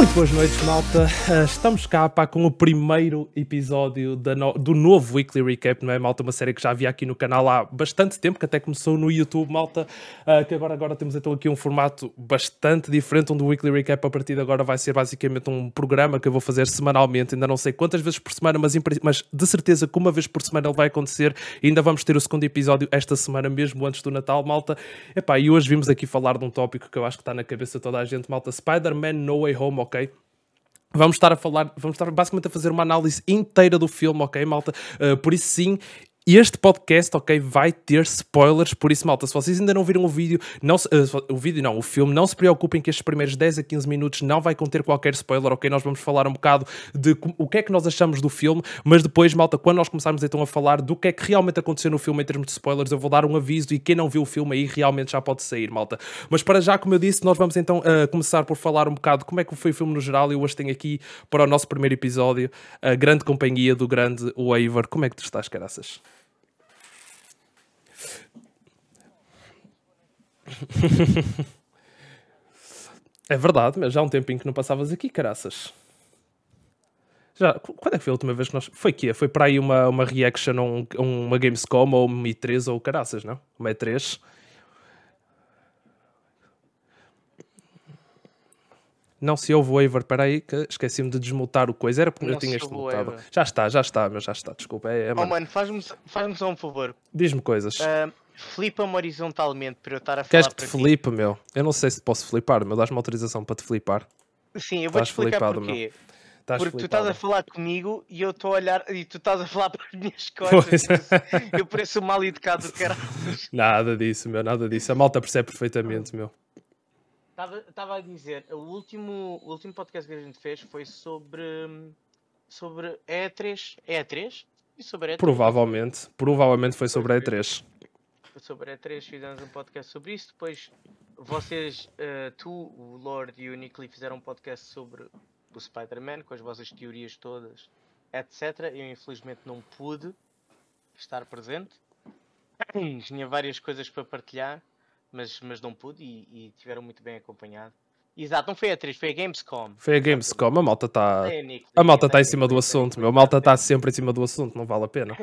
Muito boas noites, malta. Uh, estamos cá pá, com o primeiro episódio no... do novo Weekly Recap, não é, malta? Uma série que já havia aqui no canal há bastante tempo, que até começou no YouTube, malta. Uh, que agora, agora temos então aqui um formato bastante diferente, onde o Weekly Recap a partir de agora vai ser basicamente um programa que eu vou fazer semanalmente. Ainda não sei quantas vezes por semana, mas, mas de certeza que uma vez por semana ele vai acontecer. E ainda vamos ter o segundo episódio esta semana, mesmo antes do Natal, malta. Epá, e hoje vimos aqui falar de um tópico que eu acho que está na cabeça de toda a gente, malta. Spider-Man No Way Home, ok? Vamos estar a falar, vamos estar basicamente a fazer uma análise inteira do filme, ok, malta? Uh, por isso, sim, este podcast, ok, vai ter spoilers, por isso, malta, se vocês ainda não viram o vídeo, não se, uh, o vídeo não, o filme, não se preocupem que estes primeiros 10 a 15 minutos não vai conter qualquer spoiler, ok? Nós vamos falar um bocado de o que é que nós achamos do filme, mas depois, malta, quando nós começarmos então a falar do que é que realmente aconteceu no filme em termos de spoilers, eu vou dar um aviso e quem não viu o filme aí realmente já pode sair, malta. Mas para já, como eu disse, nós vamos então uh, começar por falar um bocado como é que foi o filme no geral e hoje tenho aqui para o nosso primeiro episódio a grande companhia do grande Waver. Como é que tu estás, caraças? é verdade, mas já há um tempinho que não passavas aqui, caraças. Já, quando é que foi a última vez que nós. Foi que Foi para aí uma, uma reaction a um, uma Gamescom ou uma E3 ou caraças, não? Uma E3. Não se ouve o waiver, espera aí, que esqueci-me de desmutar o coisa. Era porque não eu tinha este mutado. Já está, já está, mas já está, desculpa. É, é, oh, mano, faz-me faz só um favor. Diz-me coisas. Uh, Flipa-me horizontalmente para eu estar a falar. Queres que te flipe, meu? Eu não sei se posso flipar, mas dás-me autorização para te flipar. Sim, eu vou-te explicar flipado, porquê. Porque flipado. tu estás a falar comigo e eu estou a olhar e tu estás a falar para as minhas costas. eu pareço mal educado do caralho. Nada disso, meu, nada disso. A malta percebe perfeitamente, meu. Estava a dizer, o último, o último podcast que a gente fez foi sobre. sobre E3. E3? E sobre E3? Provavelmente. Provavelmente foi sobre a E3 sobre a 3 fizemos um podcast sobre isso. Depois vocês, uh, tu, o Lord e o Nickly fizeram um podcast sobre o Spider-Man, com as vossas teorias todas, etc. Eu infelizmente não pude estar presente. Tinha várias coisas para partilhar, mas, mas não pude e, e tiveram muito bem acompanhado. Exato, não foi a 3, foi a Gamescom. Foi a Gamescom, a malta está. A malta está em cima do assunto, meu. A malta está sempre em cima do assunto, não vale a pena.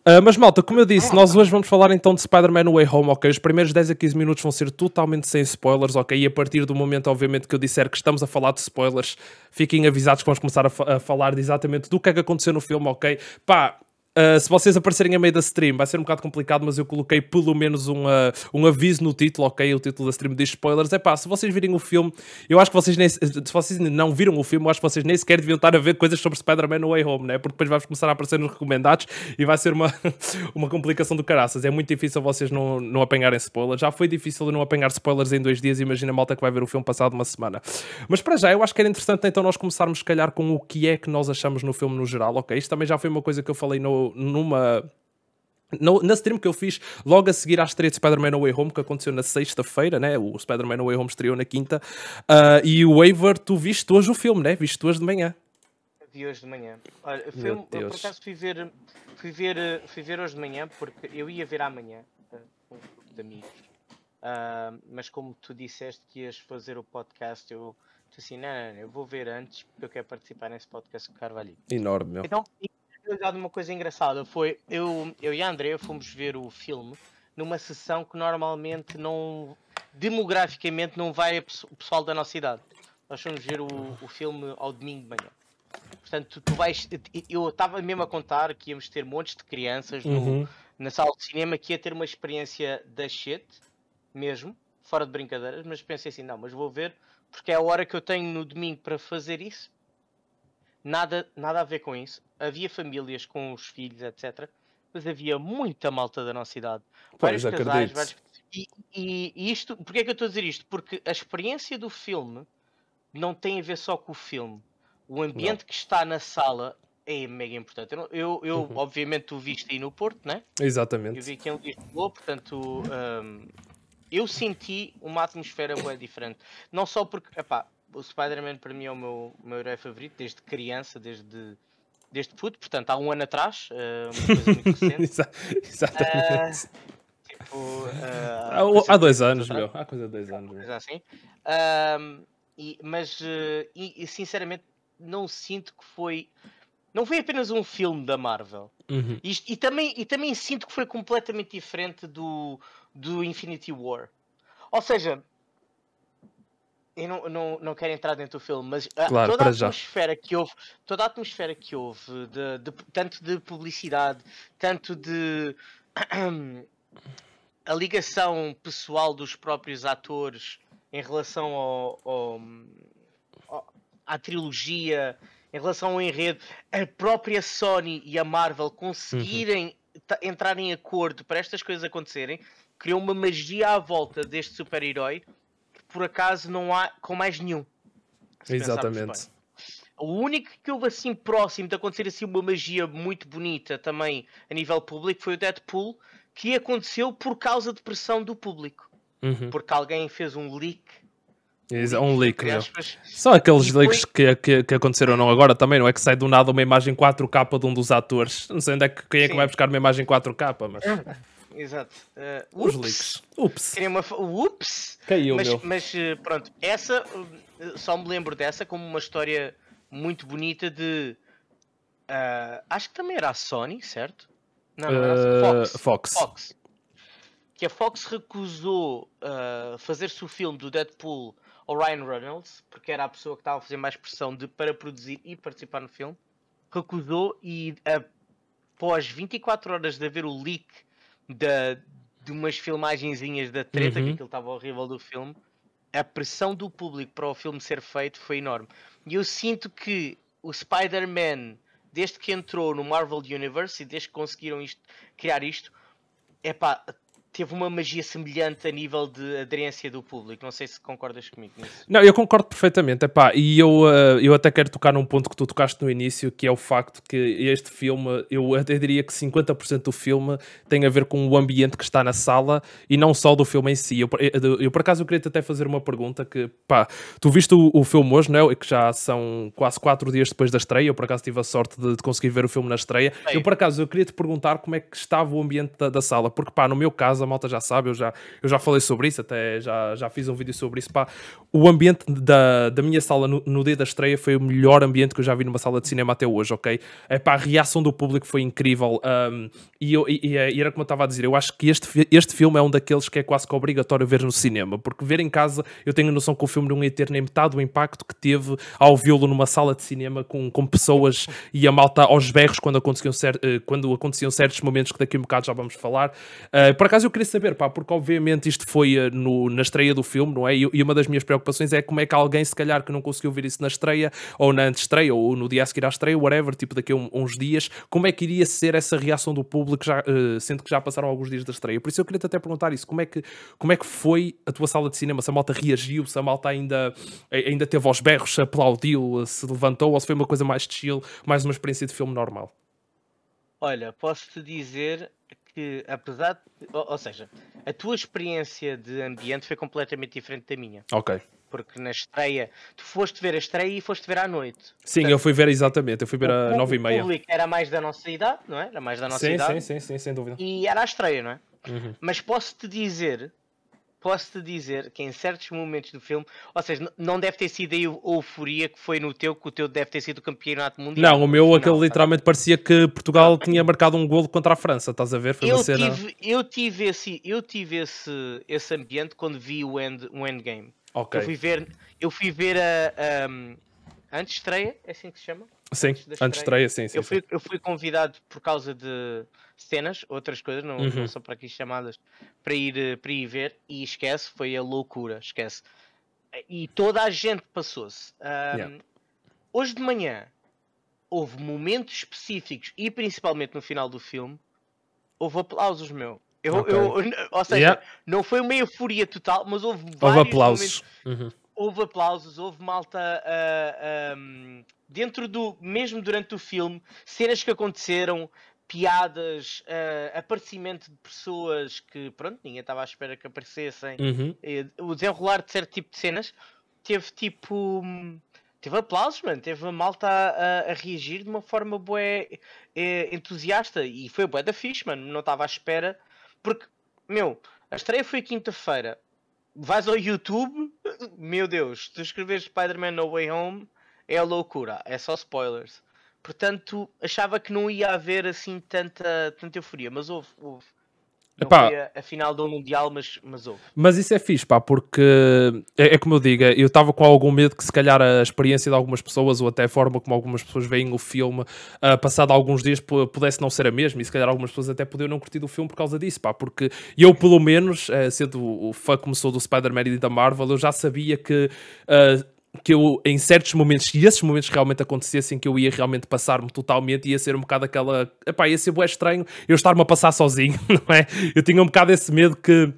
Uh, mas malta, como eu disse, nós hoje vamos falar então de Spider-Man Way Home, ok? Os primeiros 10 a 15 minutos vão ser totalmente sem spoilers, ok? E a partir do momento, obviamente, que eu disser que estamos a falar de spoilers, fiquem avisados que vamos começar a, a falar de exatamente do que é que aconteceu no filme, ok? Pá, Uh, se vocês aparecerem a meio da stream, vai ser um bocado complicado, mas eu coloquei pelo menos um, uh, um aviso no título, ok? O título da stream diz spoilers. É pá, se vocês virem o filme, eu acho que vocês nem. Se vocês não viram o filme, eu acho que vocês nem sequer deviam estar a ver coisas sobre Spider-Man No Way Home, né? Porque depois vai começar a aparecer nos recomendados e vai ser uma, uma complicação do caraças. É muito difícil vocês não, não apanharem spoilers. Já foi difícil não apanhar spoilers em dois dias. Imagina a malta que vai ver o filme passado uma semana. Mas para já, eu acho que era interessante então nós começarmos, se calhar, com o que é que nós achamos no filme no geral, ok? Isto também já foi uma coisa que eu falei no numa no, na stream que eu fiz logo a seguir à estreia de Spider-Man No Way Home, que aconteceu na sexta-feira, né? O Spider-Man No Way Home estreou na quinta. Uh, e o Waver, tu viste hoje o filme, né? Viste hoje de manhã. Vi hoje de manhã. Olha, o filme, eu por acaso fui ver, fui, ver, fui ver hoje de manhã, porque eu ia ver amanhã uh, com um grupo de amigos. Uh, mas como tu disseste que ias fazer o podcast, eu disse assim: não, não, não, eu vou ver antes, porque eu quero participar nesse podcast com o Carvalho. Enorme, meu. Então, realidade uma coisa engraçada foi eu, eu e a Andrea fomos ver o filme numa sessão que normalmente não demograficamente não vai o pessoal da nossa idade. Nós fomos ver o, o filme ao domingo de manhã. Portanto, tu, tu vais. Eu estava mesmo a contar que íamos ter montes de crianças no, uhum. na sala de cinema que ia ter uma experiência da shit, mesmo, fora de brincadeiras, mas pensei assim, não, mas vou ver, porque é a hora que eu tenho no domingo para fazer isso Nada, nada a ver com isso. Havia famílias com os filhos, etc. Mas havia muita malta da nossa idade. Vários casais, vários... E, e, e, isto, porquê é que eu estou a dizer isto? Porque a experiência do filme não tem a ver só com o filme. O ambiente não. que está na sala é mega importante. Eu, eu, eu uhum. obviamente, tu viste aí no Porto, né? Exatamente. Eu vi aqui em Lisboa, portanto, um, eu senti uma atmosfera bem diferente. Não só porque, epá, o Spider-Man para mim é o meu, meu herói favorito desde criança, desde, desde puto, portanto há um ano atrás, uh, uma coisa muito recente. Exatamente. Uh, tipo, uh, há, há dois anos, meu. Há coisa de dois anos. Coisa assim. E, mas, e, sinceramente, não sinto que foi. Não foi apenas um filme da Marvel. Uhum. E, e, também, e também sinto que foi completamente diferente do, do Infinity War. Ou seja, eu não, não, não quero entrar dentro do filme, mas a, claro, toda a atmosfera já. que houve, toda a atmosfera que houve, de, de, tanto de publicidade, tanto de a ligação pessoal dos próprios atores em relação ao, ao, ao, à trilogia, em relação ao enredo, a própria Sony e a Marvel conseguirem uhum. entrar em acordo para estas coisas acontecerem, criou uma magia à volta deste super-herói por acaso não há com mais nenhum. Exatamente. O único que houve assim próximo de acontecer assim uma magia muito bonita também a nível público foi o Deadpool, que aconteceu por causa de pressão do público. Uhum. Porque alguém fez um leak. É um leak, meu. São aqueles leaks que, que, que, aconteceram não agora também, não é que sai do nada uma imagem 4K de um dos atores. Não sei onde é que, quem é que vai buscar uma imagem 4K, mas. Exato. Uh, Os leaks. Ups. Uma... Ups. Caiu, mas, meu. mas eh, pronto, essa só me lembro dessa como uma história muito bonita de. Uh, acho que também era a Sony, certo? Não, não era Fox. Fox. Fox. Que a Fox recusou uh, fazer-se o filme do Deadpool ao Ryan Reynolds, porque era a pessoa que estava a fazer mais pressão de, para produzir e participar no filme. Recusou e após 24 horas de haver o leak da, de umas filmagenzinhas da treta, uhum. que aquilo estava horrível do filme, a pressão do público para o filme ser feito foi enorme. E eu sinto que o Spider-Man desde que entrou no Marvel Universe e desde que conseguiram isto, criar isto, é pá, teve uma magia semelhante a nível de aderência do público. Não sei se concordas comigo nisso. Não, eu concordo perfeitamente. Epá, e eu, uh, eu até quero tocar num ponto que tu tocaste no início, que é o facto que este filme, eu até diria que 50% do filme tem a ver com o ambiente que está na sala e não só do filme em si. Eu, eu, eu por acaso, eu queria até fazer uma pergunta que, pá, tu viste o, o filme hoje, não é? Que já são quase 4 dias depois da estreia. Eu, por acaso, tive a sorte de, de conseguir ver o filme na estreia. Eu, por acaso, eu queria te perguntar como é que estava o ambiente da, da sala, porque, pá, no meu caso, a malta já sabe, eu já, eu já falei sobre isso, até já, já fiz um vídeo sobre isso. Pá. O ambiente da, da minha sala no, no dia da estreia foi o melhor ambiente que eu já vi numa sala de cinema até hoje, ok? É, pá, a reação do público foi incrível. Um, e, eu, e, e, era como eu estava a dizer, eu acho que este, este filme é um daqueles que é quase que obrigatório ver no cinema, porque ver em casa eu tenho a noção que o filme não ia ter nem metade do impacto que teve ao vê-lo numa sala de cinema com, com pessoas e a malta aos berros quando aconteciam, cer eh, quando aconteciam certos momentos que daqui a um bocado já vamos falar. Uh, por acaso eu queria saber pá, porque obviamente isto foi uh, no, na estreia do filme, não é? E, e, uma das minhas preocupações é como é que alguém, se calhar, que não conseguiu ver isso na estreia, ou na antestreia, ou no dia a seguir à estreia, whatever, tipo daqui a um, uns dias, como é que iria ser essa reação do público, já, uh, sendo que já passaram alguns dias da estreia? Por isso eu queria-te até perguntar isso, como é, que, como é que foi a tua sala de cinema? Se a malta reagiu, se a malta ainda, ainda teve aos berros, se aplaudiu, se levantou, ou se foi uma coisa mais chill, mais uma experiência de filme normal? Olha, posso-te dizer que, apesar de, ou, ou, seja, a tua experiência de ambiente foi completamente diferente da minha. Ok. Porque na estreia, tu foste ver a estreia e foste ver à noite. Sim, Portanto, eu fui ver exatamente, eu fui ver a nove e meia. O público era mais da nossa idade, não é? Era mais da nossa sim, idade. Sim, sim, sim, sem dúvida. E era a estreia, não é? Uhum. Mas posso-te dizer posso-te dizer que em certos momentos do filme, ou seja, não deve ter sido a euforia que foi no teu, que o teu deve ter sido o campeonato mundial. Não, o meu, aquele tá literalmente parecia que Portugal tinha marcado um golo contra a França, estás a ver? Foi eu, uma cena... tive, eu tive, esse, eu tive esse, esse ambiente quando vi o, end, o Endgame. Okay. Eu fui ver, eu fui ver a, a, a estreia, é assim que se chama? Sim, antes, antes estreia, sim, sim, eu fui, sim. Eu fui convidado por causa de cenas, outras coisas, não, uhum. não são para aqui chamadas, para ir, eh, para ir ver e esquece, foi a loucura, esquece. E toda a gente passou-se. Um, yeah. Hoje de manhã houve momentos específicos e principalmente no final do filme houve aplausos, meu. Eu, okay. eu, ou seja, yeah. não foi uma euforia total, mas houve, houve aplausos. Uhum. Houve aplausos, houve malta uh, um, dentro do, mesmo durante o filme, cenas que aconteceram, piadas, uh, aparecimento de pessoas que, pronto, ninguém estava à espera que aparecessem, uhum. o desenrolar de certo tipo de cenas, teve tipo. Teve aplausos, mano. Teve a malta a, a, reagir de uma forma bué é, entusiasta. E foi bué da fixe, mano. Não estava à espera. Porque, meu, a estreia foi quinta-feira. Vais ao YouTube, meu Deus, tu escrever Spider-Man No Way Home é loucura, é só spoilers. Portanto, achava que não ia haver assim tanta, tanta euforia, mas houve. houve. Não Epá. foi a, a final do Mundial, mas, mas houve. Mas isso é fixe, pá, porque é, é como eu digo, eu estava com algum medo que se calhar a experiência de algumas pessoas ou até a forma como algumas pessoas veem o filme, ah, passado alguns dias, pu- pudesse não ser a mesma e se calhar algumas pessoas até podiam não curtir o filme por causa disso, pá, porque eu, pelo menos, eh, sendo o fã como sou do Spider-Man e da Marvel, eu já sabia que. ah, que eu, em certos momentos, se esses momentos realmente acontecessem, que eu ia realmente passar-me totalmente, ia ser um bocado aquela. Epá, ia ser bué estranho eu estar-me a passar sozinho, não é? Eu tinha um bocado esse medo que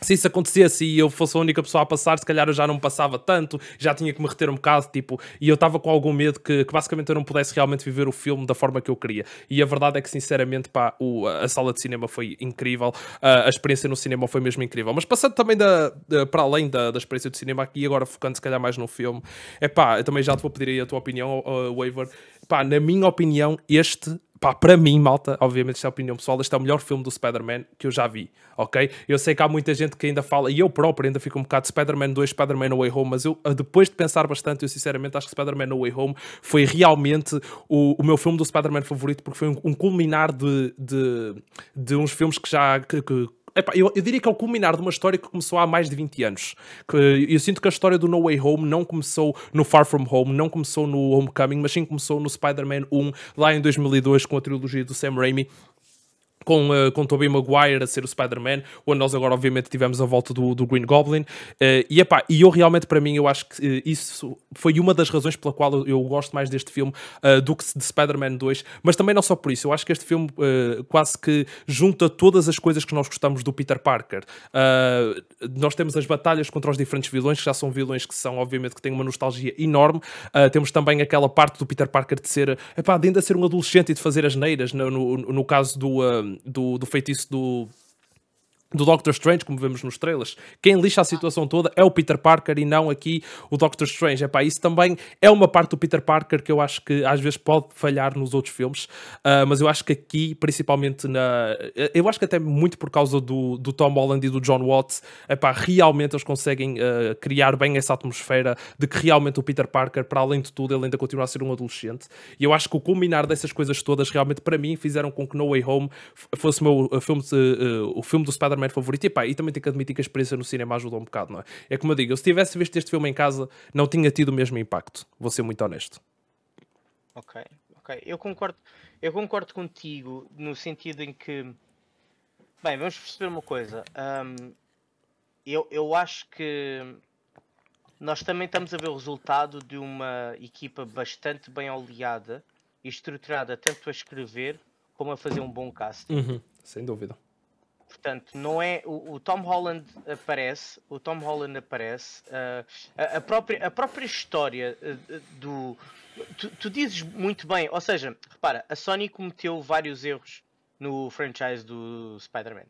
se isso acontecesse e eu fosse a única pessoa a passar, se calhar eu já não passava tanto, já tinha que me reter um bocado, tipo, e eu estava com algum medo que, que basicamente eu não pudesse realmente viver o filme da forma que eu queria. E a verdade é que, sinceramente, pá, o- a sala de cinema foi incrível, a, a experiência no cinema foi mesmo incrível. Mas passando também da, para além da, da experiência do cinema aqui, agora focando se calhar mais no filme, é pá, eu também já te vou pedir aí a tua opinião, uh, Waver. Pá, na minha opinião, este Pá, para mim, malta, obviamente isto é a opinião pessoal, este é o melhor filme do Spider-Man que eu já vi, ok? Eu sei que há muita gente que ainda fala, e eu próprio ainda fico um bocado de Spider-Man 2, Spider-Man No Way Home, mas eu, ah, depois de pensar bastante, eu sinceramente acho que Spider-Man No Way Home foi realmente o, o meu filme do Spider-Man favorito, porque foi um, um culminar de, de, de uns filmes que já... que- que- Epá, eu, eu diria que é o culminar de uma história que começou há mais de 20 anos. Que eu sinto que a história do No Way Home não começou no Far From Home, não começou no Homecoming, mas sim começou no Spider-Man 1, lá em 2002, com a trilogia do Sam Raimi com, uh, com Tobey Maguire a ser o Spider-Man, onde nós agora obviamente tivemos a volta do, do Green Goblin, Uh, e, epá, e eu realmente para mim, eu acho que uh, isso foi uma das razões pela qual eu, eu gosto mais deste filme uh, do que de Spider-Man 2, mas também não só por isso, eu acho que este filme quase que junta todas as coisas que nós gostamos do Peter Parker. Nós temos as batalhas contra os diferentes vilões, que já são vilões que são obviamente que têm uma nostalgia enorme, temos também aquela parte do Peter Parker de ser, epá, de ainda ser um adolescente e de fazer as neiras, no, no, no caso do, do, do feitiço do do Doctor Strange, como vemos nos trailers. Quem lixa a situação toda é o Peter Parker e não aqui o Doctor Strange. Epá, isso também é uma parte do Peter Parker que eu acho que às vezes pode falhar nos outros filmes, Ah, mas eu acho que aqui, principalmente na. Eu acho que até muito por causa do, do Tom Holland e do John Watts, epá, realmente eles conseguem ah, criar bem essa atmosfera de que realmente o Peter Parker, para além de tudo, ele ainda continua a ser um adolescente. E eu acho que o culminar dessas coisas todas realmente para mim fizeram com que No Way Home fosse meu uh, filme, de- uh, o filme do Spider-Man favorito. E, pá, e também tenho que admitir que a experiência no cinema ajudou um bocado, não é? É como eu digo, eu se tivesse visto este filme em casa, não tinha tido o mesmo impacto. Vou ser muito honesto. Ok, ok. Eu concordo, eu concordo contigo no sentido em que. Bem, vamos perceber uma coisa. Ahm, eu, eu acho que nós também estamos a ver o resultado de uma equipa bastante bem oleada e estruturada tanto a escrever como a fazer um bom casting. Uhum, sem dúvida. Portanto, não é. O, o Tom Holland aparece, o Tom Holland aparece, ah, a, a própria, a própria história ah, do. Tu, tu dizes muito bem, ou seja, repara, a Sony cometeu vários erros no franchise do Spider-Man.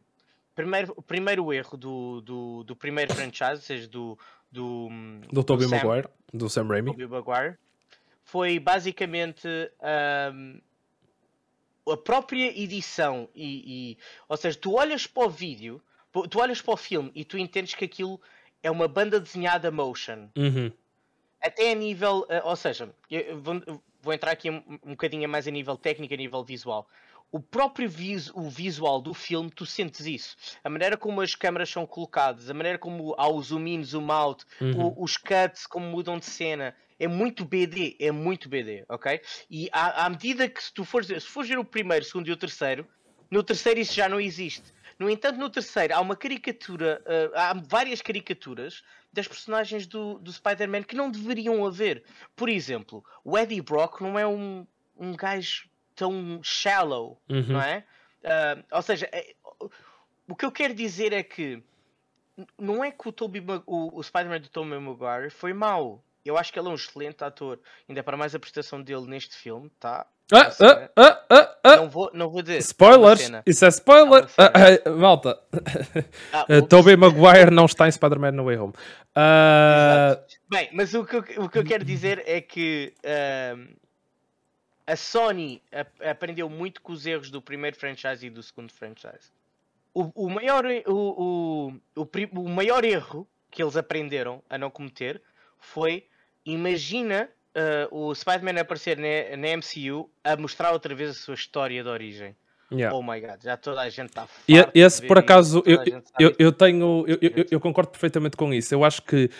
Primeiro, o primeiro erro do, do, do primeiro franchise, ou seja, do. Do, Do Tobey Maguire, do Sam Raimi. Tobey Maguire, foi basicamente ahm, a própria edição e, e- ou seja, tu olhas para o vídeo, tu olhas para o filme e tu entendes que aquilo é uma banda desenhada motion. Uhum. Até a nível, eh, ou seja, vou, vou entrar aqui um, um bocadinho mais a nível técnico, a nível visual. O próprio vis, o visual do filme, tu sentes isso. A maneira como as câmaras são colocadas, a maneira como há o zoom in, zoom out, Uhum. o- os cuts, como mudam de cena. É muito BD, é muito BD, ok? E à, à medida que se tu fores, se fores ver o primeiro, o segundo e o terceiro, no terceiro isso já não existe. No entanto, no terceiro há uma caricatura, ah, há várias caricaturas das personagens do, do Spider-Man que não deveriam haver. Por exemplo, o Eddie Brock não é um, um gajo tão shallow, Uhum. não é? Ah, ou seja, é- o que eu quero dizer é que não é que o, o, o Spider-Man do Tobey Maguire foi mau. Eu acho que ele é um excelente ator. Ainda para mais a prestação dele neste filme, tá? Ah, ah, ah, ah, ah. Não vou, não vou dizer. Spoilers! Cena. Isso é spoiler! Cena. Ah, ah, malta, Ah, uh. Tobey Maguire não está em Spider-Man No Way Home. Ah, Bem, mas o que, eu, o que eu quero dizer é que a Sony ap- aprendeu muito com os erros do primeiro franchise e do segundo franchise. O, o maior, o, o, o, o maior erro que eles aprenderam a não cometer foi imagina uh, o Spider-Man aparecer na, na, MCU a mostrar outra vez a sua história de origem. Yeah. Oh my god, já toda a gente está E esse, por acaso, eu, eu, eu, tenho. Eu, eu, eu, concordo perfeitamente com isso. Eu acho que.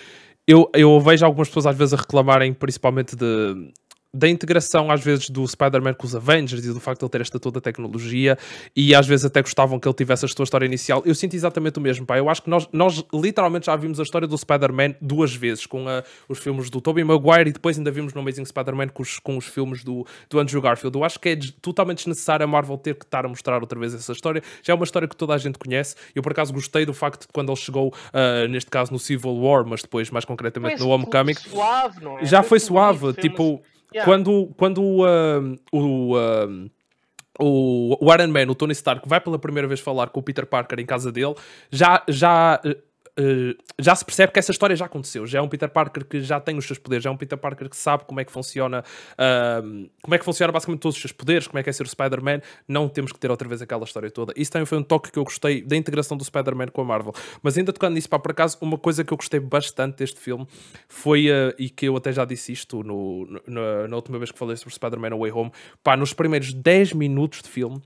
Eu, eu vejo algumas pessoas às vezes a reclamarem, principalmente de da integração às vezes do Spider-Man com os Avengers e do facto de ele ter esta toda a tecnologia e às vezes até gostavam que ele tivesse a sua história inicial. Eu sinto exatamente o mesmo, pá. Eu acho que nós, nós literalmente já vimos a história do Spider-Man duas vezes, com a, os filmes do Tobey Maguire e depois ainda vimos no Amazing Spider-Man com os, com os filmes do, do Andrew Garfield. Eu acho que é totalmente desnecessário a Marvel ter que estar a mostrar outra vez essa história. Já é uma história que toda a gente conhece. Eu por acaso gostei do facto de quando ele chegou, uh, neste caso no Civil War, mas depois mais concretamente no Homecoming. Suave, não é? Já foi, foi suave, tipo... Yeah. Quando, quando uh, o. Uh, o, Iron Man, o Tony Stark, vai pela primeira vez falar com o Peter Parker em casa dele, já, já Uh, já se percebe que essa história já aconteceu. Já é um Peter Parker que já tem os seus poderes, já é um Peter Parker que sabe como é que funciona, uh, como é que funciona basicamente todos os seus poderes, como é que é ser o Spider-Man. Não temos que ter outra vez aquela história toda. Isso também foi um toque que eu gostei da integração do Spider-Man com a Marvel. Mas ainda tocando nisso, pá, por acaso, uma coisa que eu gostei bastante deste filme foi, uh, e que eu até já disse isto no, no, na última vez que falei sobre Spider-Man Away Home, pá, nos primeiros 10 minutos de filme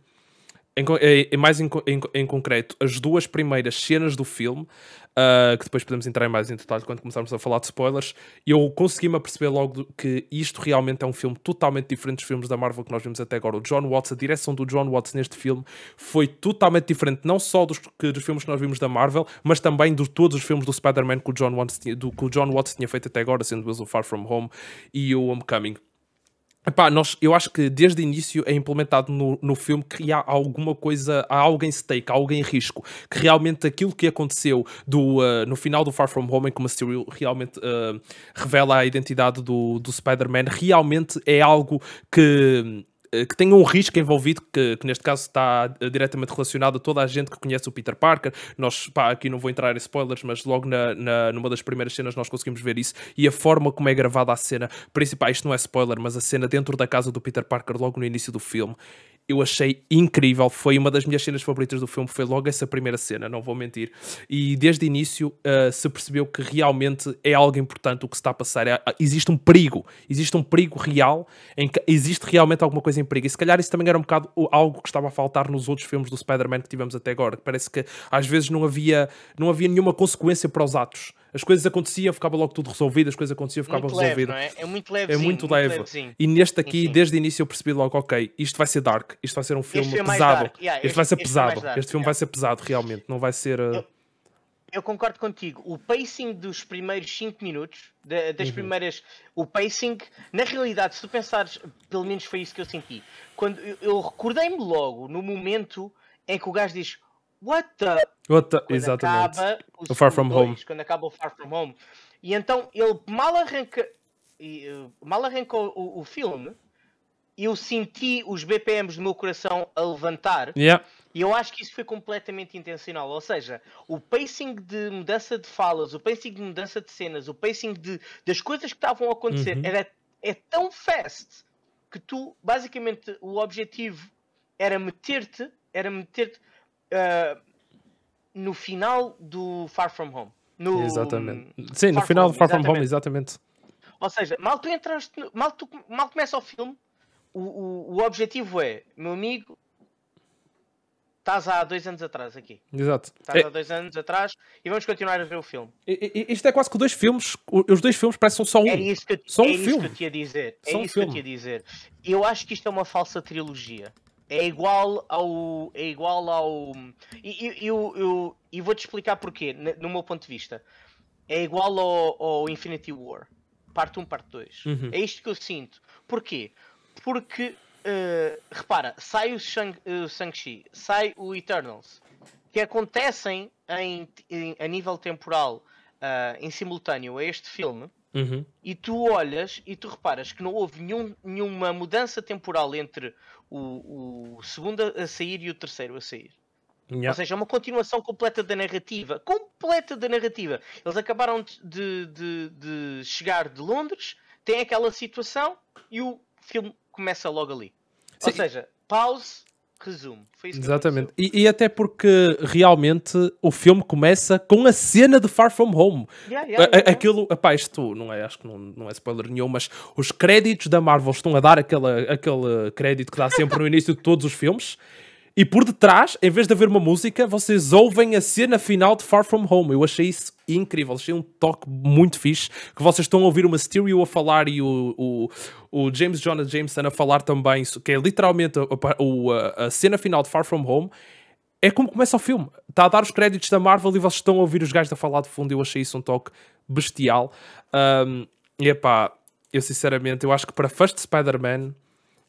em, em, mais em, em, concreto, as duas primeiras cenas do filme, uh, que depois podemos entrar em mais em detalhe quando começarmos a falar de spoilers, eu consegui-me perceber logo que isto realmente é um filme totalmente diferente dos filmes da Marvel que nós vimos até agora. O John Watts, a direção do John Watts neste filme foi totalmente diferente, não só dos, que, dos filmes que nós vimos da Marvel, mas também de todos os filmes do Spider-Man que, o John Watts tinha, que o John Watts tinha feito até agora, sendo o Far From Home e o Homecoming. Epá, nós, eu acho que desde o início é implementado no, no filme que há alguma coisa, há algo em stake, há algo em risco, que realmente aquilo que aconteceu do, uh, no final do Far From Home, em que o Mysterio realmente uh, revela a identidade do, do Spider-Man, realmente é algo que que tenha um risco envolvido, que, que, neste caso está eh, diretamente relacionado a toda a gente que conhece o Peter Parker. Nós, pá, aqui não vou entrar em spoilers, mas logo na, na, numa das primeiras cenas nós conseguimos ver isso. E a forma como é gravada a cena principal, isto não é spoiler, mas a cena dentro da casa do Peter Parker, logo no início do filme, eu achei incrível. Foi uma das minhas cenas favoritas do filme. Foi logo essa primeira cena, não vou mentir. E desde o início uh, se percebeu que realmente é algo importante o que se está a passar. É, existe um perigo, existe um perigo real em que existe realmente alguma coisa em perigo. E se calhar isso também era um bocado algo que estava a faltar nos outros filmes do Spider-Man que tivemos até agora. Parece que às vezes não havia, não havia nenhuma consequência para os atos as coisas aconteciam, ficava logo tudo resolvido, as coisas aconteciam, ficava muito resolvido. Leve, é? é? muito leve. É muito, leve. E neste aqui, sim, desde o início, eu percebi logo, ok, isto vai ser dark, isto vai ser um filme é pesado. Yeah, este, este, vai ser este pesado. Dark, este filme yeah. vai ser pesado, realmente. Não vai ser. Uh... Eu, eu, concordo contigo. O pacing dos primeiros 5 minutos, das uhum. primeiras. O pacing, na realidade, se tu pensares, pelo menos foi isso que eu senti. Quando eu, eu recordei-me logo no momento em que o gajo diz What the? What the? Quando Exatamente. Acaba o, o Far From dois, Home. Quando acaba o Far From Home. E então ele mal arranca. Uh, mal arrancou o, o filme, eu senti os BPMs do meu coração a levantar. Yeah. E eu acho que isso foi completamente intencional. Ou seja, o pacing de mudança de falas, o pacing de mudança de cenas, o pacing de, das coisas que estavam a acontecer uhum. era, é tão fast que tu, basicamente, o objetivo era meter-te, era meter-te uh, no final do Far From Home. No, exatamente. Sim, no final do Far From Home, exatamente. Ou seja, mal tu entraste, mal, tu, mal começa o filme, o, o, o objetivo é, meu amigo, estás há dois anos atrás aqui. Exato. Estás é... há dois anos atrás e vamos continuar a ver o filme. Isto é quase que dois filmes, os dois filmes parecem só um. É isso que, só um é filme. isso que eu te ia dizer. É isso um que eu te ia dizer. Eu acho que isto é uma falsa trilogia é igual ao. É igual ao. E eu, eu, eu vou-te explicar porquê, no meu ponto de vista. É igual ao, ao Infinity War. Parte 1, parte 2. Uhum. É isto que eu sinto. Porquê? Porque, uh, repara, sai o Shang-Chi, sai o Eternals, que acontecem em, em a nível temporal uh, em simultâneo a este filme. Uhum. E tu olhas e tu reparas que não houve nenhum, nenhuma mudança temporal entre o, o segundo a sair e o terceiro a sair. Yeah. Ou seja, é uma continuação completa da narrativa. Completa da narrativa. Eles acabaram de, de, de chegar de Londres, tem aquela situação e o filme começa logo ali. Sim. Ou seja, pause, Resumo. Foi isso Exatamente. E, e, até porque realmente o filme começa com a cena de Far From Home. Yeah, yeah, yeah, Aquilo, epá, isto não é, acho que não, não é spoiler nenhum, mas os créditos da Marvel estão a dar aquele, aquele crédito que dá sempre no início de todos os filmes. E por detrás, em vez de haver uma música, vocês ouvem a cena final de Far From Home. Eu achei isso incrível, achei um toque muito fixe. Que vocês estão a ouvir uma stereo a falar e o, o, o James Jonah Jameson a falar também, que é literalmente a, a, a, cena final de Far From Home. É como começa o filme. Está a dar os créditos da Marvel e vocês estão a ouvir os gajos a falar de fundo. Eu achei isso um toque bestial. Um, e epá, eu sinceramente, eu acho que para First Spider-Man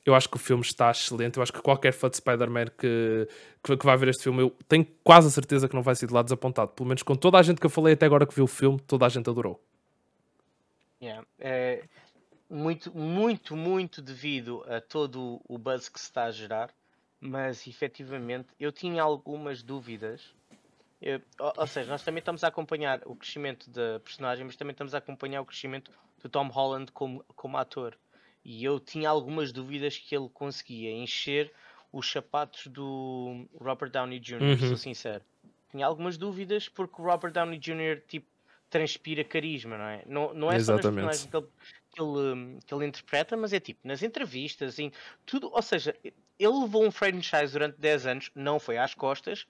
eu acho que o filme está excelente. Eu acho que qualquer fã de Spider-Man que, que, que, vai ver este filme, eu tenho quase a certeza que não vai ser de lá desapontado. Pelo menos com toda a gente que eu falei até agora que viu o filme, toda a gente adorou. Yeah. É muito, muito, muito devido a todo o buzz que se está a gerar, mas efetivamente eu tinha algumas dúvidas. Eu, ou, seja, nós também estamos a acompanhar o crescimento da personagem, mas também estamos a acompanhar o crescimento do Tom Holland como, como ator. E eu tinha algumas dúvidas que ele conseguia encher os sapatos do Robert Downey Jr., uhum. sou sincero. Tinha algumas dúvidas porque o Robert Downey Jr. tipo transpira carisma, não é? Não, não é Exatamente. só nas personagens que ele, que, ele, que ele interpreta, mas é tipo nas entrevistas, em tudo. Ou seja, ele levou um franchise durante 10 anos, não foi às costas,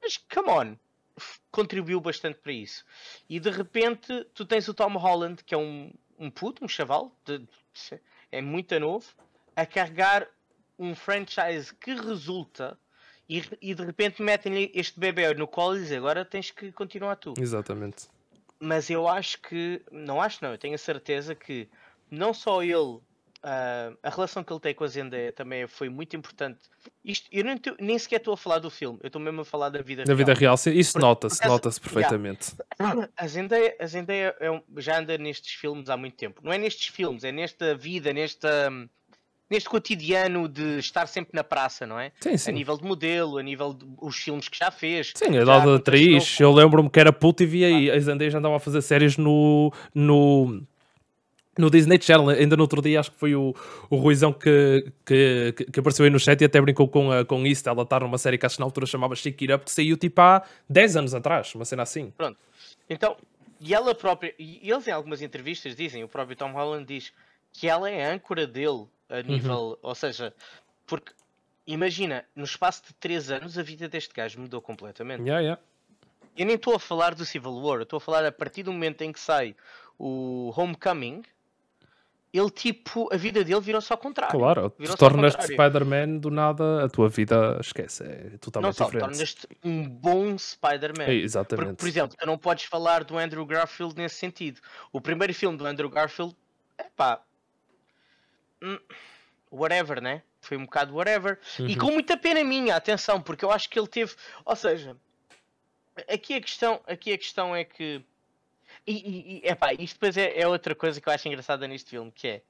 mas come on, contribuiu bastante para isso. E de repente tu tens o Tom Holland, que é um, um puto, um chaval, de, é muito novo, a carregar um franchise que resulta e, e de repente metem-lhe este bebê no colo e dizem agora tens que continuar tu. Exatamente. Mas eu acho que, não acho não, eu tenho a certeza que não só ele Uh, a relação que ele tem com a Zendaya também foi muito importante. Isto, eu nem, nem sequer estou a falar do filme, eu estou mesmo a falar da vida da real. Da vida real, sim, isso nota-se, nota-se perfeitamente. Yeah. A Zendaya, a Zendaya é um, já anda nestes filmes há muito tempo. Não é nestes filmes, é nesta vida, nesta, neste cotidiano de estar sempre na praça, não é? Sim, sim. A nível de modelo, a nível dos filmes que já fez. Sim, a da atriz. Eu lembro-me que era puto e via aí. A Zendaya já andava a fazer séries no... no no Disney Channel, ainda no outro dia, acho que foi o, o Ruizão que, que, que apareceu aí no chat e até brincou com, a, com isso. Ela está numa série que acho que na altura chamava Shake It Up, que saiu tipo há 10 anos atrás, uma cena assim. Pronto. Então, e ela própria, e eles em algumas entrevistas dizem, o próprio Tom Holland diz que ela é a âncora dele a uhum. nível, uhum. ou seja, porque imagina, no espaço de 3 anos a vida deste gajo mudou completamente. Yeah, yeah. Eu nem estou a falar do Civil War, estou a falar a partir do momento em que sai o Homecoming, ele tipo, a vida dele virou-se ao contrário. Claro, tu tornas-te Spider-Man do nada, a tua vida esquece, é totalmente não só, diferente. tornas-te um bom Spider-Man. É, exatamente. Porque, por exemplo, tu não podes falar do Andrew Garfield nesse sentido. O primeiro filme do Andrew Garfield, é pá, hum, whatever, né? Foi um bocado whatever. Uhum. E com muita pena minha, atenção, porque eu acho que ele teve, ou seja, aqui a questão, aqui a questão é que e, e, e epá, isto depois é, é, outra coisa que eu acho engraçada neste filme, que é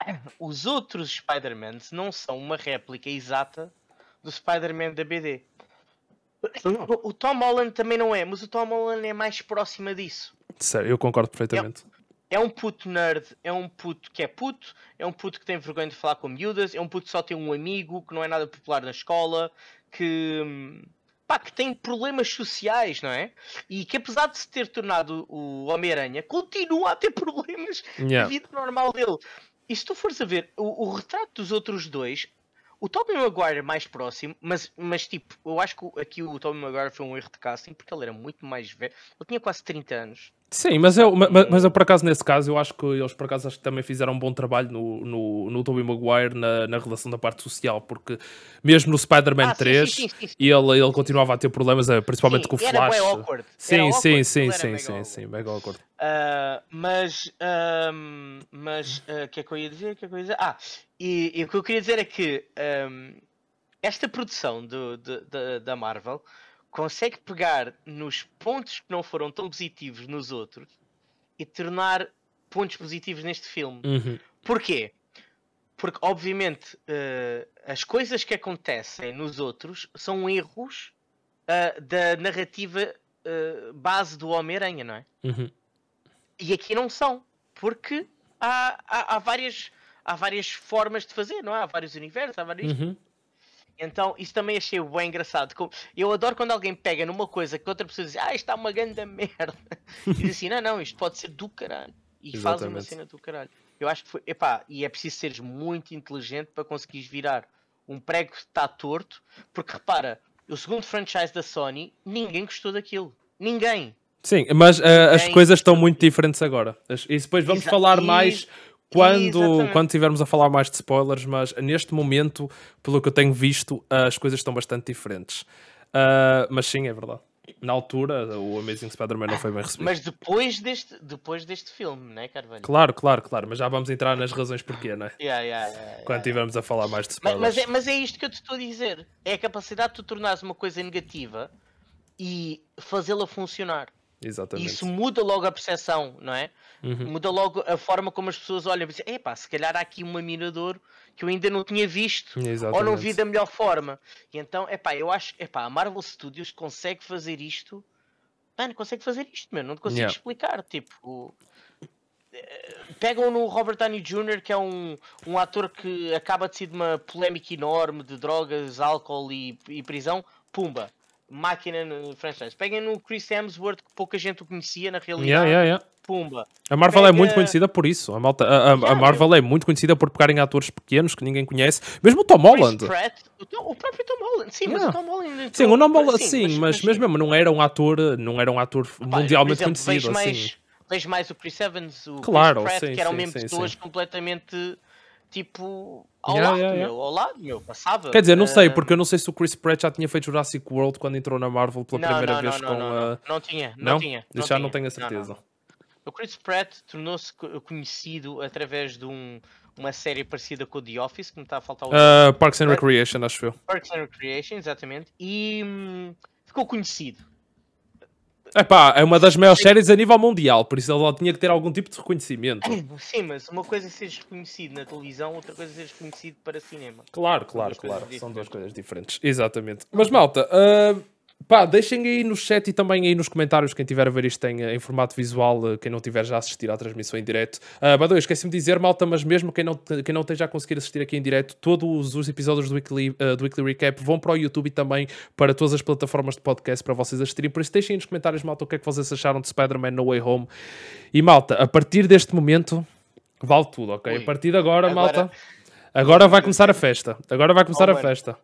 os outros Spider-Mans não são uma réplica exata do Spider-Man da BD. O Tom Holland também não é, mas o Tom Holland é mais próxima disso. Sério, eu concordo perfeitamente. É, é um puto nerd, é um puto que é puto, é um puto que tem vergonha de falar com miúdas, é um puto que só tem um amigo, que não é nada popular na escola, que hum, pá, que tem problemas sociais, não é? E que apesar de se ter tornado o Homem-Aranha, continua a ter problemas yeah. na vida normal dele. E se tu fores a ver o, o retrato dos outros dois, o Tobey Maguire é mais próximo, mas, mas tipo, eu acho que aqui o Tobey Maguire foi um erro de casting porque ele era muito mais velho. Ele tinha quase 30 anos. Sim, mas eu, mas, mas eu por acaso nesse caso, eu acho que eles por acaso acho que também fizeram um bom trabalho no, no, no Tobey Maguire na, na relação da parte social, porque mesmo no Spider-Man ah, 3 sim, sim, sim, ele, ele continuava a ter problemas, eh, principalmente com o Flash. Era awkward. Sim, era sim, awkward. sim, sim, sim, sim, mega awkward. Uh, mas, mas o uh, que é que eu ia dizer? que é que eu ia dizer? Ah, e, e, o que eu queria dizer é que um, esta produção do, do, do, da Marvel consegue pegar nos pontos que não foram tão positivos nos outros e tornar pontos positivos neste filme. Uhum. Porquê? Porque, obviamente, uh, as coisas que acontecem nos outros são erros uh, da narrativa uh, base do Homem-Aranha, não é? Uhum. E aqui não são, porque há, há, há, várias, há várias formas de fazer, não é? Há vários universos, há vários. Uhum. Então, isso também achei bem engraçado. Eu adoro quando alguém pega numa coisa que outra pessoa diz, ah, isto está uma grande merda. E diz assim, não, não, isto pode ser do caralho. E faz uma Exatamente. cena do caralho. Eu acho que foi, epá, e é preciso seres muito inteligente para conseguires virar um prego que está torto, porque repara, o segundo franchise da Sony, ninguém gostou daquilo. Ninguém. Sim, mas eh, as coisas estão muito diferentes agora. As- E depois vamos Exa- falar mais quando, exatamente. quando tivermos a falar mais de spoilers, mas neste momento, pelo que eu tenho visto, as coisas estão bastante diferentes. Ah, mas sim, é verdade. Na altura, o Amazing Spider-Man não foi bem recebido. Mas depois deste, depois deste filme, né, Carvalho? Claro, claro, claro, mas já vamos entrar nas razões porquê, não é? Yeah, yeah, yeah. Quando tivermos a falar mais de Mas, spoilers. mas é, mas é isto que eu te estou a dizer. É a capacidade de tu tornares uma coisa negativa e fazê-la funcionar. Exatamente. Isso muda logo a percepção, não é? Uhum. Muda logo a forma como as pessoas olham e dizem, epá, se calhar há aqui uma mirador que eu ainda não tinha visto. Exatamente. Ou não vi da melhor forma. E então, epá, eu acho, epá, a Marvel Studios consegue fazer isto. Mano, consegue fazer isto, meu. Não te consigo Yeah. explicar. Tipo, eh, pegam no Robert Downey Jr., que é um, um ator que acaba de ser de uma polémica enorme de drogas, álcool e, e prisão. Pumba. Máquina no franchise. Peguem no Chris Hemsworth, que pouca gente o conhecia na realidade. Yeah, yeah, yeah. Pumba. A Marvel é Pega- muito conhecida por isso. A, malta- a- a- a Marvel é muito conhecida por pegarem atores pequenos que ninguém conhece. Mesmo o Tom Holland. Pratt, o, Tom- o próprio Tom Holland. Sim, Yeah. mas o Tom Holland. Sim, o Tom Holland, sim, sim, mas, mas mesmo não era um ator, não era um ator Pá, mundialmente exemplo, conhecido. Vejo assim. mais, vejo mais o Chris Evans, o Claro, Chris Pratt, sim, que eram sim, mesmo pessoas completamente tipo ao Yeah, lado, yeah, meu, yeah. ao lado, meu, passava. Quer dizer, não sei, Ah, porque eu não sei se o Chris Pratt já tinha feito Jurassic World quando entrou na Marvel pela não, primeira não, vez não, com não, não, a. não tinha, não, Não? tinha. Isso já não tinha. tenho a certeza. O Chris Pratt tornou-se co- conhecido através de um, uma série parecida com o The Office, que me está a faltar o Ah, Parks and Recreation, acho eu. Parks and Recreation, exatamente, e hum, ficou conhecido. Epá, é uma das maiores séries a nível mundial, por isso ele lá tinha que ter algum tipo de reconhecimento. Sim, mas uma coisa é seres reconhecido na televisão, outra coisa é seres reconhecido para cinema. Claro, claro, claro. São duas coisas diferentes. Exatamente. Mas malta, ah, pá, deixem aí no chat e também aí nos comentários quem tiver a ver isto em, em formato visual, ah, quem não tiver já a assistir à transmissão em direto. Uh, esqueci-me de dizer, malta, mas mesmo quem não, quem não esteja a conseguir assistir aqui em direto, todos os episódios do Weekly, ah, do Weekly Recap vão para o YouTube e também para todas as plataformas de podcast para vocês assistirem. Por isso, deixem aí nos comentários, malta, o que é que vocês acharam de Spider-Man No Way Home. E malta, a partir deste momento, vale tudo, ok? Ui. A partir de agora, Agora- malta. Agora vai começar a festa. Agora vai começar Oh, a festa.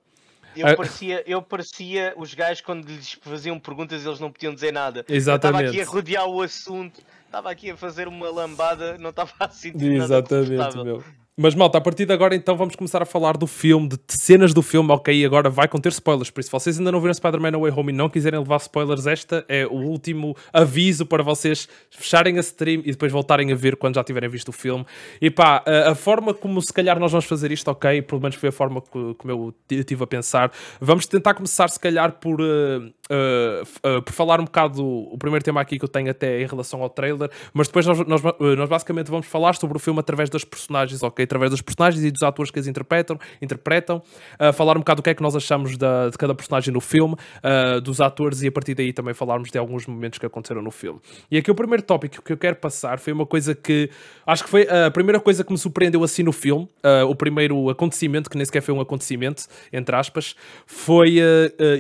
Eu, Ah. parecia, eu parecia os gajos quando lhes faziam perguntas eles não podiam dizer nada. Exatamente. Estava aqui a rodear o assunto, estava aqui a fazer uma lambada, não estava a sentir nada Exatamente, confortável. meu. Mas malta, a partir de agora então vamos começar a falar do filme, de cenas do filme, ok? Agora vai conter spoilers, por isso se vocês ainda não viram Spider-Man No Way Home e não quiserem levar spoilers, esta é o último aviso para vocês fecharem a stream e depois voltarem a ver quando já tiverem visto o filme. E pá, a, forma como se calhar nós vamos fazer isto, ok? Pelo menos foi a forma que, como eu estive a pensar. Vamos tentar começar se calhar por, eh, f- eh, por falar um bocado o primeiro tema aqui que eu tenho até em relação ao trailer, mas depois nós, nós, nós basicamente vamos falar sobre o filme através das personagens, ok? Através dos personagens e dos atores que as interpretam, interpretam uh, falar um bocado do que é que nós achamos da- de cada personagem no filme, uh, dos atores e a partir daí também falarmos de alguns momentos que aconteceram no filme. E aqui o primeiro tópico que eu quero passar foi uma coisa que acho que foi a primeira coisa que me surpreendeu assim no filme, uh, o primeiro acontecimento, que nem sequer foi um acontecimento, entre aspas, foi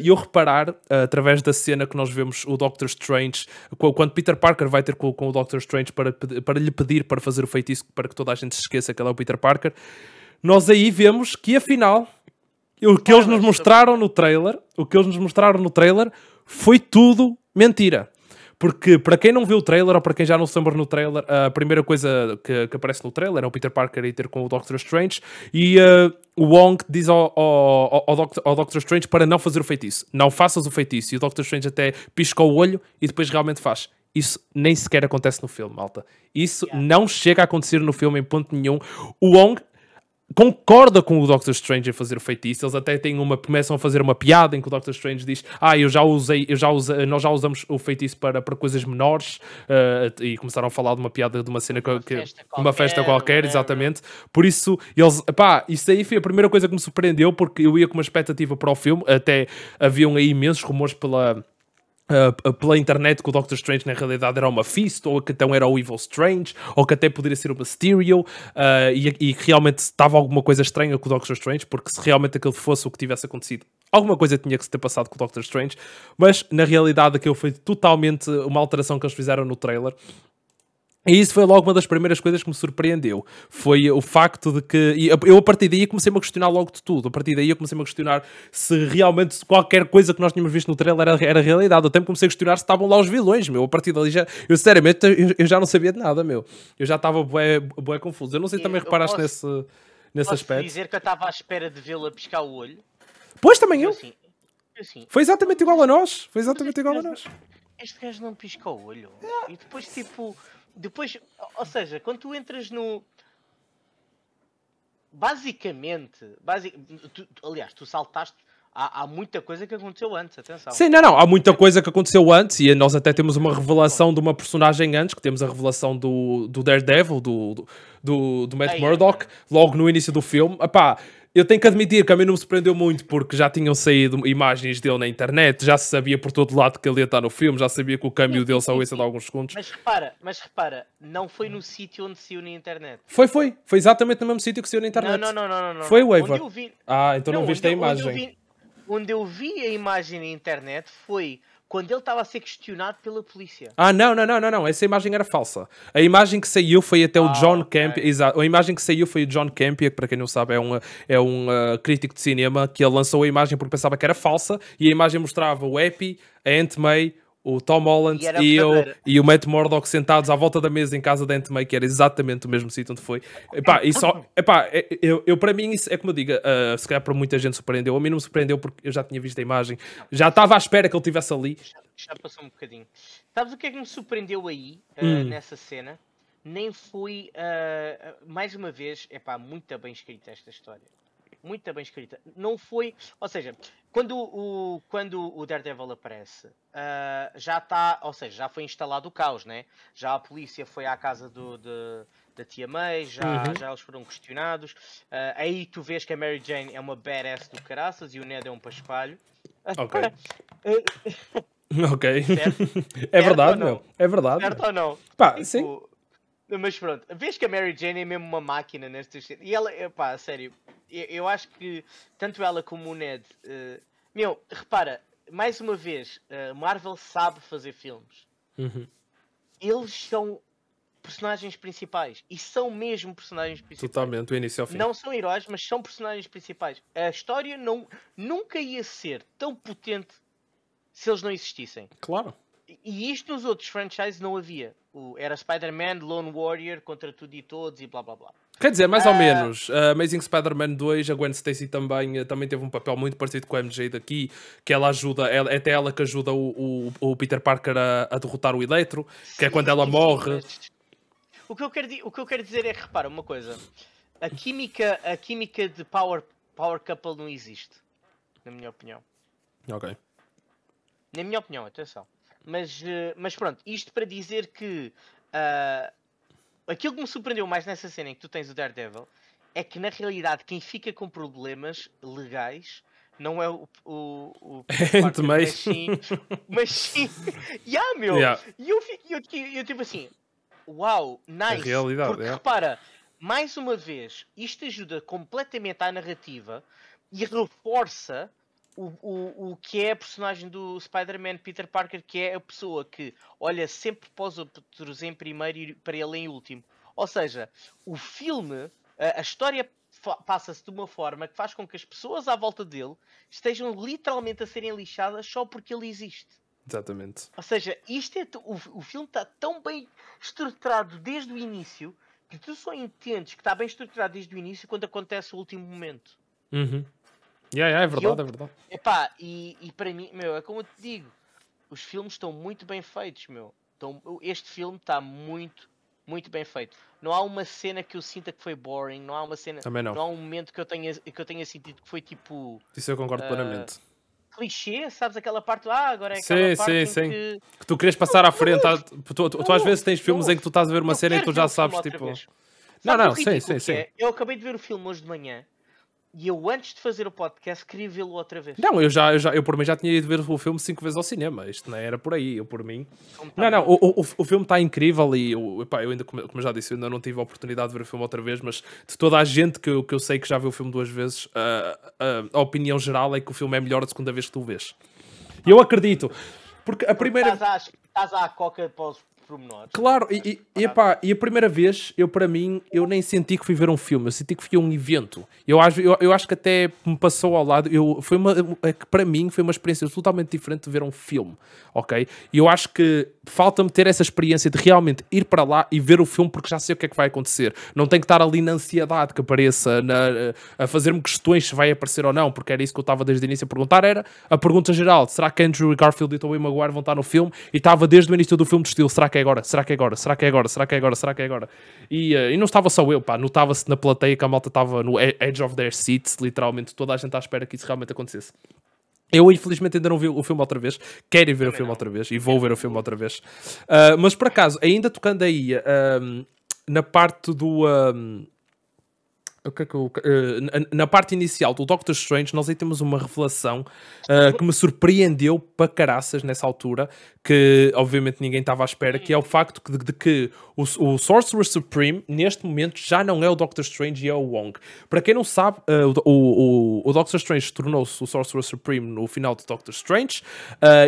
eu reparar, através da cena que nós vemos o Doctor Strange, qu- quando Peter Parker vai ter com, com o Doctor Strange para, para lhe pedir para fazer o feitiço para que toda a gente se esqueça que ele é o Peter Parker, nós aí vemos que afinal o que eles nos mostraram no trailer, o que eles nos mostraram no trailer foi tudo mentira. Porque para quem não viu o trailer ou para quem já não se lembra no trailer, a primeira coisa que, que aparece no trailer é o Peter Parker ir ter com o Doctor Strange e uh, o Wong diz ao, ao, ao, Doctor, ao Doctor Strange para não fazer o feitiço. Não faças o feitiço. E o Doctor Strange até pisca o olho e depois realmente faz. Isso nem sequer acontece no filme, malta. Isso não chega a acontecer no filme em ponto nenhum. O Wong concorda com o Doctor Strange em fazer o feitiço. Eles até têm uma, começam a fazer uma piada em que o Doctor Strange diz: Ah, eu já usei, eu já usei, nós já usamos o feitiço para, para coisas menores. uh, e começaram a falar de uma piada de uma cena que, Uma que- festa uma festa qualquer, qualquer, whatever. exatamente. Por isso, eles, pá, isso aí foi a primeira coisa que me surpreendeu, porque eu ia com uma expectativa para o filme, até haviam aí imensos rumores pela Uh, pela internet que o Doctor Strange na realidade era uma Fist, ou que então era o Evil Strange, ou que até poderia ser o Mysterio, uh, e, que realmente estava alguma coisa estranha com o Doctor Strange, porque se realmente aquilo fosse o que tivesse acontecido, alguma coisa tinha que se ter passado com o Doctor Strange, mas na realidade aquilo foi totalmente uma alteração que eles fizeram no trailer, e isso foi logo uma das primeiras coisas que me surpreendeu. Foi o facto de que. eu a partir daí comecei-me a questionar logo de tudo. A partir daí eu comecei-me a questionar se realmente qualquer coisa que nós tínhamos visto no trailer era, era realidade. Até me comecei a questionar se estavam lá os vilões, meu. A partir dali já. Eu sinceramente eu, eu já não sabia de nada, meu. Eu já estava bué, bué confuso. Eu não sei se também reparaste posso, nesse, nesse posso aspecto. dizer que eu estava à espera de vê-la piscar o olho. Pois também eu. Assim, assim, Foi exatamente igual a nós. Foi exatamente igual a nós. Este gajo não pisca o olho. E depois, tipo depois, ou seja, quando tu entras no. Basicamente, basic, tu, aliás, tu saltaste. Há, há, muita coisa que aconteceu antes, atenção. Sim, não, não. Há muita coisa que aconteceu antes e nós até temos uma revelação de uma personagem antes, que temos a revelação do, do Daredevil, do, do, do Matt Murdock, logo no início do filme. Epá, eu tenho que admitir que a mim não me surpreendeu muito porque já tinham saído imagens dele na internet, já se sabia por todo lado que ele ia estar no filme, já sabia que o câmbio dele só ia ser de alguns segundos. Mas repara, mas repara, não foi no sítio onde saiu na internet. Foi, foi. Foi exatamente no mesmo sítio que saiu na internet. Não, não, não, não. não, Foi o Waver. Vi... Ah, então não, não viste a imagem. Onde eu, vi... onde eu vi a imagem na internet foi quando ele estava a ser questionado pela polícia. Ah, não, não, não, não, não. Essa imagem era falsa. A imagem que saiu foi até o ah, John okay. Exato. A imagem que saiu foi o John Campia, que para quem não sabe é um, é um uh, crítico de cinema, que ele lançou a imagem porque pensava que era falsa e a imagem mostrava o Epi, a Aunt May, o Tom Holland e, e, o, e o Matt Murdock sentados à volta da mesa em casa da Aunt May, que era exatamente o mesmo sítio onde foi. Epá, e só, epá, é, eu, eu, para mim, isso é como eu digo, uh, se calhar para muita gente surpreendeu. A mim não me surpreendeu porque eu já tinha visto a imagem, já estava à espera que ele estivesse ali. Já, passou um bocadinho. Sabes o que é que me surpreendeu aí, uh, hum. nessa cena? Nem foi, uh, mais uma vez, é pá, muito bem escrita esta história muito bem escrita. Não foi. Ou seja, quando o, quando o Daredevil aparece, uh, já está. Ou seja, já foi instalado o caos, né? Já a polícia foi à casa do, de, da tia May, já, uhum. já eles foram questionados. Uh, aí tu vês que a Mary Jane é uma badass do caraças e o Ned é um paspalho. Ok. ok. é verdade, meu. É verdade. Certo ou não? Pá, tipo, sim. Mas pronto, vês que a Mary Jane é mesmo uma máquina nestas E ela, pá, sério, eu, eu, acho que tanto ela como o Ned. Uh, meu, repara, mais uma vez, uh, Marvel sabe fazer filmes. Uhum. Eles são personagens principais. E são mesmo personagens principais. Totalmente, do início ao fim. Não são heróis, mas são personagens principais. A história não, nunca ia ser tão potente se eles não existissem. Claro. E isto nos outros franchises não havia. O, era Spider-Man, Lone Warrior contra tudo e todos e blá blá blá. Quer dizer, mais ou uh... menos. Uh, Amazing Spider-Man 2, a Gwen Stacy também, uh, também teve um papel muito parecido com a MJ daqui, que ela ajuda, ela, é até ela que ajuda o, o, o Peter Parker a, a, derrotar o Electro, que é quando ela morre. O que, eu quero, o que eu quero dizer é repara, uma coisa. A química, a química de Power, power Couple não existe. Na minha opinião. Ok. Na minha opinião, atenção. Mas, eh, mas pronto, isto para dizer que uh, aquilo que me surpreendeu mais nessa cena em que tu tens o Daredevil é que na realidade quem fica com problemas legais não é o, o, o Parker, mas sim, mas sim, yeah, meu, yeah. e eu eu, eu, eu tipo assim, uau, nice, realidade, porque é. repara, mais uma vez, isto ajuda completamente à narrativa e reforça o, o, o que é a personagem do Spider-Man Peter Parker, que é a pessoa que olha sempre para os outros em primeiro e para ele em último. Ou seja, o filme, a, a história passa-se de uma forma que faz com que as pessoas à volta dele estejam literalmente a serem lixadas só porque ele existe. Exatamente. Ou seja, isto é o, o filme está tão bem estruturado desde o início que tu só entendes que está bem estruturado desde o início quando acontece o último momento. Uhum. Yeah, yeah, é verdade, eu, é verdade. Epá, e, e para mim, meu, é como eu te digo, os filmes estão muito bem feitos, meu. Então, este filme está muito, muito bem feito. Não há uma cena que eu sinta que foi boring, não há uma cena. Também não. não há um momento que eu tenha, que eu tenha sentido que foi tipo. Isso eu concordo uh, plenamente. Clichê, sabes aquela parte ah, agora é aquela sim, parte sim, sim. Que... que... tu queres passar à frente. Tá, tu, tu, tu, às vezes tens filmes em que tu estás a ver uma cena e tu já sabes, tipo. Não, não, sim, sim, sim. É? Eu acabei de ver o filme hoje de manhã E eu, antes de fazer o podcast, queria vê-lo outra vez. Não, eu já, eu já, eu por mim já tinha ido ver o filme cinco vezes ao cinema. Isto não era por aí, eu por mim. Como tá Não, não, o, o, o filme está incrível e eu, epá, eu ainda, como já disse, eu ainda não tive a oportunidade de ver o filme outra vez, mas de toda a gente que eu, que eu sei que já viu o filme duas vezes, ah, ah, a opinião geral é que o filme é melhor a segunda vez que tu o vês. E eu acredito, porque a primeira. Estás à, estás à coca para os pormenores. Claro, e, e, e, epá, e a primeira vez, eu para mim, eu nem senti que fui ver um filme, eu senti que fui a um evento. Eu acho, eu, eu acho que até me passou ao lado, eu, foi uma, é que para mim foi uma experiência totalmente diferente de ver um filme, ok? E eu acho que falta-me ter essa experiência de realmente ir para lá e ver o filme porque já sei o que é que vai acontecer. Não tenho que estar ali na ansiedade que apareça, na, a fazer-me questões se vai aparecer ou não, porque era isso que eu estava desde o início a perguntar, era a pergunta geral, será que Andrew Garfield e Tobey Maguire vão estar no filme? E estava desde o início do filme de estilo, será que é agora? Será que é agora? Será que é agora? Será que é agora? Será que é agora? E, eh, e não estava só eu, pá, notava-se na plateia que a malta estava no edge of their seats, literalmente, toda a gente à espera que isso realmente acontecesse. Eu, infelizmente, ainda não vi o filme outra vez. Quero ir ver o filme não. outra vez e vou ver o filme outra vez. Ah, mas, por acaso, ainda tocando aí ahm, na parte do. ahm, o que é que eu- eh, na- parte inicial do Doctor Strange, nós aí temos uma revelação ah, que me surpreendeu para caraças nessa altura, que obviamente ninguém estava à espera, que é o facto de, de que o, o Sorcerer Supreme, neste momento, já não é o Doctor Strange e é o Wong. Para quem não sabe, ah, o, o, o Doctor Strange tornou-se o Sorcerer Supreme no final de Doctor Strange,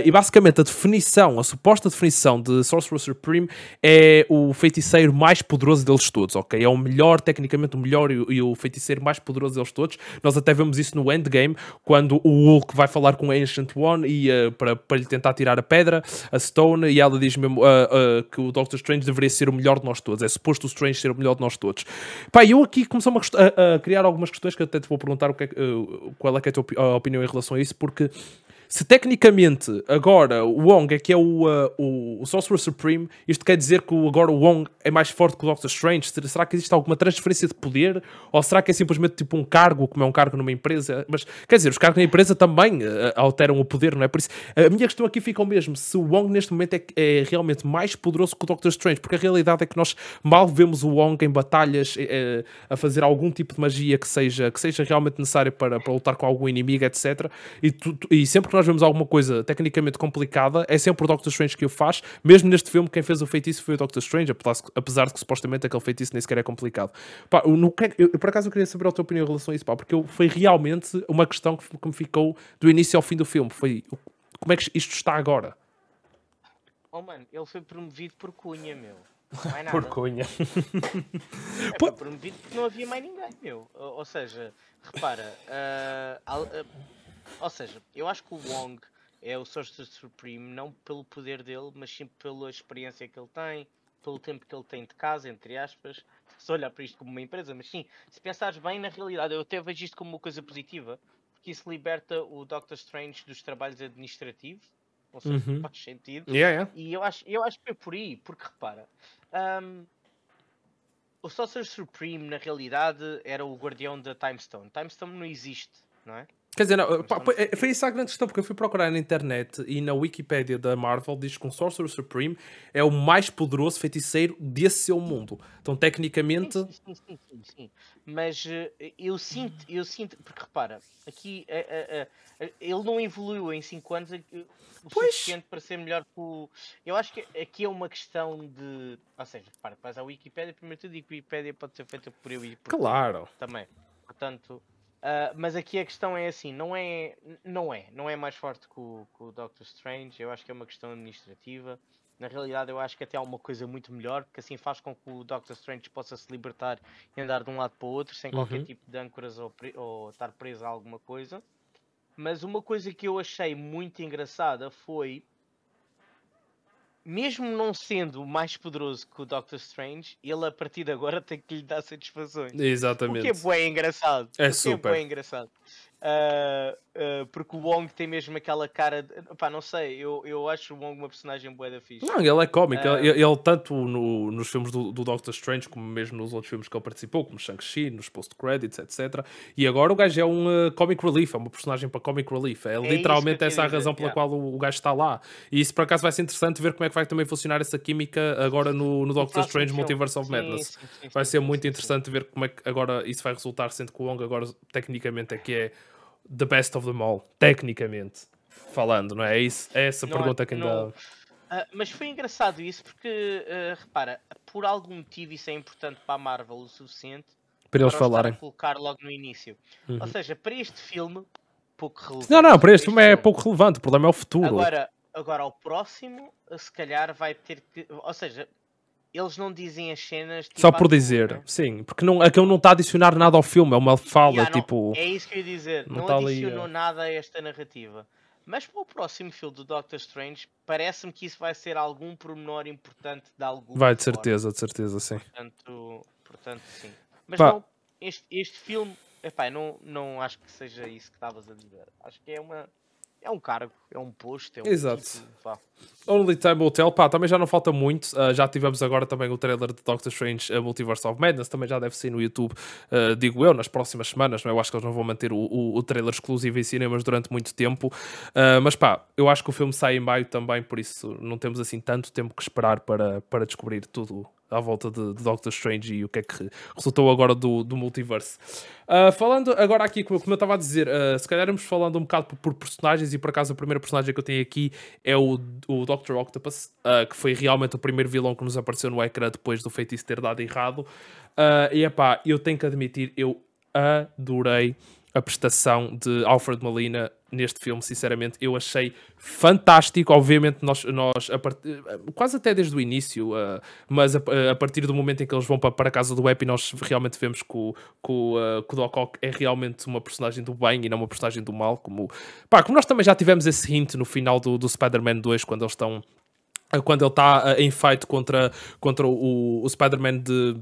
e basicamente a definição, a suposta definição de Sorcerer Supreme é o feiticeiro mais poderoso deles todos, ok? É o melhor, tecnicamente o melhor e, o feiticeiro mais poderoso deles todos. Nós até vemos isso no Endgame, quando o Hulk vai falar com a Ancient One e, ah, para, para lhe tentar tirar a pedra, a Stone, e ela diz mesmo ah, ah, que o Doctor Strange deveria ser o melhor de nós todos. É suposto o Strange ser o melhor de nós todos. Pá, eu aqui começou a, a, criar algumas questões que eu até te vou perguntar o que é qual é, que é a tua opinião em relação a isso, porque se tecnicamente agora o Wong é que é o, uh, o, o Sorcerer Supreme, isto quer dizer que agora o Wong é mais forte que o Doctor Strange? Será- que existe alguma transferência de poder? Ou será que é simplesmente tipo um cargo, como é um cargo numa empresa? Mas quer dizer, os cargos na empresa também uh, alteram o poder, não é? Por isso, a minha questão aqui fica o mesmo: se o Wong neste momento é, é realmente mais poderoso que o Doctor Strange, porque a realidade é que nós mal vemos o Wong em batalhas eh, a fazer algum tipo de magia que seja, que seja realmente necessária para, para lutar com algum inimigo, etc. E, tu- e sempre que nós vemos alguma coisa tecnicamente complicada, é sempre o Doctor Strange que o faz. Mesmo neste filme, quem fez o feitiço foi o Doctor Strange, apesar, de que supostamente aquele feitiço nem sequer é complicado. Pá, no é eu, por acaso eu queria saber a tua opinião em relação a isso, pá, porque eu, foi realmente uma questão que, que me ficou do início ao fim do filme. Foi como é que isto está agora? Oh mano, ele foi promovido por Cunha, meu. É nada. Porcunha. É, foi promovido porque não havia mais ninguém, meu. Ou, ou seja, repara, al- ah, ou seja, eu acho que o Wong é o Sorcerer Supreme não pelo poder dele, mas sim pela experiência que ele tem, pelo tempo que ele tem de casa, entre aspas. Se olhar para isto como uma empresa, mas sim, se pensares bem, na realidade, eu até vejo isto como uma coisa positiva, porque isso liberta o Doctor Strange dos trabalhos administrativos. Não sei se Uhum. faz sentido. Yeah, yeah. E eu acho, eu acho que é por aí, porque repara, hum, o Sorcerer Supreme na realidade era o guardião da Time Stone. Time Stone não existe, não é? Quer dizer, não, pá, é- foi isso a grande questão, porque eu fui procurar na internet e na Wikipédia da Marvel diz que o Sorcerer Supreme é o mais poderoso feiticeiro desse seu mundo. Então, tecnicamente, Sim, sim, sim, sim, sim. Mas eh, eu sinto, eu sinto, porque repara, aqui eh, eh, ele não evoluiu em 5 anos o suficiente para ser melhor que o. Eu acho que aqui é uma questão de. Ou seja, repara, vais à Wikipédia, primeiro tudo e que a Wikipédia pode ser feita por eu e por claro. também. Portanto, ah, mas aqui a questão é assim, não é, não é, não é mais forte que o, que o Doctor Strange, eu acho que é uma questão administrativa. Na realidade, eu acho que até há uma coisa muito melhor, porque assim faz com que o Doctor Strange possa se libertar e andar de um lado para o outro, sem qualquer Uhum. tipo de âncoras ou, ou estar preso a alguma coisa. Mas uma coisa que eu achei muito engraçada foi, mesmo não sendo mais poderoso que o Doctor Strange, ele a partir de agora tem que lhe dar satisfações. O Exatamente. que é bué engraçado. É O que super. bué engraçado. Uh, uh, porque o Wong tem mesmo aquela cara. De... Pá, não sei, eu, eu acho o Wong uma personagem boa da fixe. Não, ele é cómico. Uh... Ele, ele, tanto no, nos filmes do, do, Doctor Strange, como mesmo nos outros filmes que ele participou, como Shang-Chi, nos post-credits, etc. E agora o gajo é um comic relief, é uma personagem para comic relief. É, é literalmente essa a razão pela yeah. qual o, o, gajo está lá. E isso por acaso vai ser interessante ver como é que vai também funcionar essa química agora no, no Doctor Strange filme. Multiverse of Madness. Sim, sim, sim, vai ser muito interessante ver como é que agora isso vai resultar, sendo que o Wong agora tecnicamente é que é the best of them all, tecnicamente falando, não é? É, isso, é essa não, pergunta que ainda. Uh, mas foi engraçado isso porque, uh, repara, por algum motivo isso é importante para a Marvel o suficiente para eles falarem. colocar logo no início. Uhum. Ou seja, para este filme, pouco relevante. Não, não, para este filme é pouco relevante, o problema é o futuro. Agora, agora ao próximo, se calhar vai ter que. Ou seja, eles não dizem as cenas tipo, só por dizer, né? sim, porque não, aquilo não está a adicionar nada ao filme, é uma fala yeah, tipo. É isso que eu ia dizer, não, não tá adicionou ali, é. nada a esta narrativa. Mas para o próximo filme do Doctor Strange, parece-me que isso vai ser algum pormenor importante de algum. Vai, de certeza, de certeza, sim. Portanto, portanto sim. Mas não, este, este filme, epá, não, não acho que seja isso que estavas a dizer. Acho que é uma é um cargo, é um posto, é um Exato. Tipo, Only Time Hotel, pá, também já não falta muito. Uh, já tivemos agora também o trailer de Doctor Strange uh, Multiverse of Madness, também já deve ser no YouTube, uh, digo eu, nas próximas semanas. Não é? Eu acho que eles não vão manter o, o, o trailer exclusivo em cinemas durante muito tempo. mas pá, eu acho que o filme sai em maio também, por isso não temos assim tanto tempo que esperar para, para descobrir tudo à volta de, de, Doctor Strange e o que é que resultou agora do, do multiverse. Uh, falando agora aqui, como, eu estava a dizer, uh, se calhar irmos falando um bocado por, por, personagens, e por acaso a primeira personagem que eu tenho aqui é o, o Dr. Octopus, uh, que foi realmente o primeiro vilão que nos apareceu no ecrã depois do feitiço ter dado errado. e é pá, eu tenho que admitir, eu adorei a prestação de Alfred Molina neste filme, sinceramente, eu achei fantástico. Obviamente, nós, nós part... quase até desde o início, uh, mas a, a, partir do momento em que eles vão para, para a casa do Epi, nós realmente vemos que o, que o, uh, que o Doc Ock é realmente uma personagem do bem e não uma personagem do mal. Como, pá, como nós também já tivemos esse hint no final do, do Spider-Man 2, quando eles estão. Quando ele está uh, em fight contra, contra o, o Spider-Man de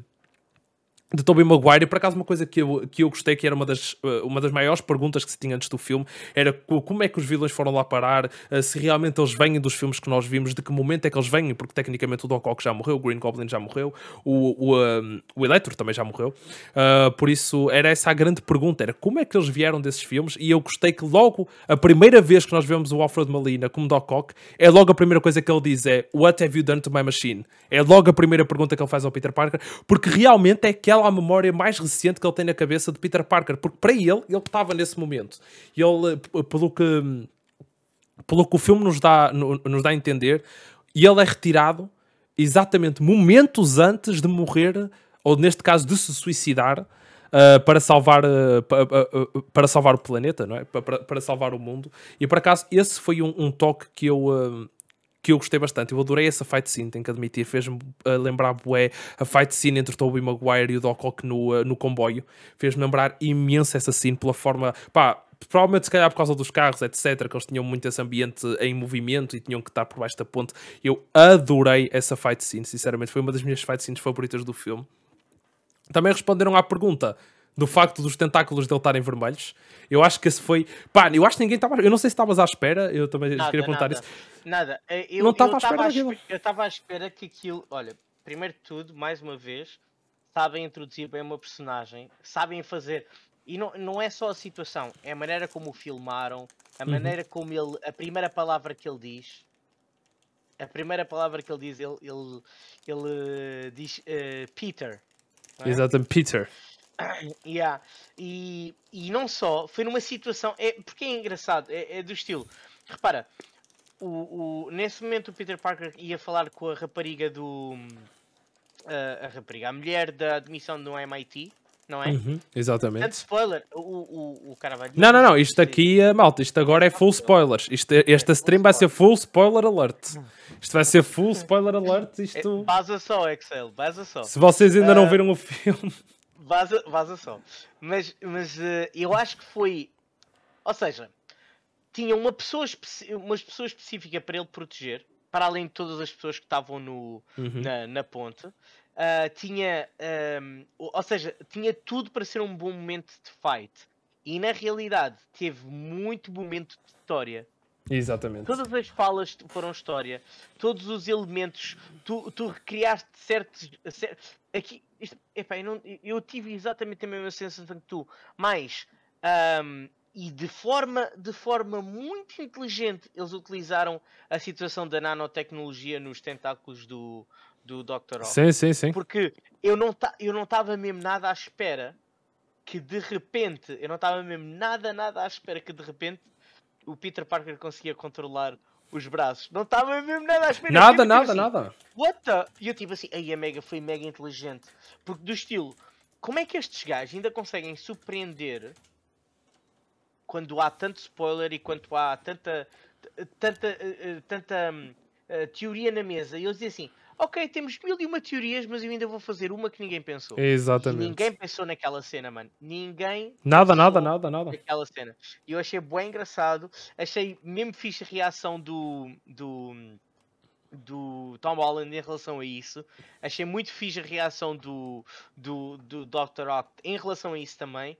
de Tobey Maguire, e por acaso uma coisa que eu, que eu gostei, que era uma das, eh, uma das maiores perguntas que se tinha antes do filme, era como é que os vilões foram lá parar, eh, se realmente eles vêm dos filmes que nós vimos, de que momento é que eles vêm, porque tecnicamente o Doc Ock já morreu, o Green Goblin já morreu, o, o, um, eh, o Electro também já morreu, uh, por isso era essa a grande pergunta, era como é que eles vieram desses filmes, e eu gostei que logo, a primeira vez que nós vemos o Alfred Molina como Doc Ock, é logo a primeira coisa que ele diz é, what have you done to my machine? É logo a primeira pergunta que ele faz ao Peter Parker, porque realmente é aquela aquela memória mais recente que ele tem na cabeça de Peter Parker, porque para ele, ele estava nesse momento. E ele, eh, pelo que, pelo que o filme nos dá, nos dá a entender, ele é retirado exatamente momentos antes de morrer, ou neste caso de se suicidar, uh, para, salvar, uh, uh, para salvar o planeta, não é? Para, para, salvar o mundo. E por acaso, esse foi um, um toque que eu que eu gostei bastante. Eu adorei essa fight scene, tenho que admitir. Fez-me uh, lembrar bué a fight scene entre o Tobey Maguire e o Doc Ock no, uh, no comboio. Fez-me lembrar imenso essa scene pela forma... Pá, provavelmente se calhar por causa dos carros, etc, que eles tinham muito esse ambiente em movimento e tinham que estar por baixo da ponte. Eu adorei essa fight scene, sinceramente. Foi uma das minhas fight scenes favoritas do filme. Também responderam à pergunta do facto dos tentáculos dele estarem vermelhos. Eu acho que esse foi. Pá, eu acho que ninguém estava. Eu não sei se estavas à espera, eu também nada, queria perguntar nada, isso. Nada, eh, eu não estava à espera daquilo. Eu estava à espera que aquilo. Olha, primeiro de tudo, mais uma vez, sabem introduzir bem uma personagem, sabem fazer. E não, não é só a situação, é a maneira como o filmaram, a uhum. maneira como ele. A primeira palavra que ele diz. A primeira palavra que ele diz, ele, ele, ele diz uh, Peter. É? Exatamente, Peter. Yeah. E, e não só, foi numa situação. É, porque é engraçado, é, é do estilo. Repara, o, o, nesse momento o Peter Parker ia falar com a rapariga do. A, a rapariga, a mulher da admissão do MIT, não é? Uhum, exatamente. Tanto spoiler, o, o, o cara vai Não, não, não, isto aqui, é malta, isto agora é full spoilers. Isto, é, esta stream vai ser full spoiler alert. Isto vai ser full spoiler alert. Isto... Baza só, Excel, baza só. Se vocês ainda não viram o filme vaza, vaza só. Mas, mas uh, eu acho que foi. Ou seja, tinha uma pessoa, uma pessoa específica para ele proteger, para além de todas as pessoas que estavam no, uhum. na, na ponte. Uh, tinha. Um, ou seja, tinha tudo para ser um bom momento de fight. E na realidade teve muito momento de história. Exatamente. Todas as falas foram história, todos os elementos, tu, tu recriaste certos. cer- aqui, isto, epá, eu, não- eu tive exatamente a mesma sensação que tu, mas. ahm, e de forma, de forma muito inteligente, eles utilizaram a situação da nanotecnologia nos tentáculos do, do Dr. Ock. Sim, sim, sim. Porque eu não não estava mesmo nada à espera que de repente, eu não estava mesmo nada, nada à espera que de repente o Peter Parker conseguia controlar os braços. Não estava mesmo nada à espera. Nada, nada, assim, nada. What the? E eu tipo assim, aí a Mega foi mega inteligente. Porque do estilo, como é que estes gajos ainda conseguem surpreender quando há tanto spoiler e quando há tanta tanta, eh, eh, tanta hum, eh, teoria na mesa e eles dizem assim, ok, temos mil e uma teorias, mas eu ainda vou fazer uma que ninguém pensou. E Exatamente. ninguém pensou naquela cena, mano. Ninguém Nada, nada, nada, nada. naquela cena. E eu achei bem engraçado. Achei mesmo fixe a reação do, do, do Tom Holland em relação a isso. Achei muito fixe a reação do, do, do Dr. Oct em relação a isso também.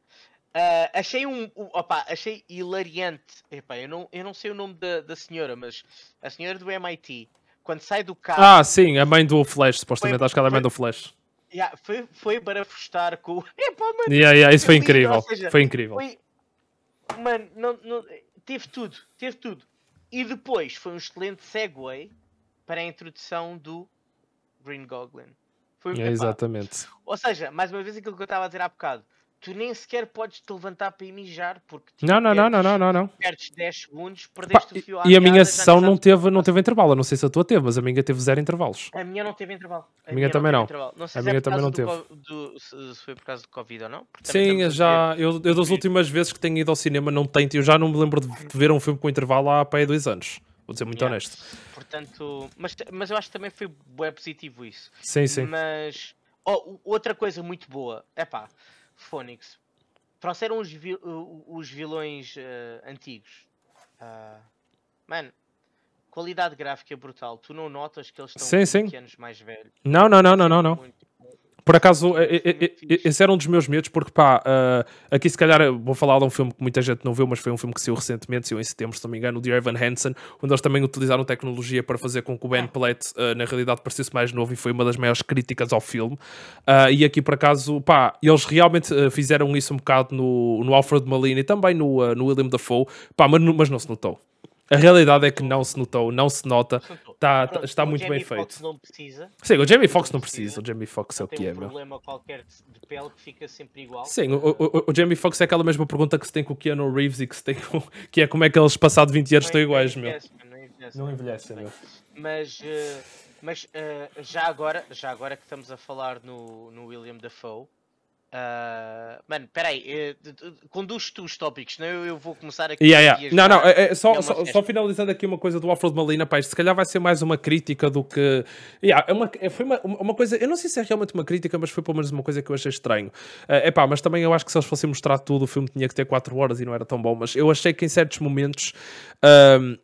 Ah, achei um. um- opa, achei hilariante. Epá, eu, não, eu não sei o nome da, da senhora, mas a senhora do MIT, quando sai do carro, Ah, sim, a mãe do Flash, supostamente. Foi- Acho que ela é a mãe do Flash. yeah, foi, foi para fustar com. o- Epá, mano, Yeah, yeah, isso foi lindo, incrível. seja, Foi incrível. Foi. Mano, não, não- teve tudo, teve tudo. E depois foi um excelente segue para a introdução do Green Goblin. Foi, É, exatamente. Ou seja, mais uma vez aquilo que eu estava a dizer há bocado. Tu nem sequer podes te levantar para ir mijar porque tipo, Não, não, não, não, perdes- não, não, não. perdes 10 segundos, Pá, perdeste o fio à e a minha sessão não teve, não teve intervalo. Eu não sei se a tua teve, mas a minha teve zero intervalos. A minha não teve intervalo. A minha também teve não. Não sei A é minha por também não do co- do- se foi por causa do Covid ou não. porque também Sim, a já. Eu, eu das últimas vezes que tenho ido ao cinema não tenho. Eu já não me lembro de de ver um filme com intervalo há para aí dois anos. Vou ser muito Yeah. honesto. Portanto, mas, mas eu acho que também foi positivo isso. Sim, sim. Mas oh, outra coisa muito boa, é pá, Phoenix. Trouxeram os, vi- os vilões eh, antigos. Ah, mano, qualidade gráfica brutal. Tu não notas que eles estão Sim, sim. 20 anos mais velhos. Não, não, não, não, não, não. Muito- Por acaso, muito eh, fixe. esse era um dos meus medos, porque pá, eh, aqui se calhar vou falar de um filme que muita gente não viu, mas foi um filme que saiu recentemente, saiu em setembro, se não me engano, o de Evan Hansen, onde eles também utilizaram tecnologia para fazer com que o Ben Platt, eh, na realidade, parecesse mais novo e foi uma das maiores críticas ao filme. Ah, e aqui, por acaso, pá, eles realmente fizeram isso um bocado no, no Alfred Molina e também no, no William Dafoe, pá, mas, mas não se notou. A realidade é que não se notou, não se nota, Portanto, tá, pronto, está o muito Jamie bem Foxx feito. não precisa. Sim, o Jamie Foxx não precisa. precisa, o Jamie Foxx é o Tem que é, um meu. problema qualquer de pele que fica sempre igual. Sim, o, o, o Jamie Foxx é aquela mesma pergunta que se tem com o Keanu Reeves e que se tem com. que é como é que eles, passado 20 anos, estão iguais, meu. envelhece, Não envelhece, Não envelhecem, meu. Mas, eh, mas eh, já, agora, já agora que estamos a falar no, no William Dafoe, ah, mano, peraí, eh, conduz tu os tópicos, senão eu, eu vou começar aqui Yeah, yeah. Não, não, é, é só, É só, só finalizando aqui uma coisa do Alfred Molina, pá, se calhar vai ser mais uma crítica do que. Yeah, é uma, é- foi uma, uma coisa, eu não sei se é realmente uma crítica, mas foi pelo menos uma coisa que eu achei estranho. É pá, mas também eu acho que se eles fossem mostrar tudo, o filme tinha que ter 4 horas e não era tão bom. Mas eu achei que em certos momentos. ahm,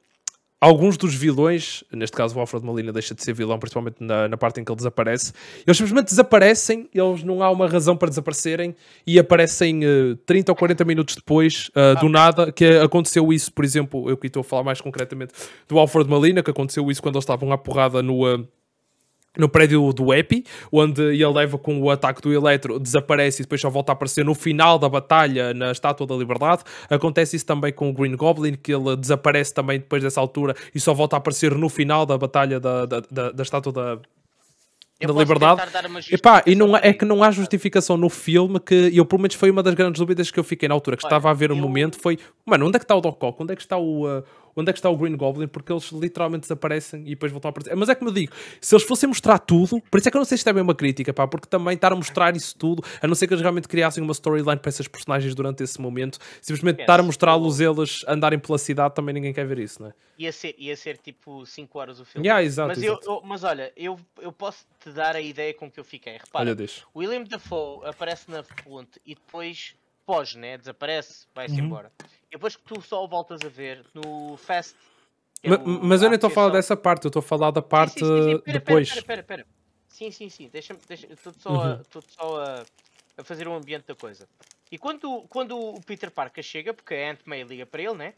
alguns dos vilões, neste caso o Alfred Molina deixa de ser vilão, principalmente na, na parte em que ele desaparece, eles simplesmente desaparecem, eles não há uma razão para desaparecerem e aparecem eh, 30 ou 40 minutos depois, eh, do nada, que aconteceu isso, por exemplo, eu aqui estou a falar mais concretamente do Alfred Molina, que aconteceu isso quando eles estavam à porrada no. eh, no prédio do Epi, onde ele leva com o ataque do Eletro, desaparece e depois só volta a aparecer no final da batalha na Estátua da Liberdade. Acontece isso também com o Green Goblin, que ele desaparece também depois dessa altura e só volta a aparecer no final da batalha da, da, da, da Estátua da, Eu da Liberdade. Epá, e não, é que não há justificação no filme que eu, pelo menos, foi uma das grandes dúvidas que eu fiquei na altura, que Olha, estava a ver o eu- momento, foi, mano, onde é que está o Doc Ock? Onde é que está o... uh, Onde é que está o Green Goblin? Porque eles literalmente desaparecem e depois voltam a aparecer. Mas é como eu digo, se eles fossem mostrar tudo, por isso é que eu não sei se isto é bem uma crítica, pá, porque também estar a mostrar isso tudo, a não ser que eles realmente criassem uma storyline para esses personagens durante esse momento, simplesmente estar a mostrá-los eles andarem pela cidade, também ninguém quer ver isso, não é? Ia ser, ia ser tipo 5 horas o filme. Yeah, exato, mas, eu, exato. eu- mas olha, eu, eu posso te dar a ideia com que eu fiquei. Repara, Olha, deixa. William Dafoe aparece na fonte e depois foge, né? Desaparece, vai-se Uhum. embora. Depois que tu só o voltas a ver no Fast. é Ma- o- Mas eu nem estou a falar dessa parte, eu estou a falar da parte sim, sim, sim, pera, depois. Pera, pera, pera, pera. Sim, sim, sim. Deixa-me. Deixa, Estou só, Uhum. a, só a, a fazer o ambiente da coisa. E quando, quando o Peter Parker chega, porque a Aunt May liga para ele, né?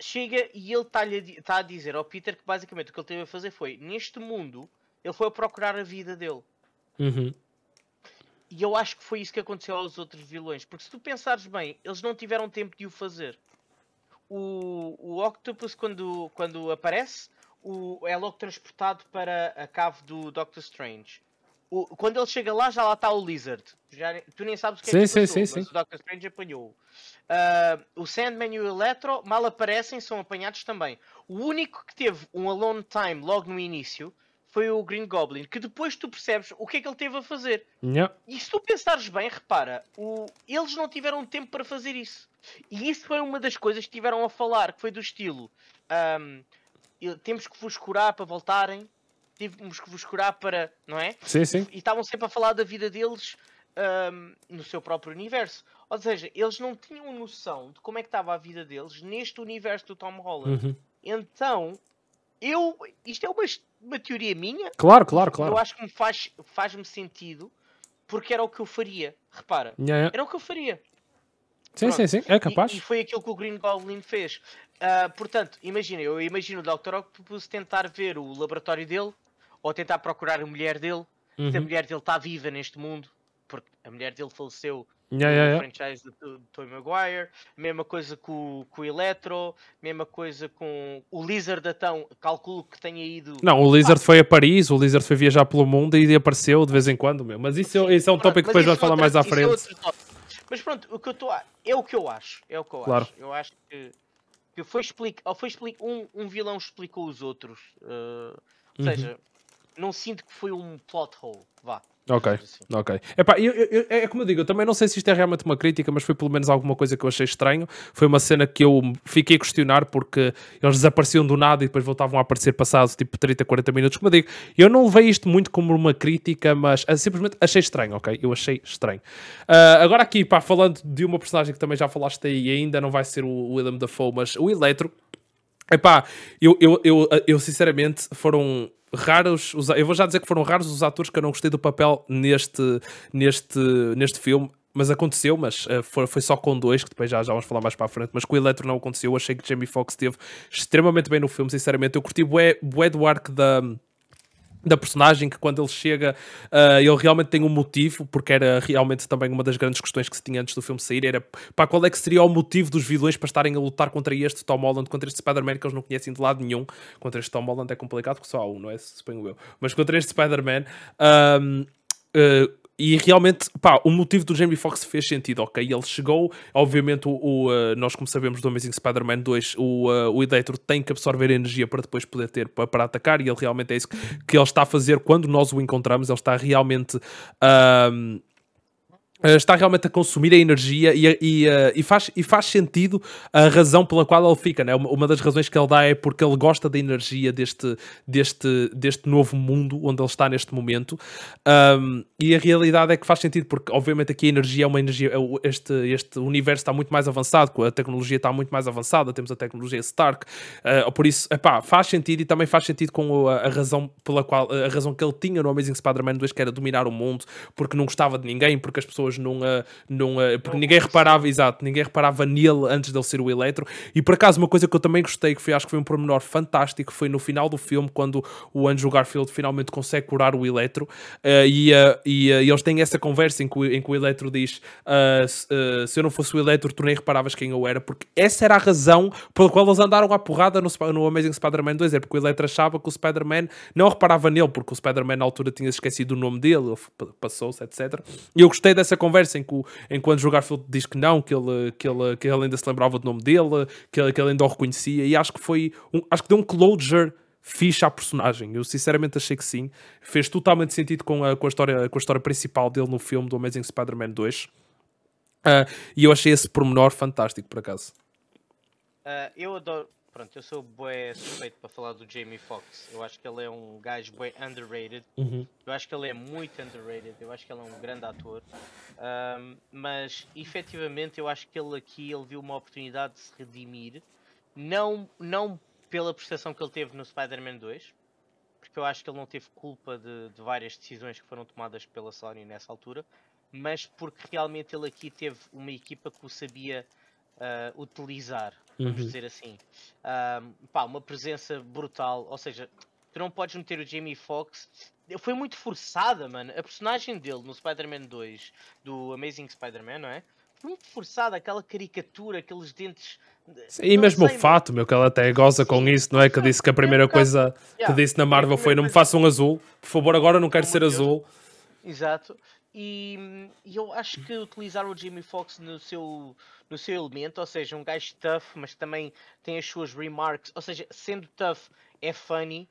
Chega e ele está tá a dizer ao Peter que basicamente o que ele teve a fazer foi, neste mundo, ele foi a procurar a vida dele. Uhum. E eu acho que foi isso que aconteceu aos outros vilões. Porque se tu pensares bem, eles não tiveram tempo de o fazer. O, o Octopus, quando, quando aparece, o, é logo transportado para a cave do Doctor Strange. O, quando ele chega lá, já lá está o Lizard. Já, tu nem sabes o que sim, é que sim, passou, sim, mas sim. o Doctor Strange apanhou. Uh, o Sandman e o Electro, mal aparecem, são apanhados também. O único que teve um alone time logo no início foi o Green Goblin, que depois tu percebes o que é que ele teve a fazer. Yeah. E se tu pensares bem, repara, o... eles não tiveram tempo para fazer isso. E isso foi uma das coisas que tiveram a falar, que foi do estilo. eu- temos que vos curar para voltarem, temos que vos curar para. não é? Sim, sim. E estavam sempre a falar da vida deles ahm, no seu próprio universo. Ou seja, eles não tinham noção de como é que estava a vida deles neste universo do Tom Holland. Uhum. Então, eu. Isto é uma, uma teoria minha, Claro, claro, claro. eu acho que me faz, faz-me sentido porque era o que eu faria. Repara, Yeah, yeah. era o que eu faria. Sim, Pronto. sim, sim. É E- capaz. E, foi aquilo que o Green Goblin fez. Ah, portanto, imagina, eu imagino o Dr. Octopus tentar ver o laboratório dele ou tentar procurar a mulher dele. Se a Uhum. mulher dele está viva neste mundo, porque a mulher dele faleceu Yeah, yeah, yeah. franchise do, do Tobey Maguire. Mesma coisa com, o- com o Electro, mesma coisa com o Lizard Atão. Calculo que tenha ido. Não, o Lizard foi a Paris, o Lizard foi viajar pelo mundo e apareceu de vez em quando, meu. Mas isso, é- isso é um tópico que depois vamos é falar outra- mais à é frente. tópico. Mas pronto, o que eu estou a... é o que eu acho. É o que eu Claro. acho. Eu acho que, que foi, explica... ou foi explica... um, um vilão explicou os outros. uh, Ou Uhum. seja, não sinto que foi um plot hole. Vá. Ok, ok. Epá, eu, eu- é como eu digo, eu também não sei se isto é realmente uma crítica, mas foi pelo menos alguma coisa que eu achei estranho. Foi uma cena que eu fiquei a questionar porque eles desapareciam do nada e depois voltavam a aparecer passados tipo 30, 40 minutos. Como eu digo, eu não levei isto muito como uma crítica, mas ah, simplesmente achei estranho, ok? Eu achei estranho. Ah, agora aqui, pá, falando de uma personagem que também já falaste aí e ainda não vai ser o Willem Dafoe, mas o Eletro, Epá, eu, eu, eu, eu sinceramente foram raros, os, eu vou já dizer que foram raros os atores que eu não gostei do papel neste, neste, neste filme, mas aconteceu, mas eh, foi, foi só com dois, que depois já, já vamos falar mais para a frente, mas com o Electro não aconteceu, eu achei que Jamie Foxx esteve extremamente bem no filme, sinceramente, eu curti do arco da da personagem que quando ele chega ah, ele realmente tem um motivo porque era realmente também uma das grandes questões que se tinha antes do filme sair era pá, qual é que seria o motivo dos vilões para estarem a lutar contra este Tom Holland, contra este Spider-Man que eles não conhecem de lado nenhum contra este Tom Holland é complicado porque só há um, não é? Suponho eu mas contra este Spider-Man ahm, ah, e realmente, pá, o motivo do Jamie Foxx fez sentido, ok? Ele chegou, obviamente, o, o, uh, nós como sabemos do Amazing Spider-Man 2, o, uh, o Electro tem que absorver energia para depois poder ter para, para atacar, e ele realmente é isso que, que ele está a fazer quando nós o encontramos, ele está realmente. Uh, está realmente a consumir a energia e, e, uh, e faz, e faz sentido a razão pela qual ele fica. Né? Uma, das razões que ele dá é porque ele gosta da energia deste, deste, deste novo mundo onde ele está neste momento. Um, e a realidade é que faz sentido, porque obviamente aqui a energia é uma energia. é Este, este universo está muito mais avançado, a tecnologia está muito mais avançada, temos a tecnologia Stark. Uh, por isso, epá, faz sentido e também faz sentido com a, a razão pela qual a razão que ele tinha no Amazing Spider-Man 2, que era dominar o mundo, porque não gostava de ninguém, porque as pessoas não, uh, não uh, porque ninguém reparava, exato, ninguém reparava nele antes dele ser o Eletro. E por acaso, uma coisa que eu também gostei, que foi, acho que foi um pormenor fantástico, foi no final do filme, quando o Andrew Garfield finalmente consegue curar o Eletro, uh, e, e, e eles têm essa conversa em que, o- em que o Eletro diz: se, eu não fosse o Eletro, tu nem reparavas quem eu era, porque essa era a razão pela qual eles andaram à porrada no, no Amazing Spider-Man 2, é porque o Eletro achava que o Spider-Man não reparava nele, porque o Spider-Man na altura tinha esquecido o nome dele, passou-se, etc. E eu gostei dessa conversa em que, o, que o Garfield diz que não, que ele, que, ele, que ele ainda se lembrava do nome dele, que ele, que ele ainda o reconhecia, e acho que foi, um, acho que deu um closure fixe à personagem. Eu sinceramente achei que sim. Fez totalmente sentido com a, com a, história, com a história principal dele no filme do Amazing Spider-Man 2. Ah, e eu achei esse pormenor fantástico, por acaso. Ah, eu adoro. Pronto, eu sou bué suspeito para falar do Jamie Foxx. Eu acho que ele é um gajo bué underrated. Eu acho que ele é muito underrated. Eu acho que ele é um grande ator. Ahm, mas efetivamente eu acho que ele aqui ele viu uma oportunidade de se redimir. Não, não pela prestação que ele teve no Spider-Man 2. Porque eu acho que ele não teve culpa de, de várias decisões que foram tomadas pela Sony nessa altura. mas porque realmente ele aqui teve uma equipa que o sabia uh, utilizar, vamos Uhum. dizer assim. Um, pá, uma presença brutal, ou seja, tu não podes meter o Jamie Foxx. Foi muito forçada, mano. A personagem dele no Spider-Man 2, do Amazing Spider-Man, não é? Foi muito forçada, aquela caricatura, aqueles dentes. Sim, E mesmo o sei, fato, meu, que ela até goza com Sim. isso, não é? Que disse que a primeira um coisa que disse na Marvel foi: não me façam azul, por favor, agora não quero ser azul. Exato. E, e eu acho que utilizaram o Jamie Foxx no seu, no seu elemento, ou seja, um gajo tough, mas também tem as suas remarks, ou seja, sendo tough é funny.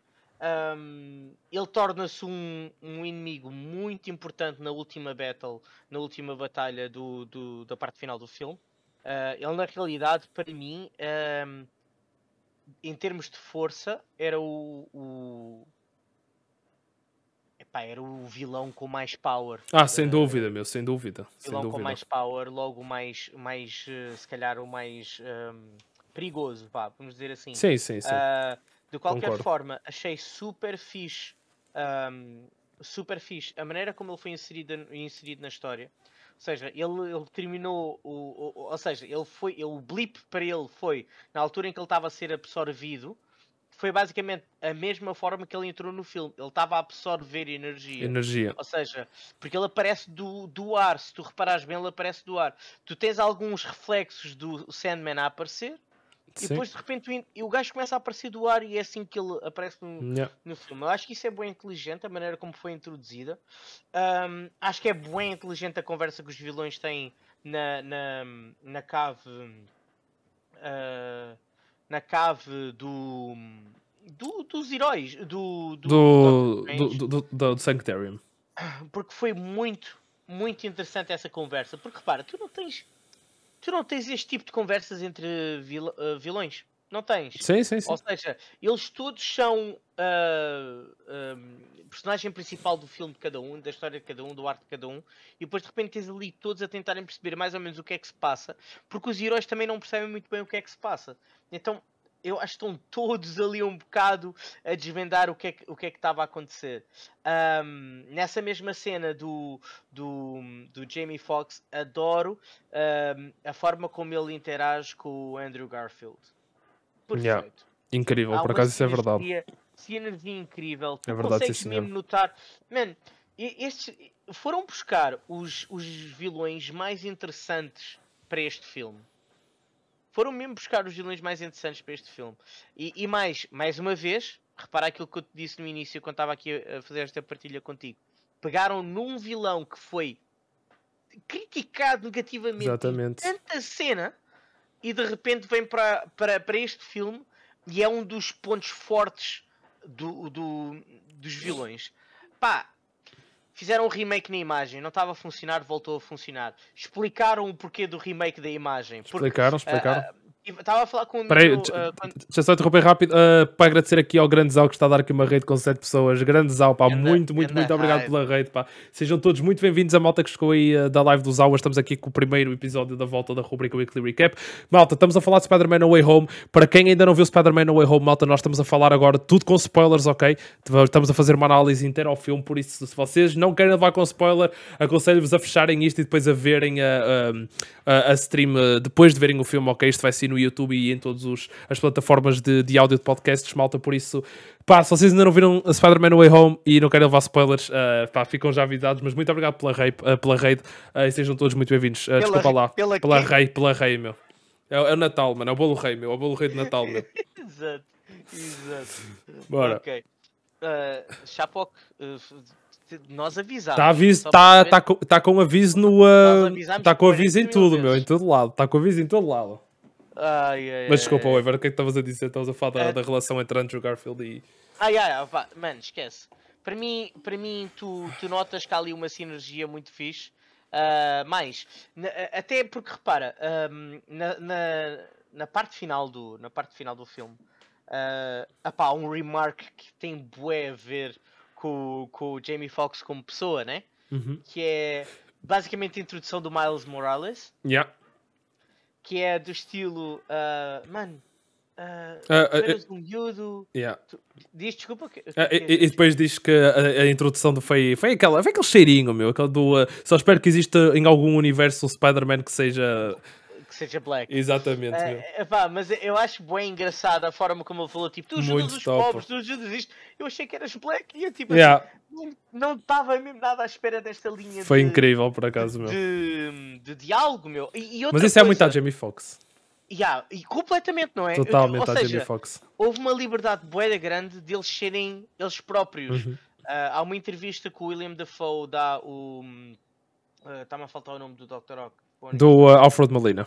um, ele torna-se um, um inimigo muito importante na última battle, na última batalha do, do- da parte final do filme. Uh, ele na realidade, para mim, um, em termos de força, era o, o- Epá, era o vilão com mais power. Ah, sem Uh, dúvida, meu, sem dúvida. Sem vilão com dúvida. mais power, logo mais, mais eh, se calhar o mais ehm, perigoso, vá, vamos dizer assim. Sim, sim, sim. Ah, de qualquer Concordo. forma, achei super fixe, ahm, super fixe a maneira como ele foi inserido, inserido na história. Ou seja, ele, ele terminou o, o- o- ou seja, ele foi, ele- o blip para ele foi na altura em que ele estava a ser absorvido. Foi basicamente a mesma forma que ele entrou no filme. Ele estava a absorver energia. Energia. Ou seja, porque ele aparece do, do ar, se tu reparares bem, ele aparece do ar. Tu tens alguns reflexos do Sandman a aparecer, e Sim. depois de repente o e o gajo começa a aparecer do ar e é assim que ele aparece no, Yeah. no filme. Eu acho que isso é bem inteligente, a maneira como foi introduzida. Ahm, acho que é bem inteligente a conversa que os vilões têm na, na, na cave. ah, na cave do. do- dos heróis. Do. do, Do, do, do, Sanctorium. porque foi muito, muito interessante essa conversa. Porque repara, tu não tens, tu não tens este tipo de conversas entre vil- eh, vilões. Não tens. Sim, sim, sim. Ou seja, eles todos são ah, personagem principal do filme de cada um, da história de cada um, do arte de cada um, e depois de repente tens ali todos a tentarem perceber mais ou menos o que é que se passa, porque os heróis também não percebem muito bem o que é que se passa. Então eu acho que estão todos ali um bocado a desvendar o que é que, o que, é que estava a acontecer. Ahm, nessa mesma cena do, do, do Jamie Foxx, adoro ahm, a forma como ele interage com o Andrew Garfield. Perfeito. Yeah. Incrível, Há por acaso isso é verdade. sinergia- Sinergia incrível. Tu É verdade, sim, consegues senhor. mesmo notar. Man, estes foram buscar os, os vilões mais interessantes para este filme. Foram mesmo buscar os vilões mais interessantes para este filme. E, e mais, mais uma vez, repara aquilo que eu te disse no início quando estava aqui a, fazer esta partilha contigo. Pegaram num vilão que foi criticado negativamente Exatamente. tanta cena e de repente vem para, para, para este filme e é um dos pontos fortes do, do- dos vilões. Pá, fizeram um remake na imagem, não estava a funcionar, voltou a funcionar. Explicaram o porquê do remake da imagem. Porque, Explicaram, explicaram. ah, Estava a falar com amigo. Espera aí, meu, deixa- ah, quando- deixa só interromper rápido ah, para agradecer aqui ao Grande Zal que está a dar aqui uma rede com 7 pessoas. Grande Zal, pá, muito, muito, muito obrigado hype. pela rede, pá. Sejam todos muito bem-vindos à malta que chegou aí ah, da live dos Zal. Estamos aqui com o primeiro episódio da volta da rubrica Weekly Recap. Malta, estamos a falar de Spider-Man No Way Home. Para quem ainda não viu Spider-Man No Way Home, malta, nós estamos a falar agora tudo com spoilers, ok? Estamos a fazer uma análise inteira ao filme, por isso, se vocês não querem levar com spoiler, aconselho-vos a fecharem isto e depois a verem a, a, a- a stream uh, depois de verem o filme, ok? Isto vai ser no YouTube e em todas as plataformas de, de áudio de podcasts, malta, por isso, pá, se vocês ainda não viram a Spider-Man Way Home e não querem levar spoilers, uh, pá, ficam já avisados, mas muito obrigado pela, rei, uh, pela raid uh, e sejam todos muito bem-vindos. Uh, desculpa lá, pela pela rei, pela rei, meu. É, é o Natal, mano, é o bolo rei, meu, é o bolo rei de Natal, meu. Exato, exato. Bora. Ok. Uh, Chapoc, nós avisámos. Está aviso, tá, para tá, com- tá com aviso no. Nós Uh, avisámos tá com aviso em 40 mil tudo, meu, em todo lado. Está com aviso em todo lado. Ai, ai, Mas desculpa, ai. Weaver, o que é que estavas a dizer? Estavas a falar da, É. da relação entre Andrew Garfield e. Ai, ai, ai, mano, esquece. Para mim, para mim tu, tu notas que há ali uma sinergia muito fixe. Ah, mais, na- até porque repara, na, na, na parte final do, na parte final do filme, ah, apá, há um remark que tem bué a ver com, com o Jamie Foxx como pessoa, né? Uhum. Que é basicamente a introdução do Miles Morales. Yeah. Que é do estilo, ah, mano, tu ah, eras um miúdo. Yeah. tu- Diz desculpa. que- Ah, que- e, e depois diz que a, a introdução do foi, foi, aquela, foi aquele cheirinho, meu. Aquele do, ah, só espero que exista em algum universo um Spider-Man que seja. Seja Black. Exatamente. É, epá, mas eu acho bem engraçado a forma como ele falou, tipo, tu ajudas Muito os top. pobres, tu ajudas isto. Eu achei que eras black e eu tipo, Yeah, assim, não- estava mesmo nada à espera desta linha foi de, incrível, por acaso, meu. de, de diálogo, meu. E, e Mas isso é muito coisa- a Jamie Foxx. Yeah, e completamente, não é? Totalmente Ou a seja, Jamie Foxx. houve uma liberdade boeda grande deles serem eles próprios. Uhum. Ah, há uma entrevista que o William Dafoe dá o. ah, Está-me a faltar o nome do Dr. Ock. Do ah, Alfred Molina.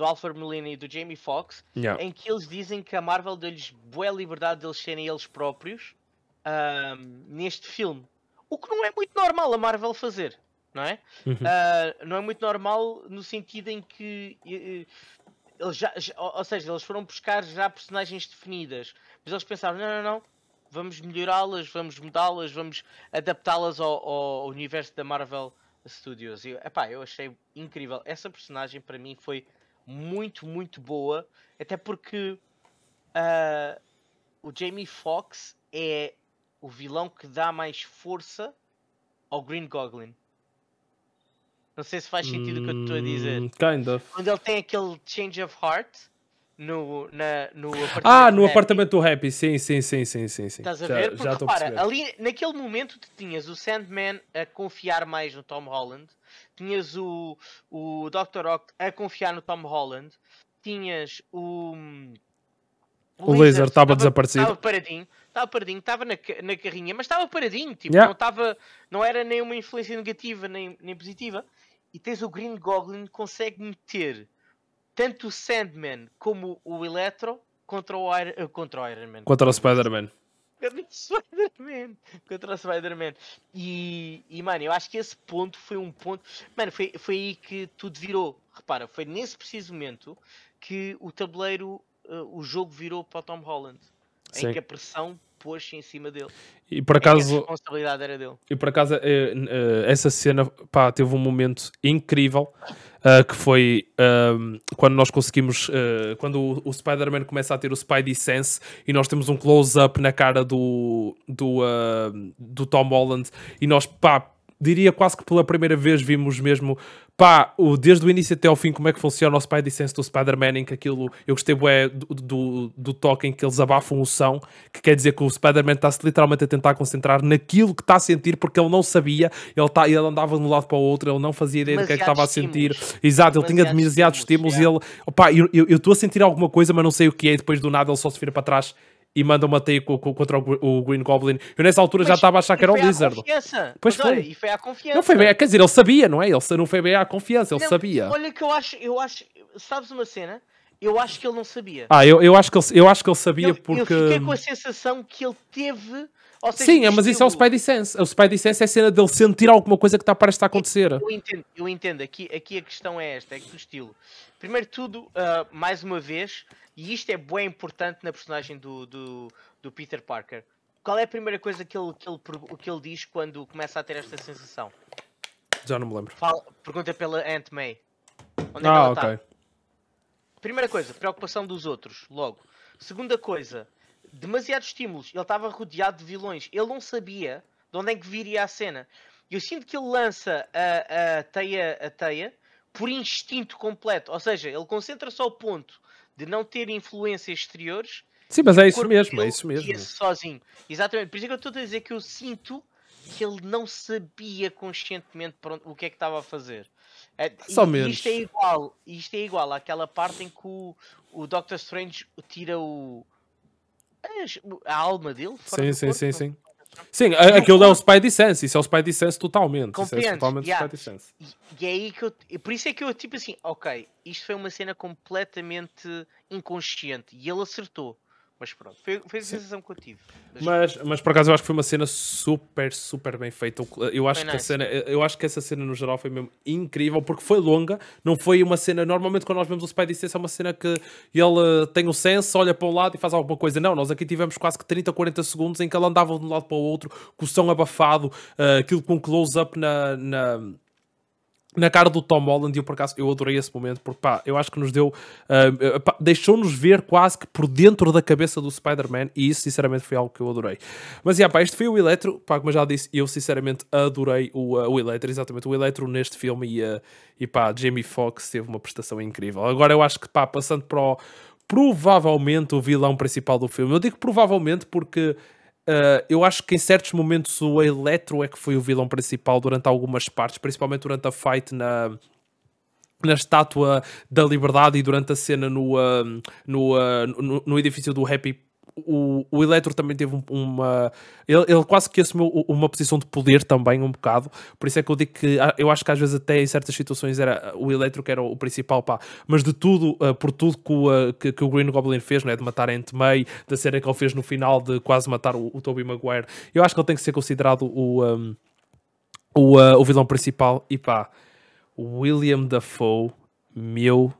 Do Alfred Molina e do Jamie Foxx, Yeah. em que eles dizem que a Marvel deu-lhes boa liberdade de eles serem eles próprios ahm, neste filme. O que não é muito normal a Marvel fazer, não é? Uhum. Ah, não é muito normal no sentido em que eh, eles já, já- ou ou seja, eles foram buscar já personagens definidas, mas eles pensaram, não, não, não, vamos melhorá-las, vamos mudá-las, vamos adaptá-las ao, ao universo da Marvel Studios. E, epá, eu achei incrível. Essa personagem para mim foi muito, muito boa, até porque ah, o Jamie Foxx é o vilão que dá mais força ao Green Goblin. Não sei se faz sentido o que eu estou a dizer. Hum, Kind of. Quando ele tem aquele change of heart no, na, no apartamento. Ah, no apartamento do Happy, sim, sim, sim, sim, sim. sim. Estás a Já- ver? Já Porque a repara, ali naquele momento tu tinhas o Sandman a confiar mais no Tom Holland, tinhas o, o Dr. Ock a confiar no Tom Holland, tinhas o. O Laser estava desaparecido. Estava paradinho, estava paradinho, estava na, na carrinha, mas estava paradinho, tipo, Yeah. não estava, não era nenhuma influência negativa nem, nem positiva. E tens o Green Goblin que consegue meter tanto o Sandman como o Electro contra o Iron, contra o Iron Man. Contra o Spider-Man. Contra o Spider-Man. Contra o Spider-Man. E, e, mano, eu acho que esse ponto foi um ponto. Mano, foi, foi aí que tudo virou. Repara, foi nesse preciso momento que o tabuleiro, eh, o jogo virou para o Tom Holland. Sim. Em que a pressão pôs-se em cima dele. E por Em que a acaso, responsabilidade era dele. E por acaso, eh, eh, essa cena pá, teve um momento incrível ah, que foi ahm, quando nós conseguimos. eh, quando o, o Spider-Man começa a ter o Spidey Sense e nós temos um close-up na cara do, do, ah, do Tom Holland e nós, pá, diria quase que pela primeira vez vimos mesmo. Pá, o, desde o início até ao fim, como é que funciona o Spidey Sense do Spider-Man, em que aquilo, eu gostei bué do, do, do toque em que eles abafam o som, que quer dizer que o Spider-Man está-se literalmente a tentar concentrar naquilo que está a sentir, porque ele não sabia, ele, tá, ele andava de um lado para o outro, ele não fazia ideia do que é que estava a sentir. Exato, ele tinha Demasiados estímulos e ele, eu- eu estou a sentir alguma coisa, mas não sei o que é, e depois do nada ele só se vira para trás e manda uma teia co- co- contra o, Gr- o Green Goblin. Eu nessa altura já estava a achar que era o Lizard. Confiança. Pois Mas olha, foi. E foi à confiança. Não foi bem, quer dizer, ele sabia, não é? Ele não foi bem à confiança, ele Não, sabia. Olha que eu acho, eu acho, sabes uma cena? Eu acho que ele não sabia. Ah, eu, eu, acho que ele, eu acho que ele sabia eu, porque. eu fiquei com a sensação que ele teve. Seja, Sim, é, mas isso é o Spidey Sense. O Spidey Sense é a cena dele sentir alguma coisa que está para estar a acontecer. Eu entendo, eu entendo. Aqui, aqui a questão é esta, é que do estilo. Primeiro de tudo, ah, mais uma vez, e isto é bem importante na personagem do, do, do Peter Parker. Qual é a primeira coisa que ele, que, ele, que ele diz quando começa a ter esta sensação? Já não me lembro. Fala- pergunta pela Aunt May. Onde é que Ah, ok. está? Primeira coisa, preocupação dos outros, logo. Segunda coisa, demasiados estímulos. Ele estava rodeado de vilões. Ele não sabia de onde é que viria a cena. Eu sinto que ele lança a, a teia a teia por instinto completo. Ou seja, ele concentra-se ao ponto de não ter influências exteriores. Sim, mas é o isso mesmo, é isso mesmo. sozinho. Exatamente. Por isso é que eu estou a dizer que eu sinto que ele não sabia conscientemente onde- o que é que estava a fazer. É, Só e- menos. Isto é igual, isto é igual àquela parte em que o, o Doctor Strange tira o a alma dele. Sim, sim, corpo, sim, sim. Sim, a- aquilo é o Spidey Sense, isso é o Spidey Sense totalmente. Isso é Compreendes? totalmente Yeah. o Spidey Sense. E, e é aí que eu. e Por isso é que eu, tipo assim, ok, isto foi uma cena completamente inconsciente e ele acertou. Mas pronto, foi, foi a Sim. sensação que eu tive. Mas- Mas, por acaso eu acho que foi uma cena super, super bem feita. Eu acho, Foi que a nice. cena, eu acho que essa cena no geral foi mesmo incrível porque foi longa, não foi uma cena. Normalmente, quando nós vemos o Spidey Sense, é uma cena que ele eh, tem o sense, olha para um lado e faz alguma coisa. Não, nós aqui tivemos quase que 30, 40 segundos em que ele andava de um lado para o outro, com o som abafado, eh, aquilo com close-up na, na, na cara do Tom Holland e eu por acaso eu adorei esse momento porque pá, eu acho que nos deu uh, deixou-nos ver quase que por dentro da cabeça do Spider-Man e isso sinceramente foi algo que eu adorei. Mas yeah, pá, este foi o Electro, pá, como eu já disse eu sinceramente adorei o, uh, o Electro exatamente, o Electro neste filme e, uh, e pá, Jamie Foxx teve uma prestação incrível. Agora eu acho que pá, passando para o provavelmente o vilão principal do filme, eu digo provavelmente porque Uh, eu acho que em certos momentos o Electro é que foi o vilão principal durante algumas partes, principalmente durante a fight na, na estátua da liberdade e durante a cena no, uh, no, uh, no, no, edifício do Happy o, o Eletro também teve uma. Ele, ele, quase que assumiu uma posição de poder também, um bocado. Por isso é que eu digo que ah, eu acho que às vezes, até em certas situações, era o Eletro que era o principal, pá. Mas de tudo, uh, por tudo que o, uh, que, que, o Green Goblin fez, né, de matar a Aunt May, da cena que ele fez no final de quase matar o, o Maguire, eu acho que ele tem que ser considerado o, um, o, uh, o vilão principal. E pá, William Dafoe, meu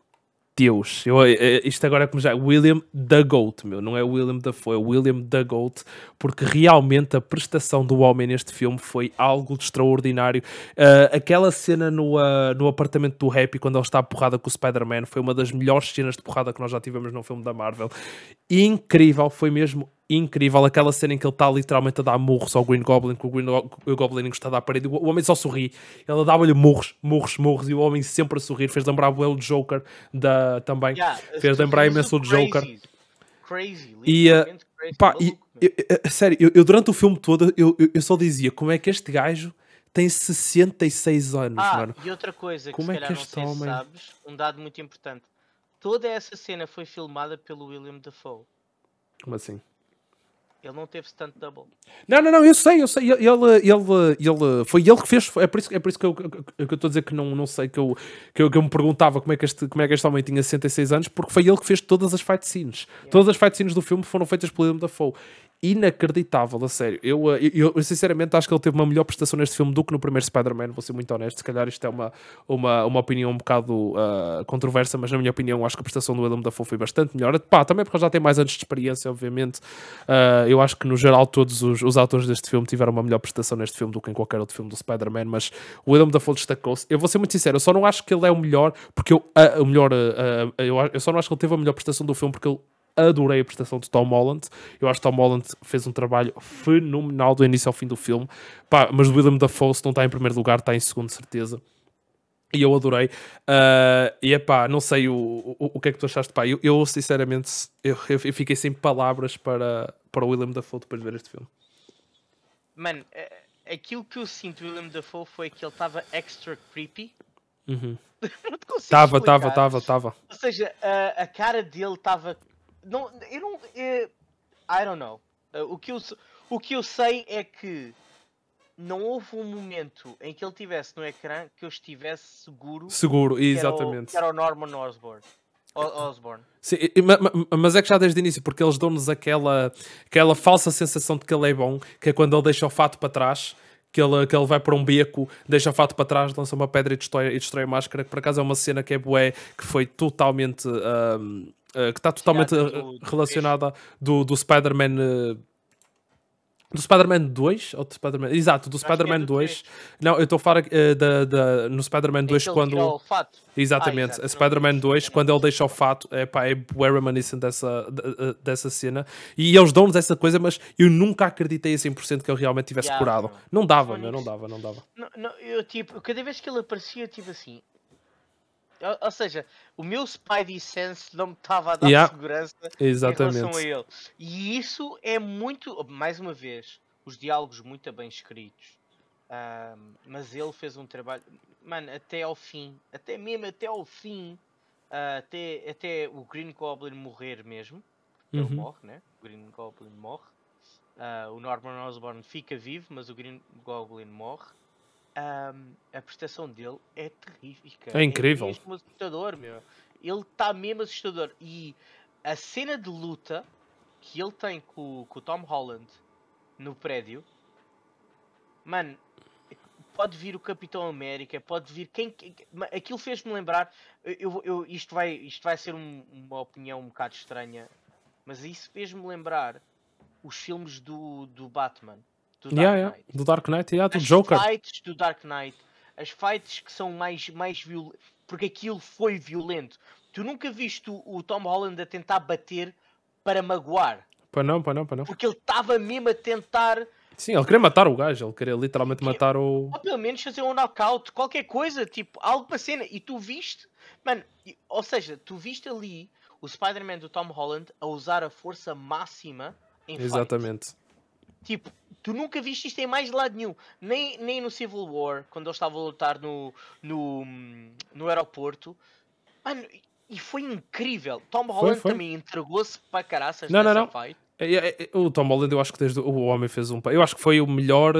Deus, eu, eh, eh, isto agora é como já William the Goat, meu, não é William Dafoe, é William the Goat, porque realmente a prestação do homem neste filme foi algo de extraordinário. Uh, aquela cena no, uh, no apartamento do Happy, quando ele está a porrada com o Spider-Man, foi uma das melhores cenas de porrada que nós já tivemos num filme da Marvel. Incrível, foi mesmo incrível. Aquela cena em que ele está literalmente a dar murros ao Green Goblin, com o Green Goblin encostado à parede. O homem só sorri. Ele dava-lhe murros, murros, murros. E o homem sempre a sorrir. Fez lembrar o Joker da, também. Yeah, Fez lembrar imenso o Joker. Crazy. E, uh, crazy, pá, e, eu, eu, sério, eu, eu, durante o filme todo eu, eu, só dizia como é que este gajo tem 66 anos, ah, mano. E outra coisa que como se é que este homem... sabes, um dado muito importante. Toda essa cena foi filmada pelo William Dafoe. Como assim? Ele não teve stunt double. Não, não, não, eu sei, eu sei. Ele, ele, ele, foi ele que fez. É por isso, é por isso que eu estou a dizer que não, não sei, que eu, que eu, que eu me perguntava como é, que este, como é que este homem tinha 66 anos, porque foi ele que fez todas as fight scenes. Yeah. Todas as fight scenes do filme foram feitas pelo William Dafoe inacreditável, a sério. Eu, eh, eu, eu, sinceramente acho que ele teve uma melhor prestação neste filme do que no primeiro Spider-Man, vou ser muito honesto. Se calhar isto é uma, uma, uma opinião um bocado uh, controversa, mas na minha opinião acho que a prestação do Willem Dafoe foi bastante melhor. Pá, também porque ele já tem mais anos de experiência, obviamente. Uh, eu acho que no geral todos os, os atores deste filme tiveram uma melhor prestação neste filme do que em qualquer outro filme do Spider-Man, mas o Willem Dafoe destacou-se. Eu vou ser muito sincero, eu só não acho que ele é o melhor, porque eu, uh, o melhor, eu, eu só não acho que ele teve a melhor prestação do filme porque ele adorei a prestação de Tom Holland. Eu acho que Tom Holland fez um trabalho fenomenal do início ao fim do filme. Pá, mas o William Dafoe, se não está em primeiro lugar, está em segundo, certeza. E eu adorei. Uh, e é pá, não sei o, o, o que é que tu achaste. Pá, eu, eu sinceramente, eu, eu, fiquei sem palavras para, para o William Dafoe depois de ver este filme. Mano, é, aquilo que eu sinto do William Dafoe foi que ele estava extra creepy. Uhum. Estava, estava, estava, estava. Ou seja, a, a cara dele estava não, eu não. Eu, I don't know. Uh, o, que eu, o que eu sei é que não houve um momento em que ele estivesse no ecrã que eu estivesse seguro. Seguro, exatamente. Que era o, que era o Norman Osborn. Osborn. Sim, mas é que já desde o início, porque eles dão-nos aquela, aquela falsa sensação de que ele é bom, que é quando ele deixa o fato para trás, que ele, que ele vai para um beco, deixa o fato para trás, lança uma pedra e destrói, e destrói a máscara, que por acaso é uma cena que é bué, que foi totalmente. Um, que está totalmente do, relacionada do, do Spider-Man. Uh, do Spider-Man 2? Ou do Spider-Man... Exato, do Spider-Man é 2. Não, eu estou a falar uh, da, da, no Spider-Man 2 quando. O fato. Exatamente, ah, Spider-Man 2, quando ele deixa o fato, é pá, é bem reminiscent dessa, dessa cena. E eles dão-nos essa coisa, mas eu nunca acreditei a 100% que ele realmente tivesse yeah, curado. Não dava, meu, não dava, não dava. Não, não, eu tipo, cada vez que ele aparecia, tipo assim, ou seja, o meu Spidey Sense não me estava a dar yeah, segurança exatamente. em relação a ele. E isso é muito. Mais uma vez, os diálogos muito bem escritos. Um, mas ele fez um trabalho. Mano, até ao fim. Até mesmo até ao fim. Uh, até, até o Green Goblin morrer mesmo. Ele uhum. morre, né? O Green Goblin morre. Uh, o Norman Osborn fica vivo, mas o Green Goblin morre um, a prestação dele é terrível. É incrível. É mesmo assustador, meu. Ele está mesmo assustador. E a cena de luta que ele tem com, com o Tom Holland no prédio, mano, pode vir o Capitão América, pode vir quem. quem aquilo fez-me lembrar. Eu, eu, isto, vai, isto vai ser um, uma opinião um bocado estranha, mas isso fez-me lembrar os filmes do, do Batman do Dark yeah, Knight. Yeah. Do Dark Knight, yeah, do As Joker. fights do Dark Knight, as fights que são mais, mais violentas, porque aquilo foi violento. Tu nunca viste o, o Tom Holland a tentar bater para magoar. Para não, para não, para não. Porque ele estava mesmo a tentar, Sim, ele queria matar o gajo, ele queria literalmente matar o. ou pelo menos fazer um knockout, qualquer coisa, tipo, algo para cena. E tu viste, mano, ou seja, tu viste ali o Spider-Man do Tom Holland a usar a força máxima em fight. Exatamente. Tipo, tu nunca viste isto em mais lado nenhum. Nem, nem no Civil War, quando ele estava a lutar no, no, no aeroporto. Mano, e foi incrível. Tom Holland foi. também entregou-se para caraças Não, não, nessa não. fight. É, é, é, O Tom Holland, eu acho que desde o homem fez um. Eu acho que foi o melhor.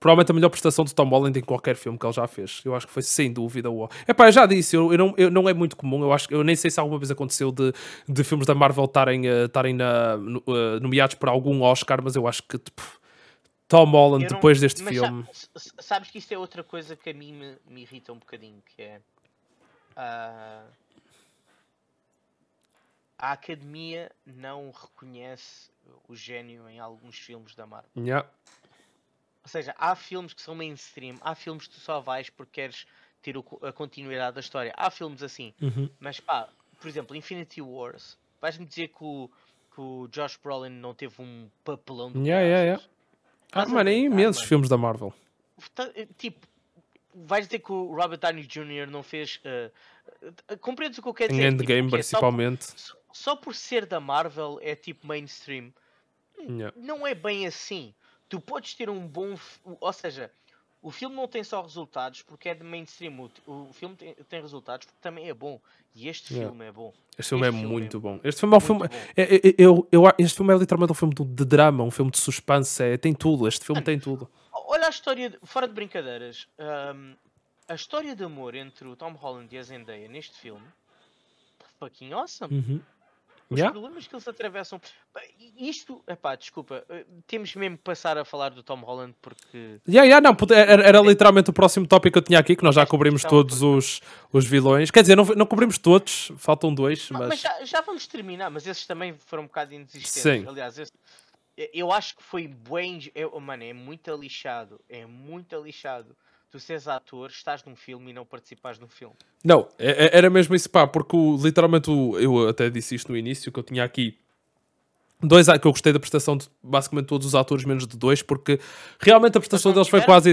Provavelmente a melhor prestação do Tom Holland em qualquer filme que ele já fez. Eu acho que foi sem dúvida o. Epá, eu já disse, eu, eu não, eu, não é muito comum. Eu acho que eu nem sei se alguma vez aconteceu de, de filmes da Marvel estarem estarem na- no- eh, nomeados para algum Oscar, mas eu acho que tipo, Tom Holland, não- depois deste mas filme. sabes que isto é outra coisa que a mim me, me irrita um bocadinho, que é ah, a academia não reconhece o gênio em alguns filmes da Marvel. Yeah. Ou seja, há filmes que são mainstream, há filmes que tu só vais porque queres ter a continuidade da história. Há filmes assim, Uhum. mas pá, por exemplo, Infinity Wars, vais-me dizer que o, que o Josh Brolin não teve um papelão do Yeah, yeah, yeah. Ah, mano, é brincar, imensos mano. filmes da Marvel. Tá- eh, Tipo, vais dizer que o Robert Downey Jr. não fez. eh, compreendes o que eu quero Em dizer? Tipo, Endgame, o quê? Só por- principalmente. Só, por ser da Marvel é tipo mainstream. Yeah. Não é bem assim. Tu podes ter um bom. Ou seja, o filme não tem só resultados porque é de mainstream. O, o filme tem, tem resultados porque também é bom. E este Yeah. filme é bom. Este filme é Este filme é muito bom. Este filme é um filme. Bom. é- é- eu, eu, este filme é literalmente um filme de, de drama, um filme de suspense. É, tem tudo. Este filme tem tudo. Olha a história, de- fora de brincadeiras, hum, a história de amor entre o Tom Holland e a Zendaya neste filme fucking awesome. Uhum. Os Yeah? problemas que eles atravessam. Isto, epá, desculpa, eh, temos mesmo que passar a falar do Tom Holland porque. Yeah, yeah, não, era, era literalmente o próximo tópico que eu tinha aqui, que nós já cobrimos todos os, os vilões. Quer dizer, não, não cobrimos todos, faltam dois, mas. mas já, já vamos terminar, mas esses também foram um bocado inexistentes. Sim. Aliás, esse- eu- eu acho que foi bem. Eu, mano, é muito lixado. É muito lixado. Tu seres ator, estás num filme e não participares num filme. Não, é- é- era mesmo isso, pá, porque literalmente eu até disse isto no início, que eu tinha aqui dois que eu gostei da prestação de basicamente todos os atores, menos de dois, porque realmente a prestação deles foi quase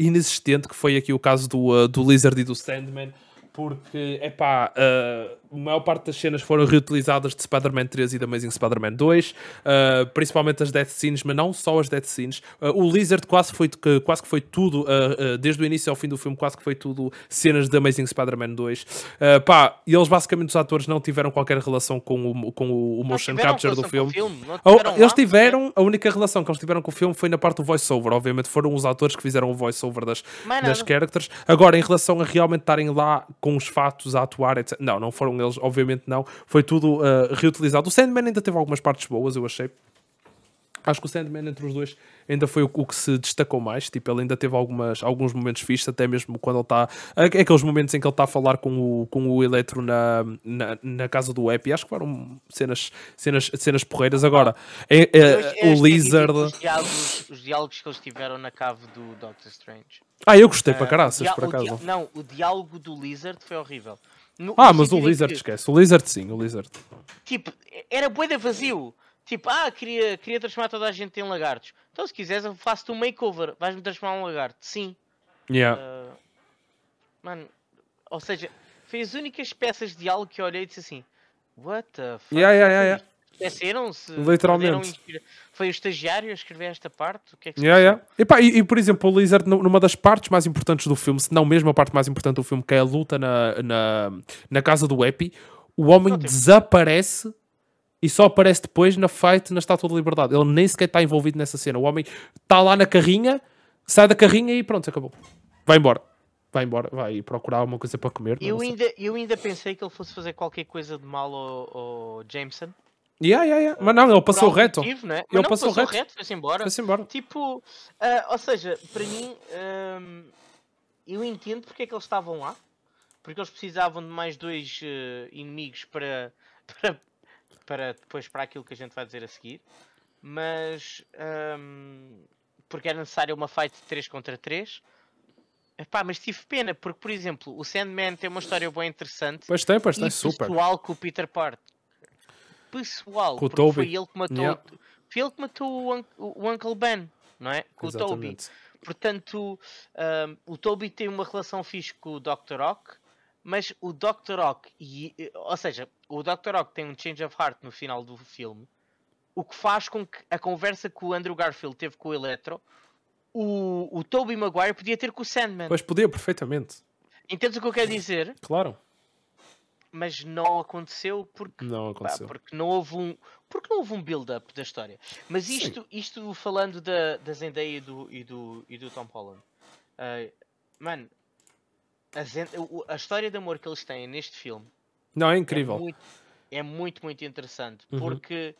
inexistente, que foi aqui o caso do, uh, do Lizard e do Sandman, porque, é pá, a maior parte das cenas foram reutilizadas de Spider-Man 3 e da Amazing Spider-Man 2, uh, principalmente as death scenes, mas não só as death scenes. Uh, o Lizard quase, foi, quase que foi tudo, uh, desde o início ao fim do filme, quase que foi tudo cenas de Amazing Spider-Man 2. Uh, pá, e eles basicamente, os atores, não tiveram qualquer relação com o, com o, o motion capture do filme. filme, Oh, tiveram eles lá, tiveram, a única relação que eles tiveram com o filme foi na parte do voice-over. Obviamente foram os atores que fizeram o voice-over das, das nada. characters. Agora, em relação a realmente estarem lá com os fatos a atuar, etc. Não, não foram eles, obviamente não. Foi tudo uh, reutilizado. O Sandman ainda teve algumas partes boas, eu achei. Acho que o Sandman entre os dois ainda foi o, o que se destacou mais. Tipo, ele ainda teve algumas, alguns momentos fixos, até mesmo quando ele está. Aqueles momentos em que ele está a falar com o, com o Eletro na, na, na casa do Epi. Acho que foram cenas, cenas, cenas porreiras. Agora, é- é, eu o Lizard. Os diálogos, os diálogos que eles tiveram na cave do Doctor Strange. Ah, eu gostei para Ah, caraças, por acaso. Não, o diálogo do Lizard foi horrível. No- Ah, no mas o Lizard que, esquece. O Lizard sim, o Lizard. Tipo, era boeda vazio. Tipo, ah, queria, queria transformar toda a gente em lagartos. Então, se quiseres, eu faço-te um makeover. Vais-me transformar em um lagarto. Sim. Yeah. Ah, mano, ou seja, foi as únicas peças de diálogo que eu olhei e disse assim: What the fuck? Yeah, yeah, yeah, yeah. Esqueceram-se? Literalmente. Foi o estagiário a escrever esta parte? O que é que se Yeah, yeah. E, pá, e, e, por exemplo, o Lizard, nu- numa das partes mais importantes do filme, se não mesmo a parte mais importante do filme, que é a luta na, na, na casa do Epi, o homem desaparece e só aparece depois na fight na Estátua da Liberdade. Ele nem sequer está envolvido nessa cena. O homem está lá na carrinha, sai da carrinha e pronto, acabou. Vai embora. Vai embora, vai procurar alguma coisa para comer. Eu ainda, eu ainda pensei que ele fosse fazer qualquer coisa de mal ao, ao Jameson. Yeah, yeah, yeah. Mas não, ele passou reto. motivo, né? Ele não, passou passou, reto. reto. Foi-se embora. Foi-se embora. Tipo, ah, ou seja, para mim, ahm, eu entendo porque é que eles estavam lá. Porque eles precisavam de mais dois eh, inimigos para, para, para depois para aquilo que a gente vai dizer a seguir. Mas ahm, porque era necessário uma fight de 3 contra 3. Epá, mas tive pena, porque, por exemplo, o Sandman tem uma história bem interessante. Pois tem, pois tem, super. pessoal com o Peter Parker. Pessoal, Com o porque Toby. foi ele que matou, Yeah. foi ele que matou o, Un- o Uncle Ben, não é? Com o Toby. Exatamente. Portanto, ahm, o Toby tem uma relação fixe com o Dr. Ock, mas o Dr. Ock, e, ou seja, o Dr. Ock tem um change of heart no final do filme, o que faz com que a conversa que o Andrew Garfield teve com o Electro, o, o Toby Maguire podia ter com o Sandman. Pois podia, perfeitamente. Entendes o que eu quero dizer? Claro. Mas não aconteceu porque Não Pá, aconteceu. porque não houve um porque não houve um build-up da história mas Sim. isto isto falando da, da Zendaya e do, e do e do Tom Holland ah, mano a, a história de amor que eles têm neste filme Não, é é incrível. muito, é muito muito interessante Uhum. porque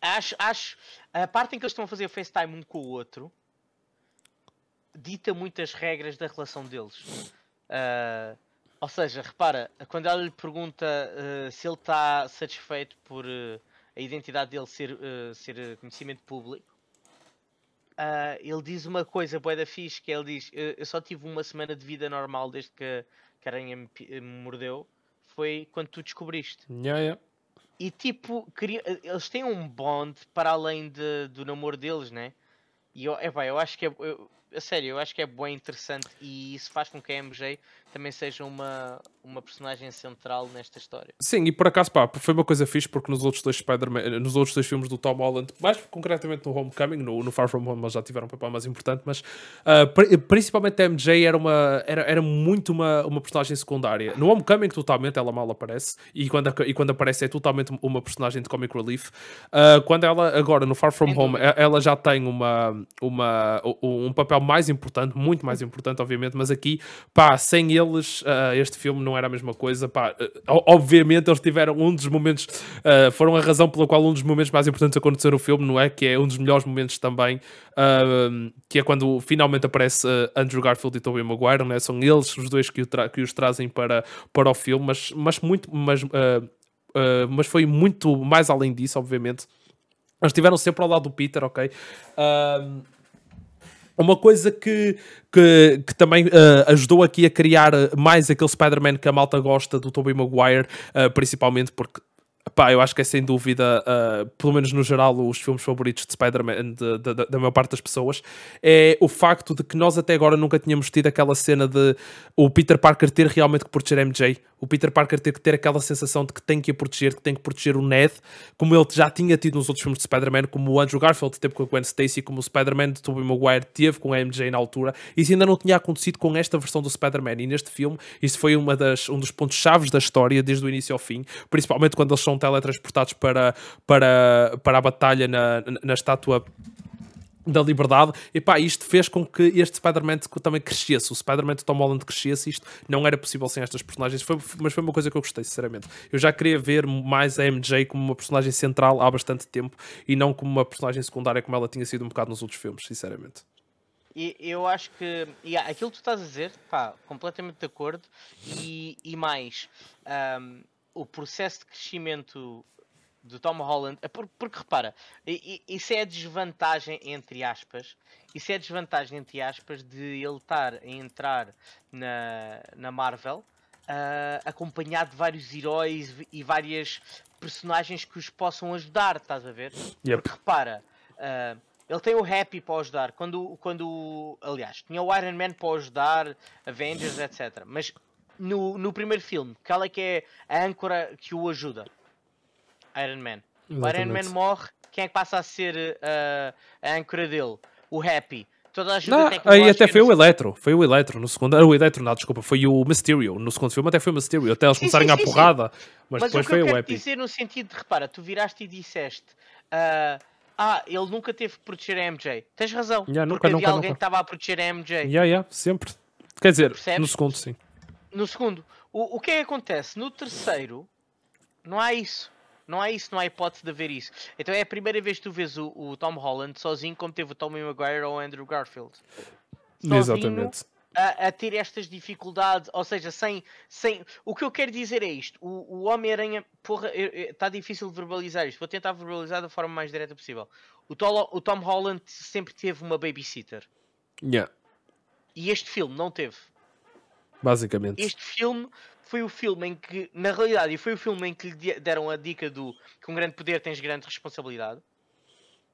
acho acho a parte em que eles estão a fazer FaceTime um com o outro dita muitas regras da relação deles Ah, ou seja, repara, quando ela lhe pergunta eh, se ele está satisfeito por eh, a identidade dele ser, eh, ser conhecimento público, ele diz uma coisa boa da fixe, que ele diz, "Eu- só tive uma semana de vida normal desde que, que a aranha me, me mordeu, foi quando tu descobriste. Yeah, yeah. E tipo, queria- eles têm um bond para além de- do namoro deles, né? E eu, epá, eu acho que é. Eu, a sério, eu acho que é bem interessante e isso faz com que a MJ também seja uma, uma personagem central nesta história. Sim, e por acaso, pá, foi uma coisa fixe porque nos outros dois Spider-Man, nos outros dois filmes do Tom Holland, mais concretamente no Homecoming, no, no Far From Home, eles já tiveram um papel mais importante, mas pri- principalmente a MJ era, uma, era, era muito uma, uma personagem secundária. No Homecoming, totalmente, ela mal aparece, e quando, e quando aparece é totalmente uma personagem de comic relief. Ah, quando ela, agora, no Far From Sem Home, dúvida. ela já tem uma, uma, um papel mais importante, muito mais importante, obviamente, mas aqui, pá, sem eles, ah, este filme não era a mesma coisa, pá, o- obviamente eles tiveram um dos momentos, ah, foram a razão pela qual um dos momentos mais importantes aconteceu no filme, não é? Que é um dos melhores momentos também, que é quando finalmente aparece Andrew Garfield e Tobey Maguire, não é? São eles os dois que, o tra- que os trazem para, para o filme, mas, mas muito, mas, mas foi muito mais além disso, obviamente. Eles estiveram sempre ao lado do Peter, ok? Ahm, uma coisa que, que, que também ah, ajudou aqui a criar mais aquele Spider-Man que a malta gosta do Tobey Maguire, ah, principalmente porque Pá, eu acho que é sem dúvida, ah, pelo menos no geral, os filmes favoritos de Spider-Man de- de- de- da maior parte das pessoas, é o facto de que nós até agora nunca tínhamos tido aquela cena de o Peter Parker ter realmente que proteger MJ, o Peter Parker ter que ter aquela sensação de que tem que a proteger, que tem que proteger o Ned, como ele já tinha tido nos outros filmes de Spider-Man, como o Andrew Garfield teve com a Gwen Stacy, como o Spider-Man de Tobey Maguire teve com a MJ na altura, isso ainda não tinha acontecido com esta versão do Spider-Man, e neste filme isso foi uma das, um dos pontos chaves da história, desde o início ao fim, principalmente quando eles são teletransportados para, para, para a batalha na, na, na estátua da liberdade, e pá, isto fez com que este Spider-Man também crescesse, o Spider-Man de Tom Holland crescesse, isto não era possível sem estas personagens, foi, mas foi uma coisa que eu gostei, sinceramente. Eu já queria ver mais a MJ como uma personagem central há bastante tempo, e não como uma personagem secundária como ela tinha sido um bocado nos outros filmes, sinceramente. E eu acho que e aquilo que tu estás a dizer, pá, completamente de acordo. E, e mais, ahm, o processo de crescimento do Tom Holland, é por- porque repara, isso é a desvantagem, entre aspas, isso é a desvantagem, entre aspas, de ele estar a entrar na, na Marvel ah, acompanhado de vários heróis e várias personagens que os possam ajudar, estás a ver? Yep. Porque repara, ah, ele tem o Happy para ajudar. Quando, quando, aliás, tinha o Iron Man para ajudar, Avengers, etc. Mas no, no primeiro filme, qual é que é a âncora que o ajuda? Iron Man. O Iron Man Exatamente. morre, quem é que passa a ser ah, a âncora dele? O Happy. Toda a ajuda Não, aí até foi o Electro, foi o Electro no segundo, ah, o Electro não, desculpa, foi o Mysterio, no segundo filme até foi o Mysterio, até eles Sim, começarem sim, a sim, sim. porrada, mas, Mas depois o que foi eu o quero Epi. dizer no sentido de, repara, tu viraste e disseste ah, ah, ele nunca teve que proteger a MJ. Tens razão, Yeah, nunca, porque havia nunca, alguém nunca. que estava a proteger a MJ. Yeah, yeah, sempre. Quer dizer, Percebes? no segundo sim. No segundo, o, o que é que acontece? No terceiro, não há isso. Não há isso, não há hipótese de haver isso. Então é a primeira vez que tu vês o, o Tom Holland sozinho, como teve o Tommy Maguire ou o Andrew Garfield. Sozinho, Exatamente. a, a ter estas dificuldades, ou seja, sem, sem. O que eu quero dizer é isto: o, o Homem-Aranha, porra, está difícil de verbalizar isto. Vou tentar verbalizar da forma mais direta possível. O Tom, o Tom Holland sempre teve uma babysitter. Yeah. E este filme não teve. Basicamente. Este filme foi o filme em que, na realidade, e foi o filme em que lhe deram a dica do que um grande poder tens grande responsabilidade.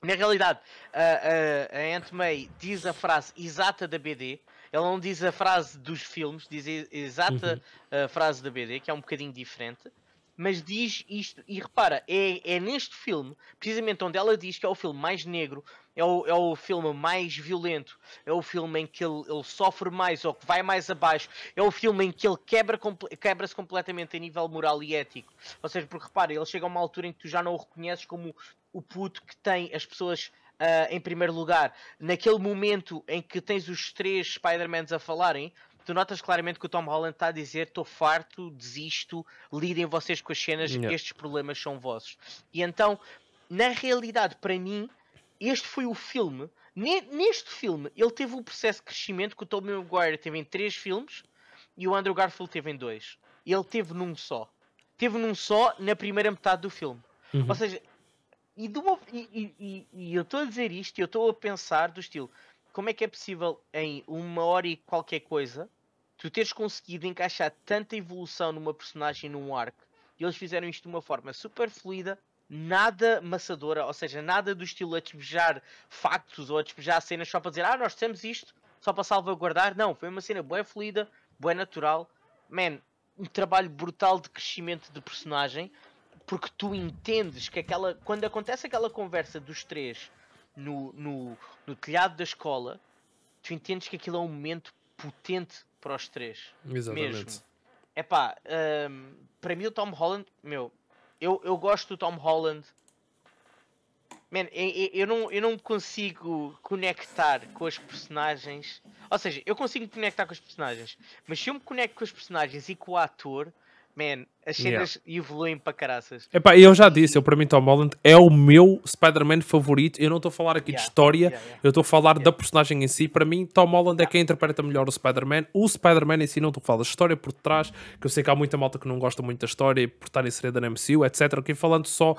Na realidade, a, a, a Aunt May diz a frase exata da BD. Ela não diz a frase dos filmes, diz a exata uhum. a frase da BD, que é um bocadinho diferente mas diz isto, e repara, é, é neste filme, precisamente onde ela diz que é o filme mais negro, é o, é o filme mais violento, é o filme em que ele, ele sofre mais ou que vai mais abaixo, é o filme em que ele quebra, quebra-se completamente a nível moral e ético. Ou seja, porque repara, ele chega a uma altura em que tu já não o reconheces como o puto que tem as pessoas Uh, em primeiro lugar, naquele momento em que tens os três Spider-Mans a falarem, tu notas claramente que o Tom Holland está a dizer: estou farto, desisto, lidem vocês com as cenas, yeah. estes problemas são vossos. E então, na realidade, para mim, este foi o filme. Neste filme, ele teve o um processo de crescimento que o Tobey Maguire teve em três filmes e o Andrew Garfield teve em dois. Ele teve num só. Teve num só na primeira metade do filme. Uhum. Ou seja, e, uma, e, e, e eu estou a dizer isto e eu estou a pensar do estilo como é que é possível em uma hora e qualquer coisa tu teres conseguido encaixar tanta evolução numa personagem num arco, e eles fizeram isto de uma forma super fluida, nada maçadora, ou seja, nada do estilo a despejar factos ou a despejar cenas só para dizer, ah, nós temos isto só para salvaguardar. Não, foi uma cena boa fluida, boa natural. Man, um trabalho brutal de crescimento de personagem, porque tu entendes que aquela. Quando acontece aquela conversa dos três no, no, no telhado da escola, tu entendes que aquilo é um momento potente para os três. Exatamente. Mesmo. Epá, um, para mim o Tom Holland, meu, eu, eu gosto do Tom Holland. Man, eu, eu, não, eu não consigo conectar com as personagens. Ou seja, eu consigo conectar com as personagens, mas se eu me conecto com os personagens e com o ator, man, as cenas yeah. evoluem para caraças. Epá, eu já disse, eu para mim Tom Holland é o meu Spider-Man favorito. Eu não estou a falar aqui yeah. de história, yeah, eu estou a falar da personagem em si. Para mim, Tom Holland é quem interpreta melhor o Spider-Man. O Spider-Man em si não estou a falar da história por trás, que eu sei que há muita malta que não gosta muito da história por estar inserida na MCU, etc. Aqui falando só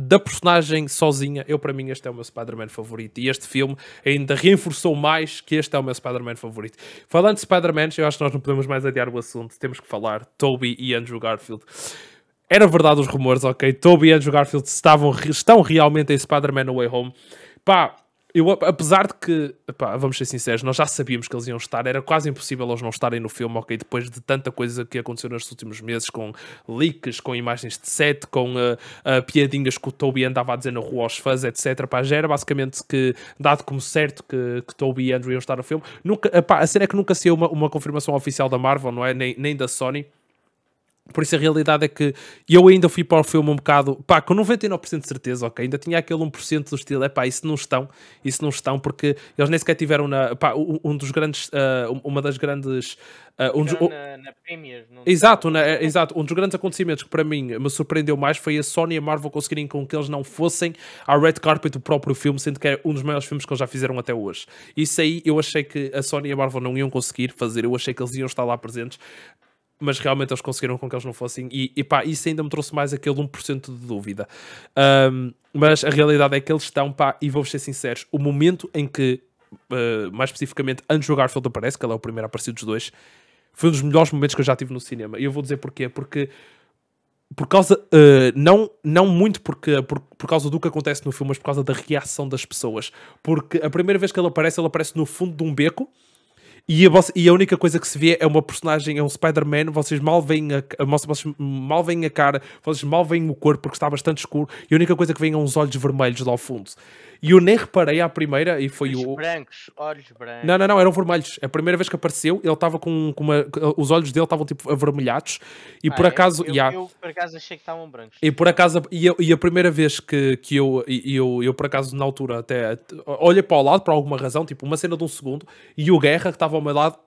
da personagem sozinha, eu para mim este é o meu Spider-Man favorito. E este filme ainda reforçou mais que este é o meu Spider-Man favorito. Falando de Spider-Man, eu acho que nós não podemos mais adiar o assunto. Temos que falar Toby e Andrew Garfield. Era verdade os rumores, ok? Toby e Andrew Garfield estavam, estão realmente em Spider-Man No Way Home. Pá, eu, apesar de que, pá, vamos ser sinceros, nós já sabíamos que eles iam estar, era quase impossível eles não estarem no filme, ok? Depois de tanta coisa que aconteceu nos últimos meses, com leaks, com imagens de set, com uh, uh, piadinhas que o Toby andava a dizer na rua aos fãs, etc. Já era basicamente que, dado como certo que, que Toby e Andrew iam estar no filme. Nunca, pá, a cena é que nunca saiu uma, uma confirmação oficial da Marvel, não é? Nem, nem da Sony. Por isso a realidade é que eu ainda fui para o filme um bocado, pá, com 99% de certeza, ok, ainda tinha aquele 1% do estilo, é pá, isso não estão, isso não estão, porque eles nem sequer tiveram na, pá, um, dos grandes, uh, uma das grandes... Uh, um dos, na, na Premier, exato, na, é, exato, um dos grandes acontecimentos que para mim me surpreendeu mais foi a Sony e a Marvel conseguirem com que eles não fossem à red carpet do próprio filme, sendo que é um dos maiores filmes que eles já fizeram até hoje. Isso aí eu achei que a Sony e a Marvel não iam conseguir fazer, eu achei que eles iam estar lá presentes mas realmente eles conseguiram com que eles não fossem, e, e pá, isso ainda me trouxe mais aquele 1% de dúvida. Um, mas a realidade é que eles estão, pá, e vou ser sinceros, o momento em que, uh, mais especificamente, Andrew Garfield aparece, que ele é o primeiro a aparecer dos dois, foi um dos melhores momentos que eu já tive no cinema. E eu vou dizer porquê, porque por causa, uh, não, não muito porque, por, por causa do que acontece no filme, mas por causa da reação das pessoas. Porque a primeira vez que ele aparece, ele aparece no fundo de um beco e a, e a, única coisa que se vê é uma personagem, é um Spider-Man. Vocês mal veem a, vocês mal veem a cara, vocês mal veem o corpo porque está bastante escuro. E a única coisa que vem é uns olhos vermelhos lá ao fundo. E eu nem reparei à primeira e foi olhos o. brancos, olhos brancos. Não, não, não, eram vermelhos. A primeira vez que apareceu, ele estava com, com uma. Os olhos dele estavam tipo avermelhados. E ah, por acaso. Eu, yeah. eu, por acaso achei que estavam brancos. E por acaso. E, eu, e a primeira vez que, que eu, eu, eu, por acaso, na altura, até. Olhei para o lado, por alguma razão, tipo uma cena de um segundo, e o Guerra, que estava ao meu lado,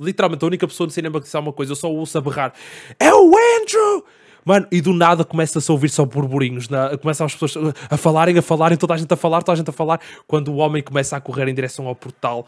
literalmente a única pessoa no cinema que disse alguma coisa, eu só ouço a berrar: É o Andrew! Mano, e do nada começa-se a ouvir só burburinhos, né? começam as pessoas a falarem, a falarem, toda a gente a falar, toda a gente a falar. Quando o homem começa a correr em direção ao portal,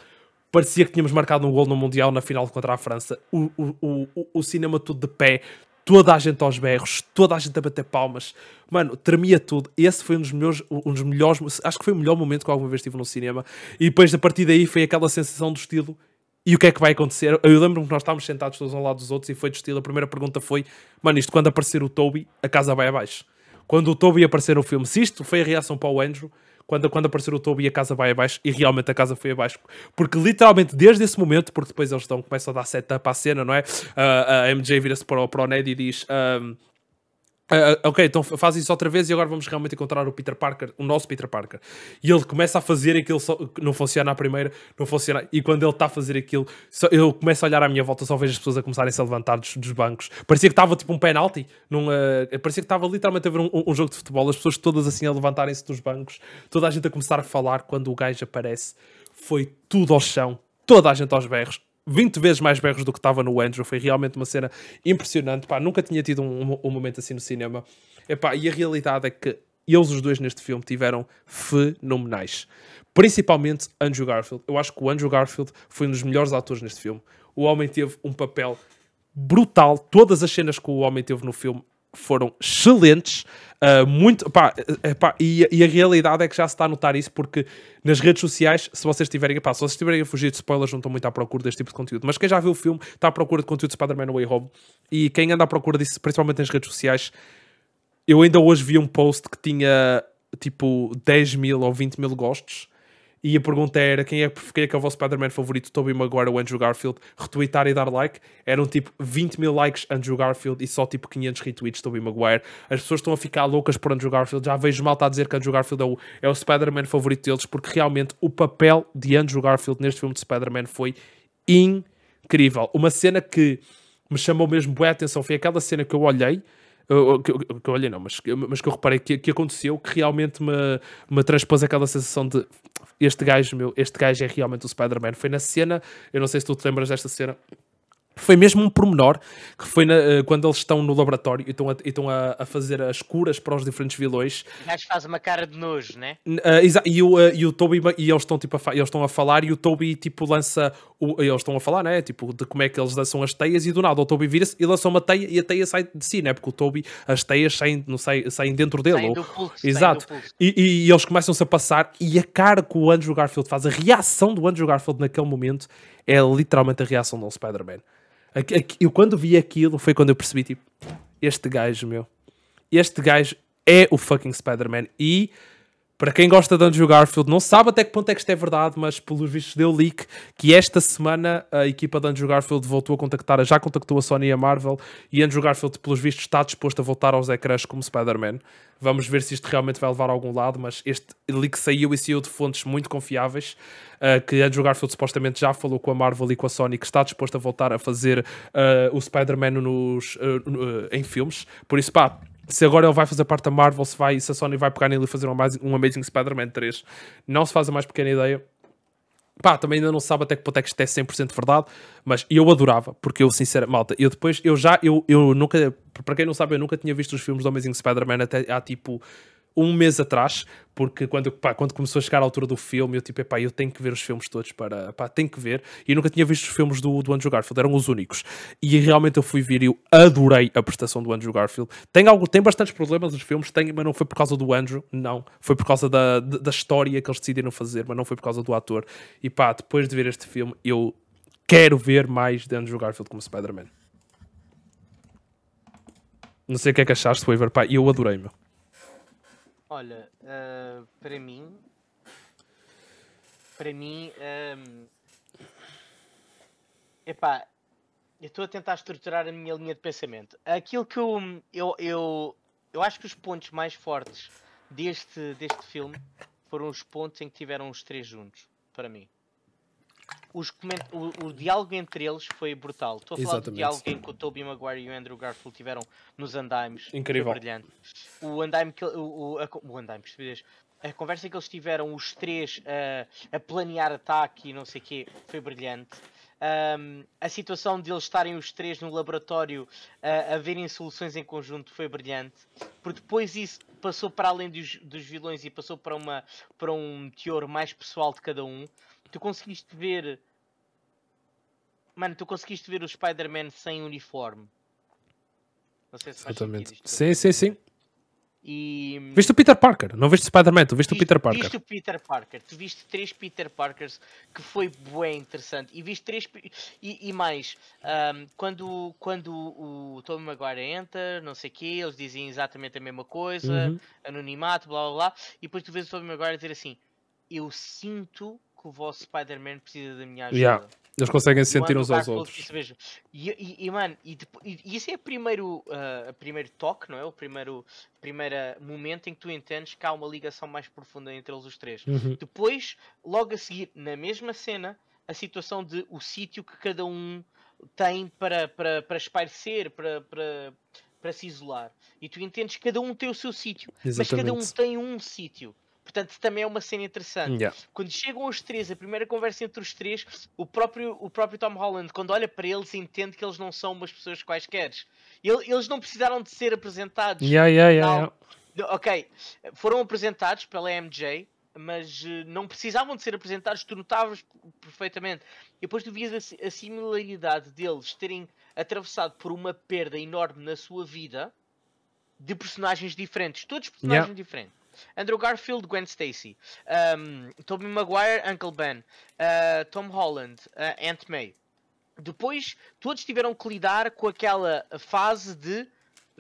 parecia que tínhamos marcado um gol no Mundial na final contra a França. O, o, o, o cinema tudo de pé, toda a gente aos berros, toda a gente a bater palmas. Mano, tremia tudo. Esse foi um dos, meus, um dos melhores, acho que foi o melhor momento que alguma vez tive no cinema. E depois, a partir daí, foi aquela sensação do estilo E o que é que vai acontecer? Eu lembro-me que nós estávamos sentados todos um lado dos outros e foi de estilo. A primeira pergunta foi: Mano, isto quando aparecer o Toby, a casa vai abaixo. Quando o Toby aparecer no filme, se isto foi a reação para o Andrew, quando, quando aparecer o Toby, a casa vai abaixo. E realmente a casa foi abaixo. Porque literalmente desde esse momento, porque depois eles estão, começam a dar setup à cena, não é? Uh, a MJ vira-se para, o, para o Ned e diz. Uh, ok, então faz isso outra vez e agora vamos realmente encontrar o Peter Parker, o nosso Peter Parker. E ele começa a fazer aquilo, só, não funciona à primeira, não funciona. E quando ele está a fazer aquilo, só, eu começo a olhar à minha volta, só vejo as pessoas a começarem -se a levantar dos, dos bancos. Parecia que estava tipo um penalti, num, uh, parecia que estava literalmente a ver um, um, jogo de futebol, as pessoas todas assim a levantarem-se dos bancos, toda a gente a começar a falar quando o gajo aparece. Foi tudo ao chão, toda a gente aos berros 20 vezes mais berros do que estava no Andrew. Foi realmente uma cena impressionante. Pá, nunca tinha tido um, um momento assim no cinema. Epá, e a realidade é que eles, os dois, neste filme, tiveram fenomenais. Principalmente Andrew Garfield. Eu acho que o Andrew Garfield foi um dos melhores atores neste filme. O homem teve um papel brutal. Todas as cenas que o homem teve no filme foram excelentes. Uh, muito, pá, eh, pá, e, e, a realidade é que já se está a notar isso porque nas redes sociais, se vocês tiverem, pá, se vocês estiverem a fugir de spoilers, não estão muito à procura deste tipo de conteúdo. Mas quem já viu o filme está à procura de conteúdo de Spider-Man Way Home e quem anda à procura disso, principalmente nas redes sociais, eu ainda hoje vi um post que tinha tipo 10 mil ou 20 mil gostos e a pergunta era quem é, quem é que é o vosso Spider-Man favorito, Tobey Maguire ou Andrew Garfield, retweetar e dar like, eram tipo 20 mil likes Andrew Garfield e só tipo 500 retweets Tobey Maguire. As pessoas estão a ficar loucas por Andrew Garfield, já vejo mal a dizer que Andrew Garfield é o, é o Spider-Man favorito deles, porque realmente o papel de Andrew Garfield neste filme de Spider-Man foi incrível. Uma cena que me chamou mesmo boa atenção foi aquela cena que eu olhei, que, que eu olhei não, mas, mas que eu reparei que, que aconteceu, que realmente me, me transpôs aquela sensação de este gajo, meu, este gajo é realmente o Spider-Man. Foi na cena, eu não sei se tu te lembras desta cena, foi mesmo um pormenor que foi na, uh, quando eles estão no laboratório e estão, a, e estão a, a, fazer as curas para os diferentes vilões. O gajo faz uma cara de nojo, né? Uh, e, o, uh, e o Toby e eles estão, tipo, a, eles estão a falar e o Toby tipo lança. O, eles estão a falar, né? Tipo, de como é que eles lançam as teias e do nada o Toby vira-se e lança uma teia e a teia sai de si, né? Porque o Toby, as teias saem, não saem, saem dentro dele. Saem do pulso, Exato. Do pulso. E, e, e, eles começam-se a passar e a cara que o Andrew Garfield faz, a reação do Andrew Garfield naquele momento é literalmente a reação do Spider-Man. Eu quando vi aquilo foi quando eu percebi, tipo, este gajo, meu, este gajo é o fucking Spider-Man. E para quem gosta de Andrew Garfield, não sabe até que ponto é que isto é verdade, mas pelos vistos deu leak que esta semana a equipa de Andrew Garfield voltou a contactar, já contactou a Sony e a Marvel, e Andrew Garfield, pelos vistos, está disposto a voltar aos ecrãs como Spider-Man. Vamos ver se isto realmente vai levar a algum lado, mas este leak saiu e saiu de fontes muito confiáveis. Uh, que Andrew Garfield supostamente já falou com a Marvel e com a Sony que está disposto a voltar a fazer uh, o Spider-Man nos, uh, em filmes. Por isso, pá, se agora ele vai fazer parte da Marvel, se, vai, se a Sony vai pegar nele e fazer um, um Amazing Spider-Man 3, não se faz a mais pequena ideia. Pá, também ainda não se sabe até que ponto é que isto é 100% verdade, mas eu adorava, porque eu, sinceramente, malta, eu depois, eu já, eu, eu nunca, para quem não sabe, eu nunca tinha visto os filmes do Amazing Spider-Man até há tipo um mês atrás, porque quando, pá, quando começou a chegar à altura do filme, eu tipo, epá, eu tenho que ver os filmes todos para, pá, tenho que ver, e nunca tinha visto os filmes do, do Andrew Garfield, eram os únicos, e realmente eu fui ver e eu adorei a prestação do Andrew Garfield. Tem, algo, tem bastantes problemas os filmes, tem, mas não foi por causa do Andrew, não, foi por causa da, da história que eles decidiram fazer, mas não foi por causa do ator, e pá, depois de ver este filme, eu quero ver mais de Andrew Garfield como Spider-Man. Não sei o que é que achaste, Waver, pá, eu adorei, meu. Olha, uh, para mim, para mim, um, epá, eu estou a tentar estruturar a minha linha de pensamento. Aquilo que eu, eu, eu, eu acho que os pontos mais fortes deste, deste filme foram os pontos em que tiveram os três juntos, para mim. Os coment... o, o, diálogo entre eles foi brutal. Estou a falar Exatamente. do diálogo em que o Tobey Maguire e o Andrew Garfield tiveram nos andaimes. Incrível. brilhante. O andaime que o, o, a, o andaime, a conversa que eles tiveram, os três, a planear ataque e não sei o quê, foi brilhante. Um, a situação de eles estarem os três no laboratório uh, a verem soluções em conjunto foi brilhante, porque depois isso passou para além dos, dos vilões e passou para, uma, para um teor mais pessoal de cada um tu conseguiste ver. Mano, tu conseguiste ver o Spider-Man sem uniforme. Não sei se Exatamente. Sim, sim, sim. E Viste o Peter Parker, não viste o Spider-Man, tu viste o Peter Parker. Viste o Peter Parker, tu viste três Peter Parkers que foi bem interessante. E viste três. E, e mais, ahm, quando, quando o Tobey Maguire entra, não sei o quê, eles dizem exatamente a mesma coisa, Uhum. anonimato, blá blá blá. E depois tu vês o Tobey Maguire dizer assim: Eu sinto que o vosso Spider-Man precisa da minha ajuda. Yeah. Eles conseguem sentir uns aos outros. mesmo. E, e, e, mano, e, e- isso é o primeiro, o primeiro toque, não é? O primeiro, primeiro momento em que tu entendes que há uma ligação mais profunda entre eles os três. Uhum. Depois, logo a seguir, na mesma cena, a situação de o sítio que cada um tem para, para, para espairecer, para, para, para se isolar. E tu entendes que cada um tem o seu sítio, mas cada um tem um sítio. Portanto, também é uma cena interessante Yeah. quando chegam os três, a primeira conversa entre os três, o próprio, o próprio Tom Holland, quando olha para eles, entende que eles não são umas pessoas quaisquer. Ele- Eles não precisaram de ser apresentados. Yeah, yeah, Ok, foram apresentados pela MJ, mas eh, não precisavam de ser apresentados, tu notavas perfeitamente. E depois tu vias a, a similaridade deles terem atravessado por uma perda enorme na sua vida de personagens diferentes, todos personagens diferentes. Andrew Garfield, Gwen Stacy, um, Tobey Maguire, Uncle Ben, uh, Tom Holland, uh, Aunt May. Depois, todos tiveram que lidar com aquela fase de.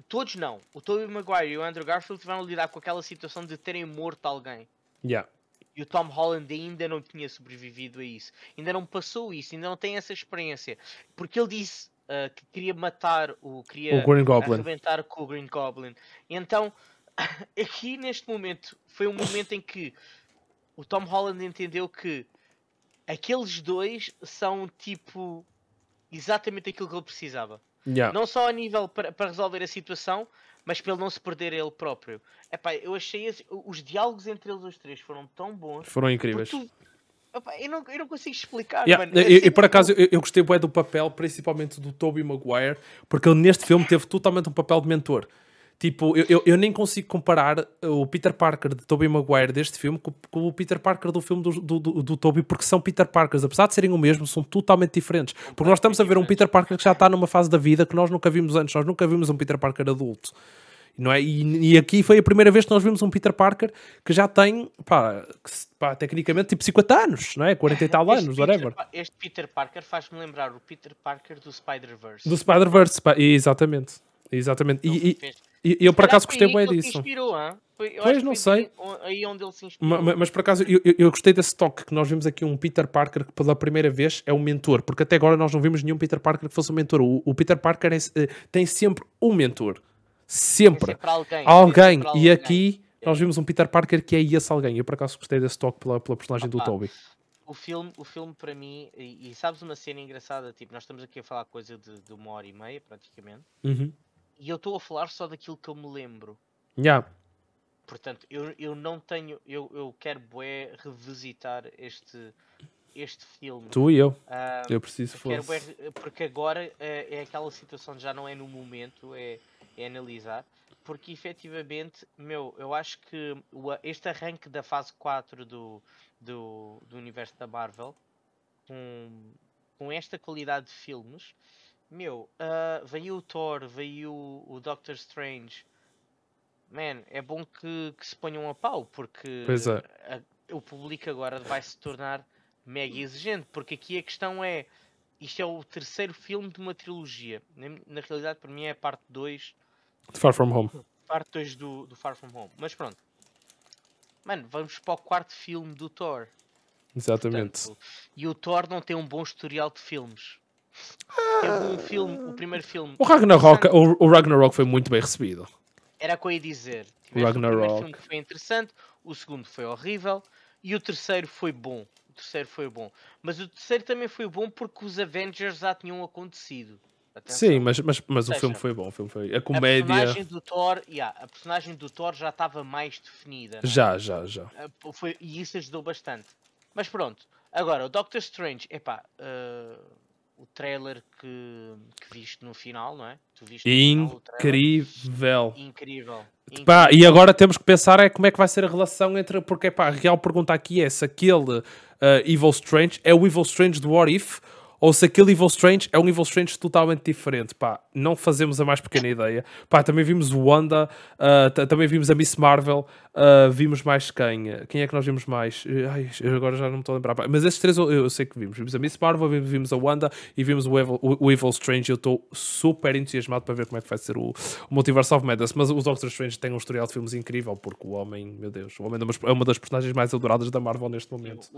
Todos não. O Tobey Maguire e o Andrew Garfield tiveram que lidar com aquela situação de terem morto alguém. Yeah. E o Tom Holland ainda não tinha sobrevivido a isso. Ainda não passou isso, ainda não tem essa experiência. Porque ele disse ah, que queria matar o. Queria O Green Goblin. arrebentar com o Green Goblin. Então, aqui neste momento, foi um momento em que o Tom Holland entendeu que aqueles dois são tipo exatamente aquilo que ele precisava. Yeah. Não só a nível para, resolver a situação, mas para ele não se perder ele próprio. Epá, eu achei esse- os diálogos entre eles os três foram tão bons. Foram incríveis. tu- epá, eu, não, eu não consigo explicar, Yeah, mano. e, É sempre por acaso eu, eu gostei bué do papel, principalmente do Tobey Maguire, porque ele neste filme teve totalmente um papel de mentor. Tipo, eu, eu, eu nem consigo comparar o Peter Parker de Tobey Maguire deste filme com, com o Peter Parker do filme do, do, do, do Tobey, porque são Peter Parkers, apesar de serem o mesmo, são totalmente diferentes. Porque nós estamos a ver um Peter Parker que já está numa fase da vida que nós nunca vimos antes, nós nunca vimos um Peter Parker adulto. Não é? e, e aqui foi a primeira vez que nós vimos um Peter Parker que já tem, pá, que pá, tecnicamente tipo 50 anos, não é? 40 e tal Este anos, Peter whatever. Este Peter Parker faz-me lembrar o Peter Parker do Spider-Verse. Do Spider-Verse, exatamente. Exatamente. E- Fez- e eu por acaso gostei bem disso. inspirou? Foi- Pois, não sei. Aí onde ele se inspirou. Ma- ma- Mas, por acaso eu, eu- eu gostei desse toque que nós vimos aqui um Peter Parker que pela primeira vez é um mentor, porque até agora nós não vimos nenhum Peter Parker que fosse um mentor. O, o Peter Parker é- eh, tem sempre um mentor. Sempre. sempre alguém. tem Alguém. sempre E alguém. aqui nós vimos um Peter Parker que é esse alguém. Eu por acaso gostei desse toque pela, pela personagem do Opa. Toby. O filme, o filme para mim, e, e sabes uma cena engraçada, tipo, nós estamos aqui a falar coisa de, de uma hora e meia, praticamente, Uhum. E eu estou a falar só daquilo que eu me lembro. Yeah. Portanto, eu, eu não tenho, eu, eu quero bué revisitar este, este filme. Tu e eu. Ah, Eu preciso quero fosse. bué porque agora é, é aquela situação, já não é no momento, é, é analisar. Porque efetivamente, meu, eu acho que o este arranque da fase 4 do, do, do universo da Marvel, com, com esta qualidade de filmes, meu, ah, veio o Thor, veio o, o Doctor Strange. Man, é bom que, que se ponham a pau, porque é. a- o público agora vai se tornar mega exigente, porque aqui a questão é isto é o terceiro filme de uma trilogia. Na, na realidade, para mim é a parte 2 Far From Home. parte 2 do, do Far From Home. Mas pronto. Mano, vamos para o quarto filme do Thor. Exatamente. Portanto, e o Thor não tem um bom historial de filmes. Teve um filme, o primeiro filme. O Ragnarok, o, o Ragnarok foi muito bem recebido. Era o que eu ia dizer. Tiveste O primeiro Ragnarok. filme que foi interessante, o segundo foi horrível e o terceiro foi bom. O terceiro foi bom. Mas o terceiro também foi bom porque os Avengers já tinham acontecido. Atenção. Sim, mas, mas, mas o Ou filme seja, foi bom. O filme foi... A A comédia. personagem do Thor, yeah, a personagem do Thor já estava mais definida. é? Já, já, já. Ah, Foi, e isso ajudou bastante. Mas pronto, agora o Doctor Strange, epá, ah, o trailer que, que viste no final, não é? Tu viste no final o trailer? Incrível. Incrível. Pá, incrível. e agora temos que pensar é como é que vai ser a relação entre. Porque pá, a real pergunta aqui é se aquele uh, Evil Strange é o Evil Strange do What If ou se aquele Evil Strange é um Evil Strange totalmente diferente. Pá, não fazemos a mais pequena ideia. Pá, também vimos o Wanda, uh, também vimos a Miss Marvel, uh, vimos mais quem? Quem é que nós vimos mais? Ai, agora já não me estou a lembrar. Mas esses três eu, eu, sei que vimos. Vimos a Miss Marvel, vimos a Wanda e vimos o Evil, o, o Evil Strange. Eu estou super entusiasmado para ver como é que vai ser o, o Multiverse of Madness. Mas o Doctor Strange tem um historial de filmes incrível, porque o homem, meu Deus, o homem é uma das personagens mais adoradas da Marvel neste momento.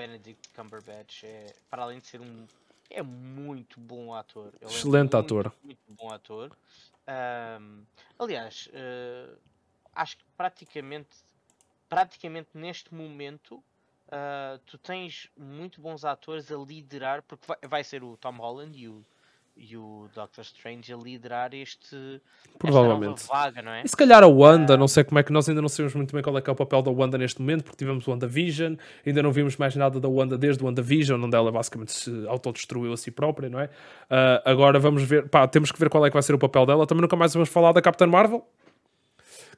Benedict Cumberbatch é, para além de ser um é muito bom ator. Ele Excelente é muito, ator. Muito bom ator. Um, aliás, uh, acho que praticamente, praticamente neste momento uh, tu tens muito bons atores a liderar, porque vai, vai ser o Tom Holland e o, e o Doctor Strange a liderar este Provavelmente. vaga, não é? E se calhar a Wanda, uh, não sei como é que nós ainda não sabemos muito bem qual é que é o papel da Wanda neste momento, porque tivemos o WandaVision, ainda não vimos mais nada da Wanda desde o WandaVision, onde ela basicamente se autodestruiu a si própria, não é? Uh, agora vamos ver, pá, temos que ver qual é que vai ser o papel dela. Também nunca mais vamos falar da Capitã Marvel.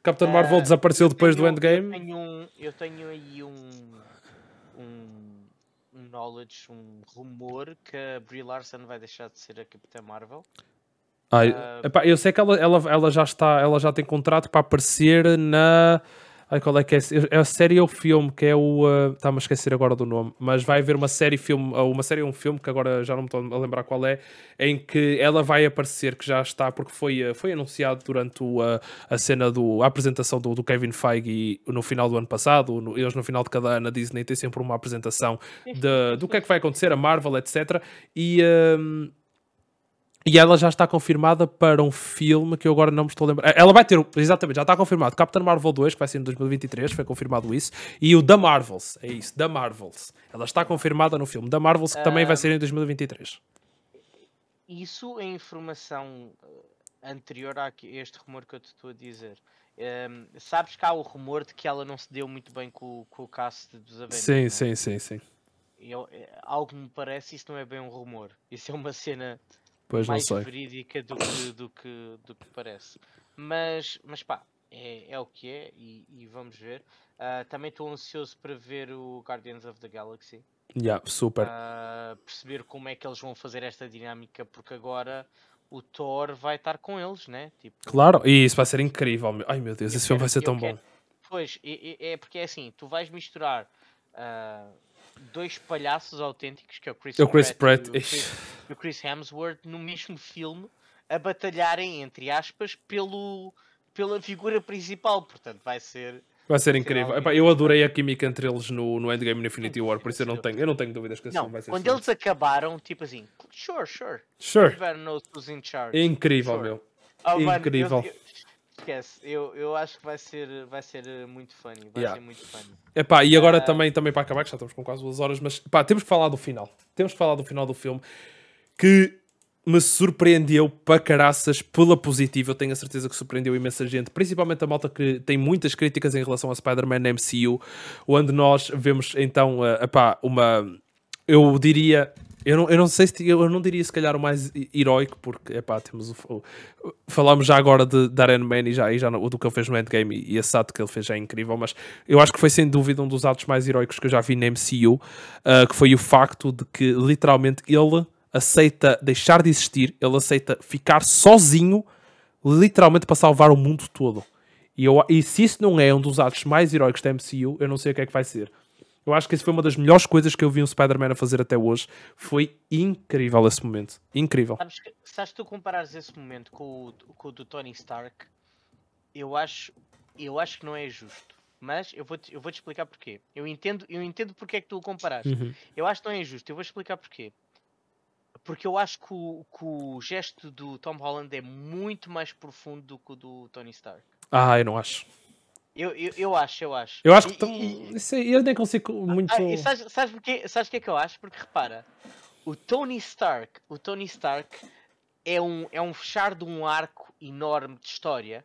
Capitã Marvel uh, desapareceu depois tenho, do Endgame. Eu tenho, eu tenho aí um knowledge, um rumor que a Brie Larson vai deixar de ser a Capitã Marvel. Ai, uh, epá, eu sei que ela, ela, ela já está, ela já tem contrato para aparecer na Ai, qual é que é? É a série ou o filme que é o. Uh, Está-me a esquecer agora do nome, mas vai haver uma série filme, uma série ou um filme que agora já não me estou a lembrar qual é, em que ela vai aparecer, que já está, porque foi, uh, foi anunciado durante o, uh, a cena do. a apresentação do, do, Kevin Feige no final do ano passado. No, eles no final de cada ano a Disney tem sempre uma apresentação de, do que é que vai acontecer, a Marvel, etc. E. Uh, e ela já está confirmada para um filme que eu agora não me estou a lembrar. Ela vai ter, exatamente, já está confirmado. Captain Marvel 2, que vai ser em 2023, foi confirmado isso. E o The Marvels, é isso, The Marvels. Ela está confirmada no filme The Marvels, que também vai ser em 2023. Isso é informação eh, anterior a este rumor que eu te estou a dizer. Um, ehm, sabes que há o rumor de que ela não se deu muito bem com, com o cast dos Avengers. Sim, é? sim, sim, sim. Eu, eh, algo me parece, isso não é bem um rumor. Isso é uma cena Pois mais verídica do que, do que, do que parece. Mas, mas pá, é, é o que é e, e vamos ver. Uh, também estou ansioso para ver o Guardians of the Galaxy. Yeah, super. Uh, perceber como é que eles vão fazer esta dinâmica, porque agora o Thor vai estar com eles, né? Tipo, claro, e isso vai ser incrível. Ai meu Deus, esse filme vai ser tão quero... bom. Pois, é, é, porque é assim, tu vais misturar uh, dois palhaços autênticos, que é o Chris, o Chris Pratt, Pratt e, o Chris, o Chris Hemsworth, no mesmo filme, a batalharem, entre aspas, pelo, pela figura principal. Portanto, vai ser. Vai ser incrível. Epá, eu adorei a química entre eles no, no Endgame no Infinity War, por isso eu não tenho, eu não tenho dúvidas que não, vai ser Quando eles acabaram, tipo assim, sure, sure. Sure. Who's in charge. Incrível, sure. meu. Oh, incrível. Mano, eu, eu, esquece, eu, eu acho que vai ser, vai ser muito funny. Vai yeah. ser muito funny. Epá, e agora uh... também, também para acabar, que já estamos com quase duas horas, mas pá, temos que falar do final. Temos que falar do final do filme que me surpreendeu para caraças pela positiva. Eu tenho a certeza que surpreendeu imensa gente, principalmente a malta que tem muitas críticas em relação a Spider-Man MCU, onde nós vemos então uh, epá, uma. Eu diria eu não, eu não sei se eu não diria se calhar o mais heróico, porque epá, temos o, o falámos já agora de, Iron Man e já, e já do que ele fez no Endgame e, esse ato que ele fez é incrível, mas eu acho que foi sem dúvida um dos atos mais heróicos que eu já vi na MCU, uh, que foi o facto de que literalmente ele aceita deixar de existir, ele aceita ficar sozinho, literalmente para salvar o mundo todo. E, eu, e se isso não é um dos atos mais heróicos da MCU, eu não sei o que é que vai ser. Eu acho que isso foi uma das melhores coisas que eu vi um Spider-Man a fazer até hoje. Foi incrível esse momento. Incrível. Sabes que, tu comparares esse momento com o, com o do Tony Stark, eu acho, eu acho que não é justo. Mas eu vou-te eu vou -te explicar porquê. Eu entendo, eu entendo porque é que tu o comparaste. Uhum. Eu acho que não é justo. Eu vou explicar porquê. Porque eu acho que o, que o gesto do Tom Holland é muito mais profundo do que o do Tony Stark. Ah, eu não acho. Eu, eu, eu acho, eu acho. Eu acho que tão... Isso aí, eu nem consigo muito. Ah, sabes, sabes, porque, sabes que é que eu acho? Porque repara, o Tony Stark, o Tony Stark é um, é um fechar de um arco enorme de história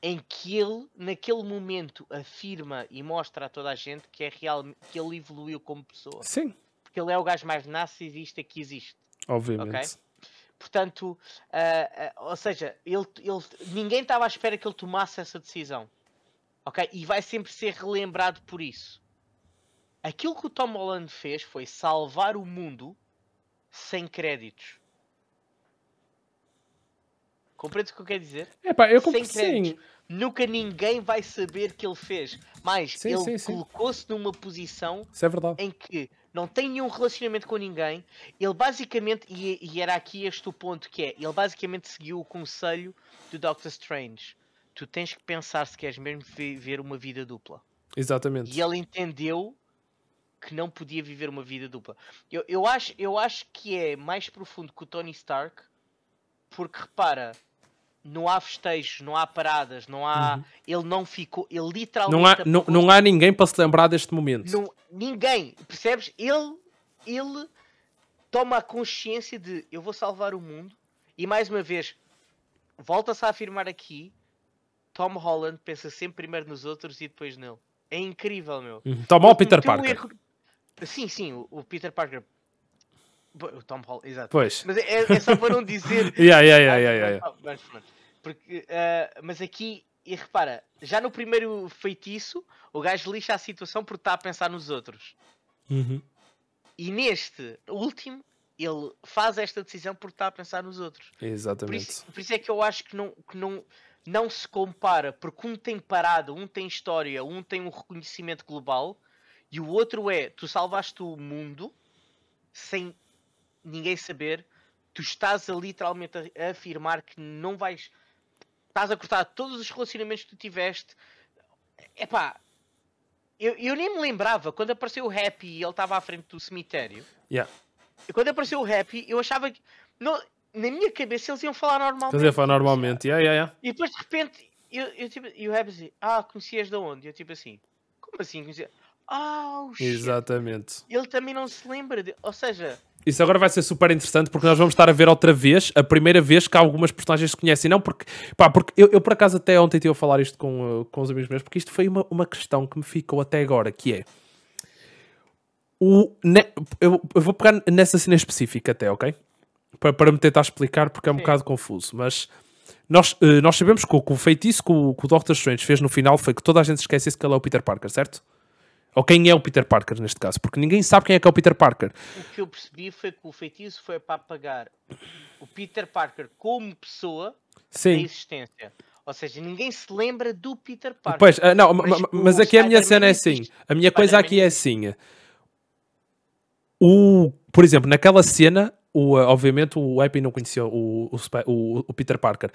em que ele, naquele momento, afirma e mostra a toda a gente que é real, que ele evoluiu como pessoa. Sim. Porque ele é o gajo mais narcisista que existe. Obviamente. Okay? Portanto, uh, uh, ou seja, ele, ele, ninguém estava à espera que ele tomasse essa decisão ok? E vai sempre ser relembrado por isso. Aquilo que o Tom Holland fez foi salvar o mundo sem créditos. Compreende o que eu quero dizer? É pá, eu Sem compro sim. créditos. Nunca ninguém vai saber que ele fez. Mas Sim, ele colocou-se numa posição é verdade. em que não tem nenhum relacionamento com ninguém. Ele basicamente, e, e era aqui este o ponto que é, ele basicamente seguiu o conselho do Doctor Strange. Tu tens que pensar se queres mesmo viver uma vida dupla. Exatamente. E ele entendeu que não podia viver uma vida dupla. Eu, eu, acho, eu acho que é mais profundo que o Tony Stark, porque repara, não há festejos, não há paradas, não há. Ele não ficou. Ele literalmente. Uhum. Não há, não, não há ninguém para se lembrar deste momento. não- ninguém, percebes? Ele, ele toma a consciência de eu vou salvar o mundo e mais uma vez volta-se a afirmar aqui Tom Holland pensa sempre primeiro nos outros e depois nele. É incrível, meu. Uhum. Toma o Peter um Parker. erro- Sim, sim, o, o Peter Parker. O Tom Holland, exato. Pois. Mas é, é só para não dizer Yeah, yeah, yeah, ah, yeah, ah, mas. Porque, ah, mas aqui, e repara, já no primeiro feitiço, o gajo lixa a situação porque está a pensar nos outros. Uhum. E neste último, ele faz esta decisão porque está a pensar nos outros. Por Exatamente. isso, por isso é que eu acho que não, que não, não se compara, porque um tem parada, um tem história, um tem um reconhecimento global, e o outro é tu salvaste o mundo sem ninguém saber, tu estás a literalmente a, afirmar que não vais. Estás a cortar todos os relacionamentos que tu tiveste. Epá, eu, eu nem me lembrava quando apareceu o Happy e ele estava à frente do cemitério. Yeah. E quando apareceu o Happy, eu achava que. Não, na minha cabeça eles iam falar normalmente. Quer dizer, foi normalmente. Yeah, yeah, yeah. E depois de repente, eu, eu tipo, e o Happy assim, ah, conhecias de onde? Eu tipo assim, como assim conhecia? Ah, oh, shit. Exatamente. Ele também não se lembra de. Ou seja, Isso agora vai ser super interessante porque nós vamos estar a ver outra vez, a primeira vez que algumas personagens se conhecem. Não porque, pá, porque eu, eu por acaso até ontem estive a falar isto com, uh, com os amigos meus, porque isto foi uma, uma questão que me ficou até agora, que é o, ne- eu, eu vou pegar nessa cena específica até, ok? Para, para me tentar explicar porque é um Sim. bocado confuso, mas nós, uh, nós sabemos que o, que o feitiço que o, que o Doctor Strange fez no final foi que toda a gente esquecesse que ele é o Peter Parker, certo? Ou quem é o Peter Parker neste caso, porque ninguém sabe quem é que é o Peter Parker. o que eu percebi foi que o feitiço foi para apagar o Peter Parker como pessoa da Sim. existência. Ou seja, ninguém se lembra do Peter Parker. Pois, ah, não, ma- Mas mas aqui a minha cena é assim. A minha coisa aqui é assim. O, por exemplo, naquela cena, o, ah, obviamente o Happy não conhecia o, o, o- Peter Parker.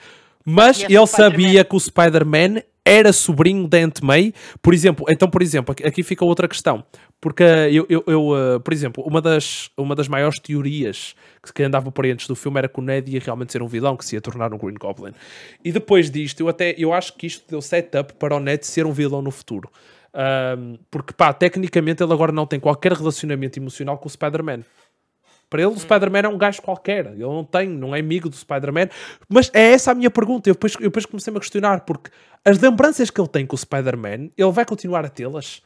Mas Conhece ele sabia que o Spider-Man era sobrinho da Aunt May. Por exemplo, então, por exemplo, aqui, fica outra questão. Porque ah, eu, eu, eu, ah, por exemplo, uma das, uma das maiores teorias que, andava por aí antes do filme era que o Ned ia realmente ser um vilão, que se ia tornar um Green Goblin. E depois disto, eu até eu acho que isto deu setup para o Ned ser um vilão no futuro. Ahm, porque, pá, tecnicamente ele agora não tem qualquer relacionamento emocional com o Spider-Man. Para ele, o Spider-Man é um gajo qualquer. Ele não tem, não é amigo do Spider-Man. Mas é essa a minha pergunta. Eu depois, eu depois comecei-me a questionar, porque as lembranças que ele tem com o Spider-Man, ele vai continuar a tê-las.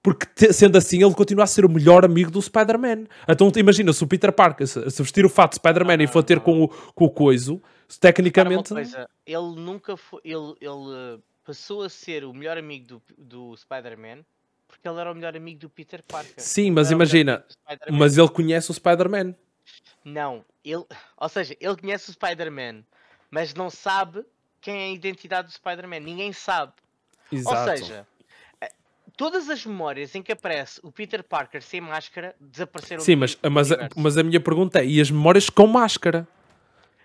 Porque, sendo assim, ele continua a ser o melhor amigo do Spider-Man. Então, imagina, se o Peter Parker se, vestir o fato de Spider-Man e for ter com o, com o coiso, tecnicamente. coisa, ele nunca foi. Ele, ele uh, passou a ser o melhor amigo do, do Spider-Man porque ele era o melhor amigo do Peter Parker. Sim, mas imagina. Mas ele conhece o Spider-Man. Não, ele. Ou seja, ele conhece o Spider-Man, mas não sabe quem é a identidade do Spider-Man. Ninguém sabe. Exato. Ou seja, eh, todas as memórias em que aparece o Peter Parker sem máscara desapareceram Sim, mas, mas, a, mas a minha pergunta é: e as memórias com máscara?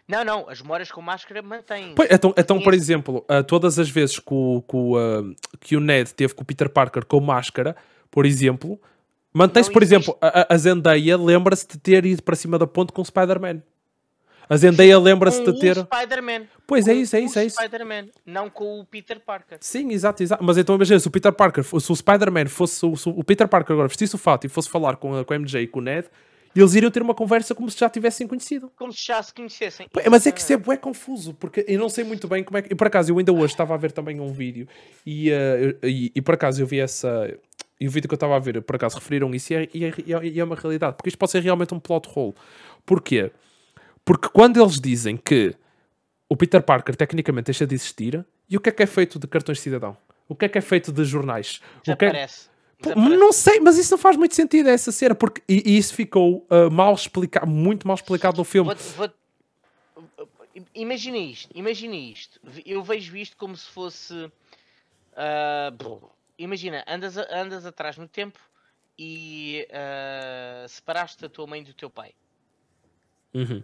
Não, não, as memórias com máscara mantêm. Pois, então, então, por exemplo, ah, todas as vezes que o, que, o, ah, que o Ned teve com o Peter Parker com máscara, por exemplo, mantém-se, por exemplo, a- a Zendaya lembra-se de ter ido para cima da ponte com o Spider-Man. A Zendaya lembra-se de ter. o Spider-Man. Pois é isso, é isso, é isso. Spider-Man, não com o Peter Parker. Sim, exato, exato. Mas então imagina, se o Peter Parker, se o Spider-Man fosse, se o- o Peter Parker agora vestisse o fato e fosse falar com a, com a MJ e com o Ned, eles iriam ter uma conversa como se já tivessem conhecido. Como se já se conhecessem. Mas é que isso é bué confuso, porque eu não sei muito bem como é que. E por acaso, eu ainda hoje estava a ver também um vídeo e, eu- e, e por acaso eu vi essa. E o vídeo que eu estava a ver, por acaso referiram isso e é, e é- e é- e é uma realidade, porque isto pode ser realmente um plot hole. Porquê? Porque quando eles dizem que o Peter Parker tecnicamente deixa de existir, e o que é que é feito de cartões de cidadão? O que é que é feito de jornais? O que é- Desaparece. Não sei, mas isso não faz muito sentido, essa cena, porque e, e isso ficou uh, mal explicado, muito mal explicado no filme. Vou- vou- Imagina isto, imagina isto. Eu vejo isto como se fosse. brr. imagina, andas, andas atrás no tempo e ah, separaste a tua mãe do teu pai. Uhum.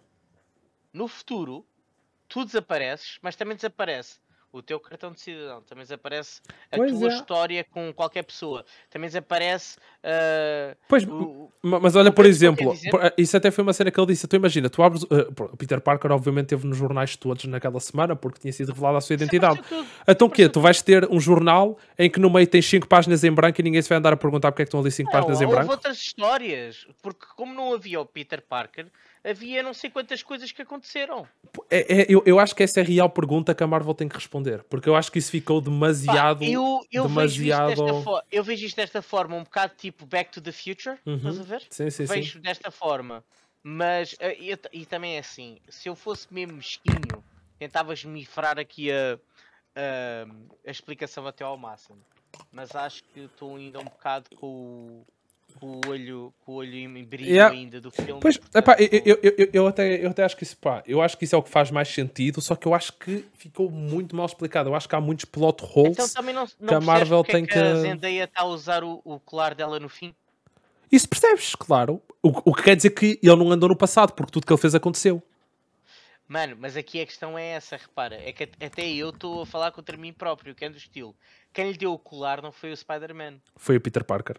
No futuro, tu desapareces, mas também desaparece o teu cartão de cidadão, também desaparece a Pois tua é. história com qualquer pessoa, também desaparece. ah, Pois, o- Ma- Mas olha, por quero exemplo, isso até foi uma cena que ele disse. Tu imagina, tu abres. uh, Peter Parker, obviamente, teve nos jornais todos naquela semana porque tinha sido revelada a sua identidade. Apareceu tudo. Então o quê? Tu vais ter um jornal em que no meio tens 5 páginas em branco e ninguém se vai andar a perguntar porque é que estão ali 5 Não, páginas em houve branco? outras histórias, porque como não havia o Peter Parker, havia não sei quantas coisas que aconteceram. É, é- eu, eu acho que essa é a real pergunta que a Marvel tem que responder. Porque eu acho que isso ficou Pá, demasiado. eu, eu, vejo isto demasiado- desta fo- eu vejo isto desta forma, um bocado tipo Back to the Future, estás a ver? Sim, sim, sim. vejo desta forma. Mas, eh, eu e também é assim, se eu fosse mesmo mesquinho, tentavas me furar aqui a, a, a explicação até ao máximo. Mas acho que estou ainda um bocado com o, com o olho, com o olho em brilho Yeah. ainda do filme. Pois, portanto, epá, eu, eu, eu, eu- até, eu até acho que isso, pá, eu acho que isso é o que faz mais sentido, só que eu acho que ficou muito mal explicado. Eu acho que há muitos plot holes. Então também não, não que a Marvel é tem que, que- a Zendaya está a usar o, o colar dela no fim. Isso percebes, claro. O, o que quer dizer que ele não andou no passado, porque tudo que ele fez aconteceu. Mano, mas aqui a questão é essa, repara, é que at- até eu estou a falar contra mim próprio, que é do estilo. Quem lhe deu o colar não foi o Spider-Man. Foi o Peter Parker.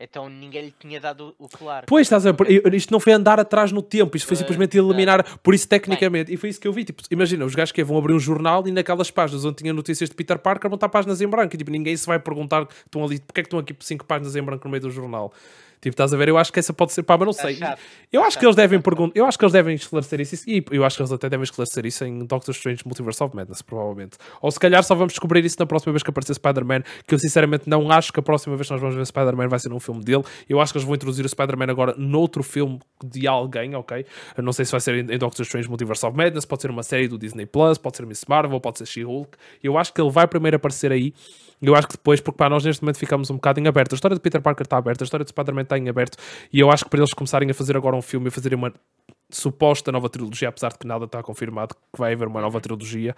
Então ninguém lhe tinha dado o, colar. Pois, estás a ver? Isto não foi andar atrás no tempo, isto foi Pois, simplesmente eliminar. Por isso, tecnicamente, e foi isso que eu vi. Tipo, imagina, os gajos que vão abrir um jornal e naquelas páginas onde tinha notícias de Peter Parker vão estar páginas em branco. E tipo, ninguém se vai perguntar, estão ali, porque é que estão aqui cinco páginas em branco no meio do jornal? Tipo, estás a ver? Eu acho que essa pode ser, pá, mas não Tá sei. Eu Tá acho que chato, eles devem tá perguntar, eu acho que eles devem esclarecer isso e eu acho que eles até devem esclarecer isso em Doctor Strange Multiverse of Madness, provavelmente. Ou se calhar só vamos descobrir isso na próxima vez que aparecer Spider-Man, que eu sinceramente não acho que a próxima vez que nós vamos ver Spider-Man vai ser num filme dele. Eu acho que eles vão introduzir o Spider-Man agora noutro filme de alguém, ok? Eu não sei se vai ser em, em Doctor Strange Multiverse of Madness, pode ser uma série do Disney Plus, pode ser Miss Marvel, pode ser She-Hulk. Eu acho que ele vai primeiro aparecer aí. Eu acho que depois, porque nós neste momento ficamos um bocado em aberto. A história de Peter Parker está aberta, a história de Spider-Man está em aberto. E eu acho que para eles começarem a fazer agora um filme e fazerem uma suposta nova trilogia, apesar de que nada está confirmado que vai haver uma nova trilogia.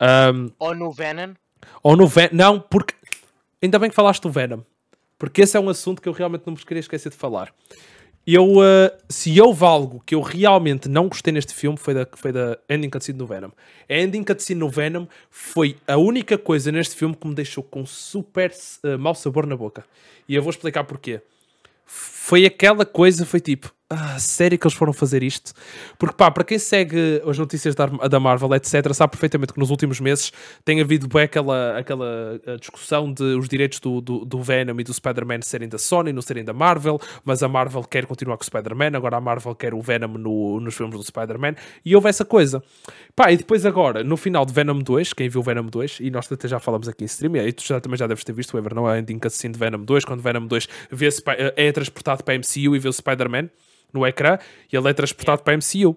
ahm, Ou no Venom. ou no Venom. Não, porque. Ainda bem que falaste do Venom. Porque esse é um assunto que eu realmente não me queria esquecer de falar. Eu, ah, se houve algo que eu realmente não gostei neste filme foi da, foi da ending cutscene do Venom. A ending cutscene no Venom foi a única coisa neste filme que me deixou com super ah, mau sabor na boca. E eu vou explicar porquê. Foi aquela coisa, foi tipo, ah, sério que eles foram fazer isto? Porque pá, para quem segue as notícias da, da Marvel, etc., sabe perfeitamente que nos últimos meses tem havido bem aquela, aquela ah, discussão de os direitos do, do, do Venom e do Spider-Man serem da Sony, não serem da Marvel, mas a Marvel quer continuar com o Spider-Man, agora a Marvel quer o Venom no, nos filmes do Spider-Man, e houve essa coisa. Pá, e depois agora, no final de Venom 2, quem viu Venom 2, e nós até já falamos aqui em stream, e tu já, também já deves ter visto, Ever, não é? A ending cutscene de Venom 2, quando Venom 2 vê Spi- é transportado para a MCU e vê o Spider-Man no ecrã, e ele é transportado para a MCU.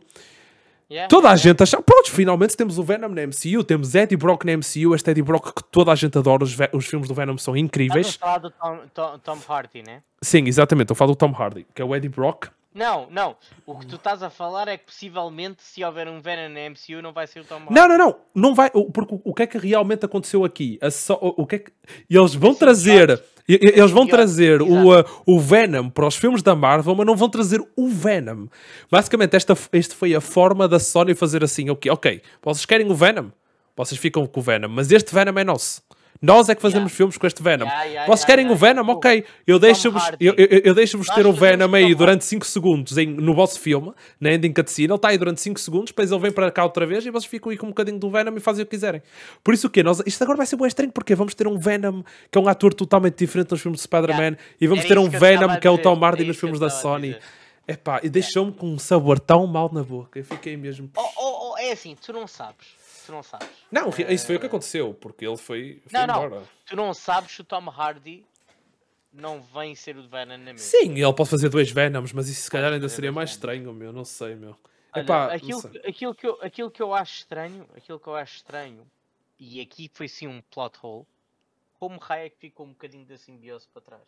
Yeah, Toda a yeah. gente acha, pronto, finalmente temos o Venom na MCU, temos Eddie Brock na MCU, este Eddie Brock que toda a gente adora, os, os filmes do Venom são incríveis. Estás a falar do Tom, Tom, Tom Hardy, né? Sim, exatamente, eu falo do Tom Hardy, que é o Eddie Brock. Não, não. O que tu estás a falar é que possivelmente se houver um Venom na MCU não vai ser o Tom Hardy. Não, não, não, não vai, porque o- que é que realmente aconteceu aqui? Só- o, que é que, eles vão Esse trazer, eles vão episódio, trazer o, uh, o Venom para os filmes da Marvel, mas não vão trazer o Venom. Basicamente, esta, esta foi a forma da Sony fazer assim, ok, ok, vocês querem o Venom? Vocês ficam com o Venom, mas este Venom é nosso. Nós é que fazemos Yeah. filmes com este Venom. Yeah, yeah, Vocês querem o Venom? Ok. Eu deixo-vos eu, eu, eu Nós ter o Venom aí durante 5 segundos em- no vosso filme, na ending cutscene. Ele está aí durante 5 segundos, depois ele vem para cá outra vez e vocês ficam aí com um bocadinho do Venom e fazem o que quiserem. Por isso o quê? Nós, isto agora vai ser bem estranho, porque vamos ter um Venom que é um ator totalmente diferente nos filmes de Spider-Man e vamos Era ter um que Venom que é o Tom Hardy era nos filmes da Sony. Epá, e deixou-me com um sabor tão mal na boca. Eu fiquei mesmo. Oh, oh, oh, é assim, tu não sabes. Tu não sabes. Não, isso foi o que aconteceu, porque ele foi, foi Não, não. embora. Tu não sabes se o Tom Hardy não vem ser o de Venom na mesma. Sim, ele pode fazer dois Venoms, mas isso se calhar ainda seria mais estranho, meu. Não sei, meu. Olha, Epá, não aquilo, sei. que- aquilo, que eu, aquilo que eu acho estranho, aquilo que eu acho estranho, e aqui foi sim um plot hole, como raio é ficou um bocadinho da simbiose para trás?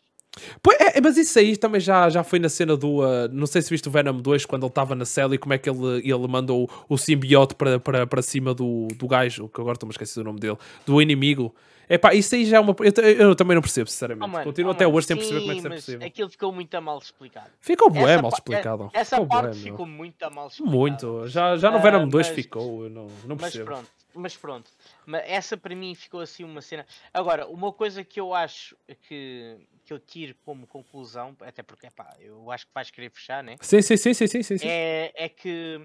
Pois, é, mas isso aí também já, já foi na cena do. Uh, não sei se viste o Venom 2 quando ele estava na cela e como é que ele, ele mandou o, o simbiote para, para, para cima do, do gajo, que agora estou-me a esquecer o nome dele, do inimigo. É pá, isso aí já é uma. Eu, eu também não percebo, sinceramente. Oh, Continuo oh, até hoje sem perceber como é que isso é possível. Aquilo ficou muito mal explicado. Ficou bué mal explicado. Essa ficou parte bué, ficou muito mal explicado. Muito. Já, já no Venom uh, 2 mas, ficou, eu não, não percebo. Mas pronto, mas pronto. Mas essa para mim ficou assim uma cena. Agora, uma coisa que eu acho que, que eu tiro como conclusão, até porque pá, eu acho que vais querer fechar, né? Sim, sim, sim, sim, sim, sim. É, é que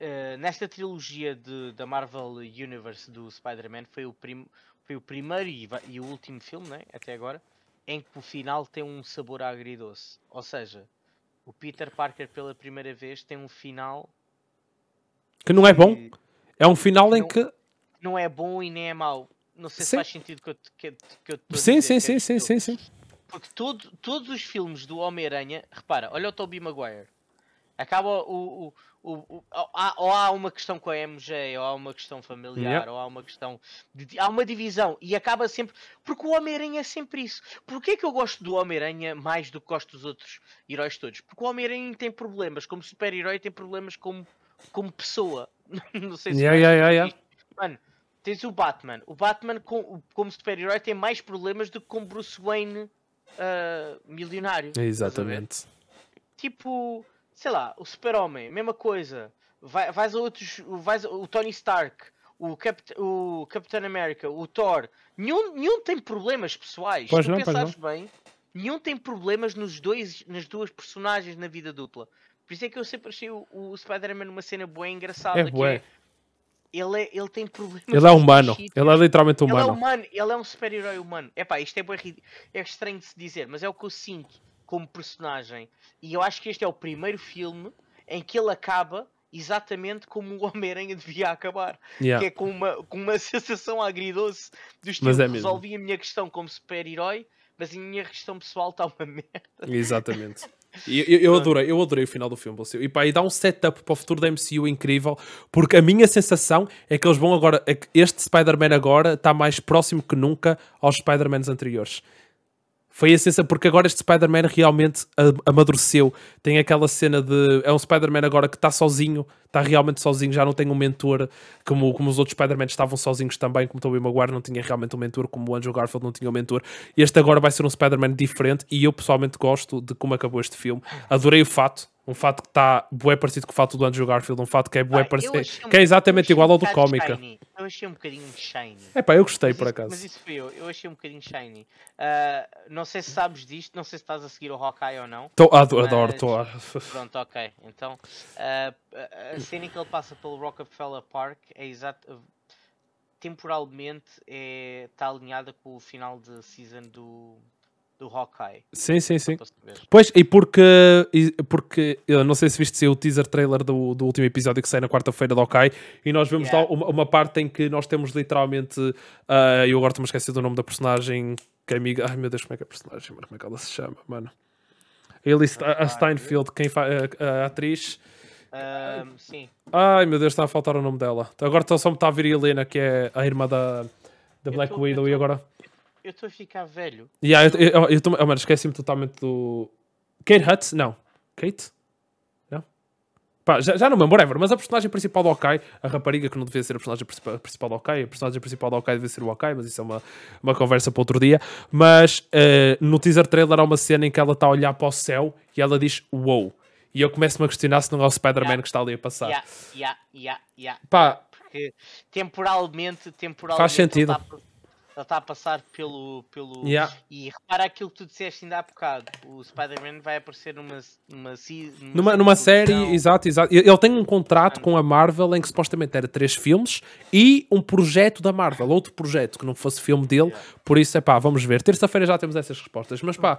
uh, nesta trilogia de, da Marvel Universe do Spider-Man foi o, prim, foi o primeiro e, e, o último filme, né? Até agora, em que o final tem um sabor agridoce. Ou seja, o Peter Parker pela primeira vez tem um final que não é bom. É um final em que não é bom e nem é mau. Não sei sim. se faz sentido que eu, que, que eu sim, sim, sim, sim, sim, sim. Porque todo, todos os filmes do Homem-Aranha, repara, olha o Tobey Maguire. Acaba o. o, o, o há, ou há uma questão com a MJ, ou há uma questão familiar, yeah. ou há uma questão. De, há uma divisão e acaba sempre. Porque o Homem-Aranha é sempre isso. Porquê que eu gosto do Homem-Aranha mais do que gosto dos outros heróis todos? Porque o Homem-Aranha tem problemas como super-herói, tem problemas como, como pessoa. Não sei se. Yeah, yeah, yeah. Mano, Tens o Batman. O Batman, com, como super-herói, tem mais problemas do que como Bruce Wayne uh, milionário. Exatamente. Tipo, sei lá, o Super-Homem, mesma coisa. Vai, vais a outros. Vais, o Tony Stark, o, Cap, o Capitão América, o Thor. Nenhum, nenhum tem problemas pessoais. Pois Se não, pensares bem, nenhum tem problemas nos dois, nas duas personagens na vida dupla. Por isso é que eu sempre achei o, o Spider-Man uma cena boa e engraçada. É, que é, ele, é, ele tem problemas. Ele é humano. Ele é literalmente humano. Ele é humano. Ele é um super-herói humano. Epá, isto é, bem, é estranho de se dizer, mas é o que eu sinto como personagem. E eu acho que este é o primeiro filme em que ele acaba exatamente como o Homem-Aranha devia acabar. Yeah. Que é com uma, com uma sensação agridoce do estilo. É resolvi a minha questão como super-herói, mas a minha questão pessoal está uma merda. Exatamente. Eu, eu, eu, adorei, eu adorei o final do filme. E pá, e dá um setup para o futuro da MCU incrível, porque a minha sensação é que eles vão agora. É este Spider-Man agora está mais próximo que nunca aos Spider-Mans anteriores. Foi a sensação, porque agora este Spider-Man realmente amadureceu. Tem aquela cena de. É um Spider-Man agora que está sozinho, está realmente sozinho, já não tem um mentor como, como os outros Spider-Man estavam sozinhos também, como o Tobey Maguire não tinha realmente um mentor, como o Andrew Garfield não tinha um mentor. Este agora vai ser um Spider-Man diferente e eu pessoalmente gosto de como acabou este filme. Adorei o fato um fato que está bué parecido com o fato do Andrew Garfield, um fato que é bué parecido, um, que é exatamente igual ao do cómica. Eu achei um bocadinho shiny. É pá, eu gostei mas por isso, acaso. Mas isso foi eu, eu achei um bocadinho shiny. Uh, não sei se sabes disto, não sei se estás a seguir o Hawkeye ou não. Tô, adoro, adoro, estou a... Pronto, ok. Então, uh, a cena em que ele passa pelo Rockefeller Park é exato. Temporalmente está é, tá alinhada com o final de season do, do Hawkeye. Sim, sim, sim. Pois, e porque, e porque eu não sei se viste o teaser trailer do, do último episódio que sai na quarta-feira do Hawkeye e nós vemos yeah. uma, uma, parte em que nós temos literalmente. Uh, eu agora estou-me esquecido do nome da personagem que é amiga. Ai meu Deus, como é que é a personagem, mano? Como é que ela se chama, mano? Ele, a Steinfeld, quem faz a, a atriz. Um, sim. Ai meu Deus, está a faltar o nome dela. Agora só me está a vir a Helena, que é a irmã da, da Black tô, Widow, tô... e agora. Eu estou a ficar velho. Yeah, eu, eu, eu, eu, oh, mano, esqueci-me totalmente do. Kate Hutz? Não. Kate? Não? Pá, já, já não me lembro. Mas a personagem principal do Okai, a rapariga que não devia ser a personagem principal do Okai, a personagem principal do Okai devia ser o Okai, mas isso é uma, uma conversa para outro dia. Mas uh, no teaser trailer há uma cena em que ela está a olhar para o céu e ela diz wow. E eu começo-me a questionar se não é o Spider-Man yeah. que está ali a passar. Yeah, yeah, yeah, yeah. Pá, porque temporalmente, temporalmente faz sentido. Tá ele está a passar pelo. pelo... Yeah. E repara aquilo que tu disseste ainda há bocado: o Spider-Man vai aparecer numa, numa, numa, numa, numa série, exato, exato. Ele tem um contrato com a Marvel em que supostamente era três filmes e um projeto da Marvel, outro projeto que não fosse filme dele. Yeah. Por isso é pá, vamos ver. Terça-feira já temos essas respostas. Mas pá,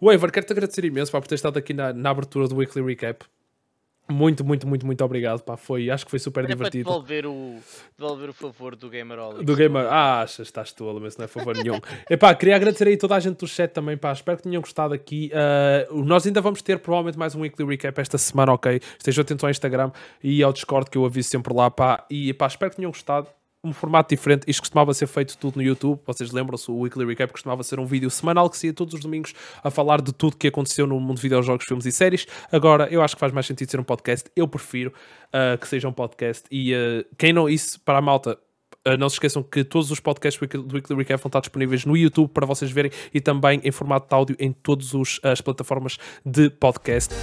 Waver, quero-te agradecer imenso pá, por ter estado aqui na, na abertura do Weekly Recap. Muito, muito, muito, muito obrigado. Pá. Foi, acho que foi super Era divertido. Para devolver o, devolver o favor do Gamerolics. Do Gamer. Ah, achas, estás tolo, mas não é favor nenhum. Epá, queria agradecer aí toda a gente do chat também. Pá. Espero que tenham gostado aqui. Uh, nós ainda vamos ter provavelmente mais um weekly recap esta semana, ok? Estejam atentos ao Instagram e ao Discord que eu aviso sempre lá. Pá. E pá, espero que tenham gostado. Um formato diferente. Isto costumava ser feito tudo no YouTube. Vocês lembram-se, o Weekly Recap costumava ser um vídeo semanal que saía todos os domingos a falar de tudo que aconteceu no mundo de videojogos, filmes e séries. Agora, eu acho que faz mais sentido ser um podcast. Eu prefiro uh, que seja um podcast. E uh, quem não, isso para a malta. Uh, não se esqueçam que todos os podcasts do Weekly Recap vão estar disponíveis no YouTube para vocês verem e também em formato de áudio em todas as plataformas de podcast.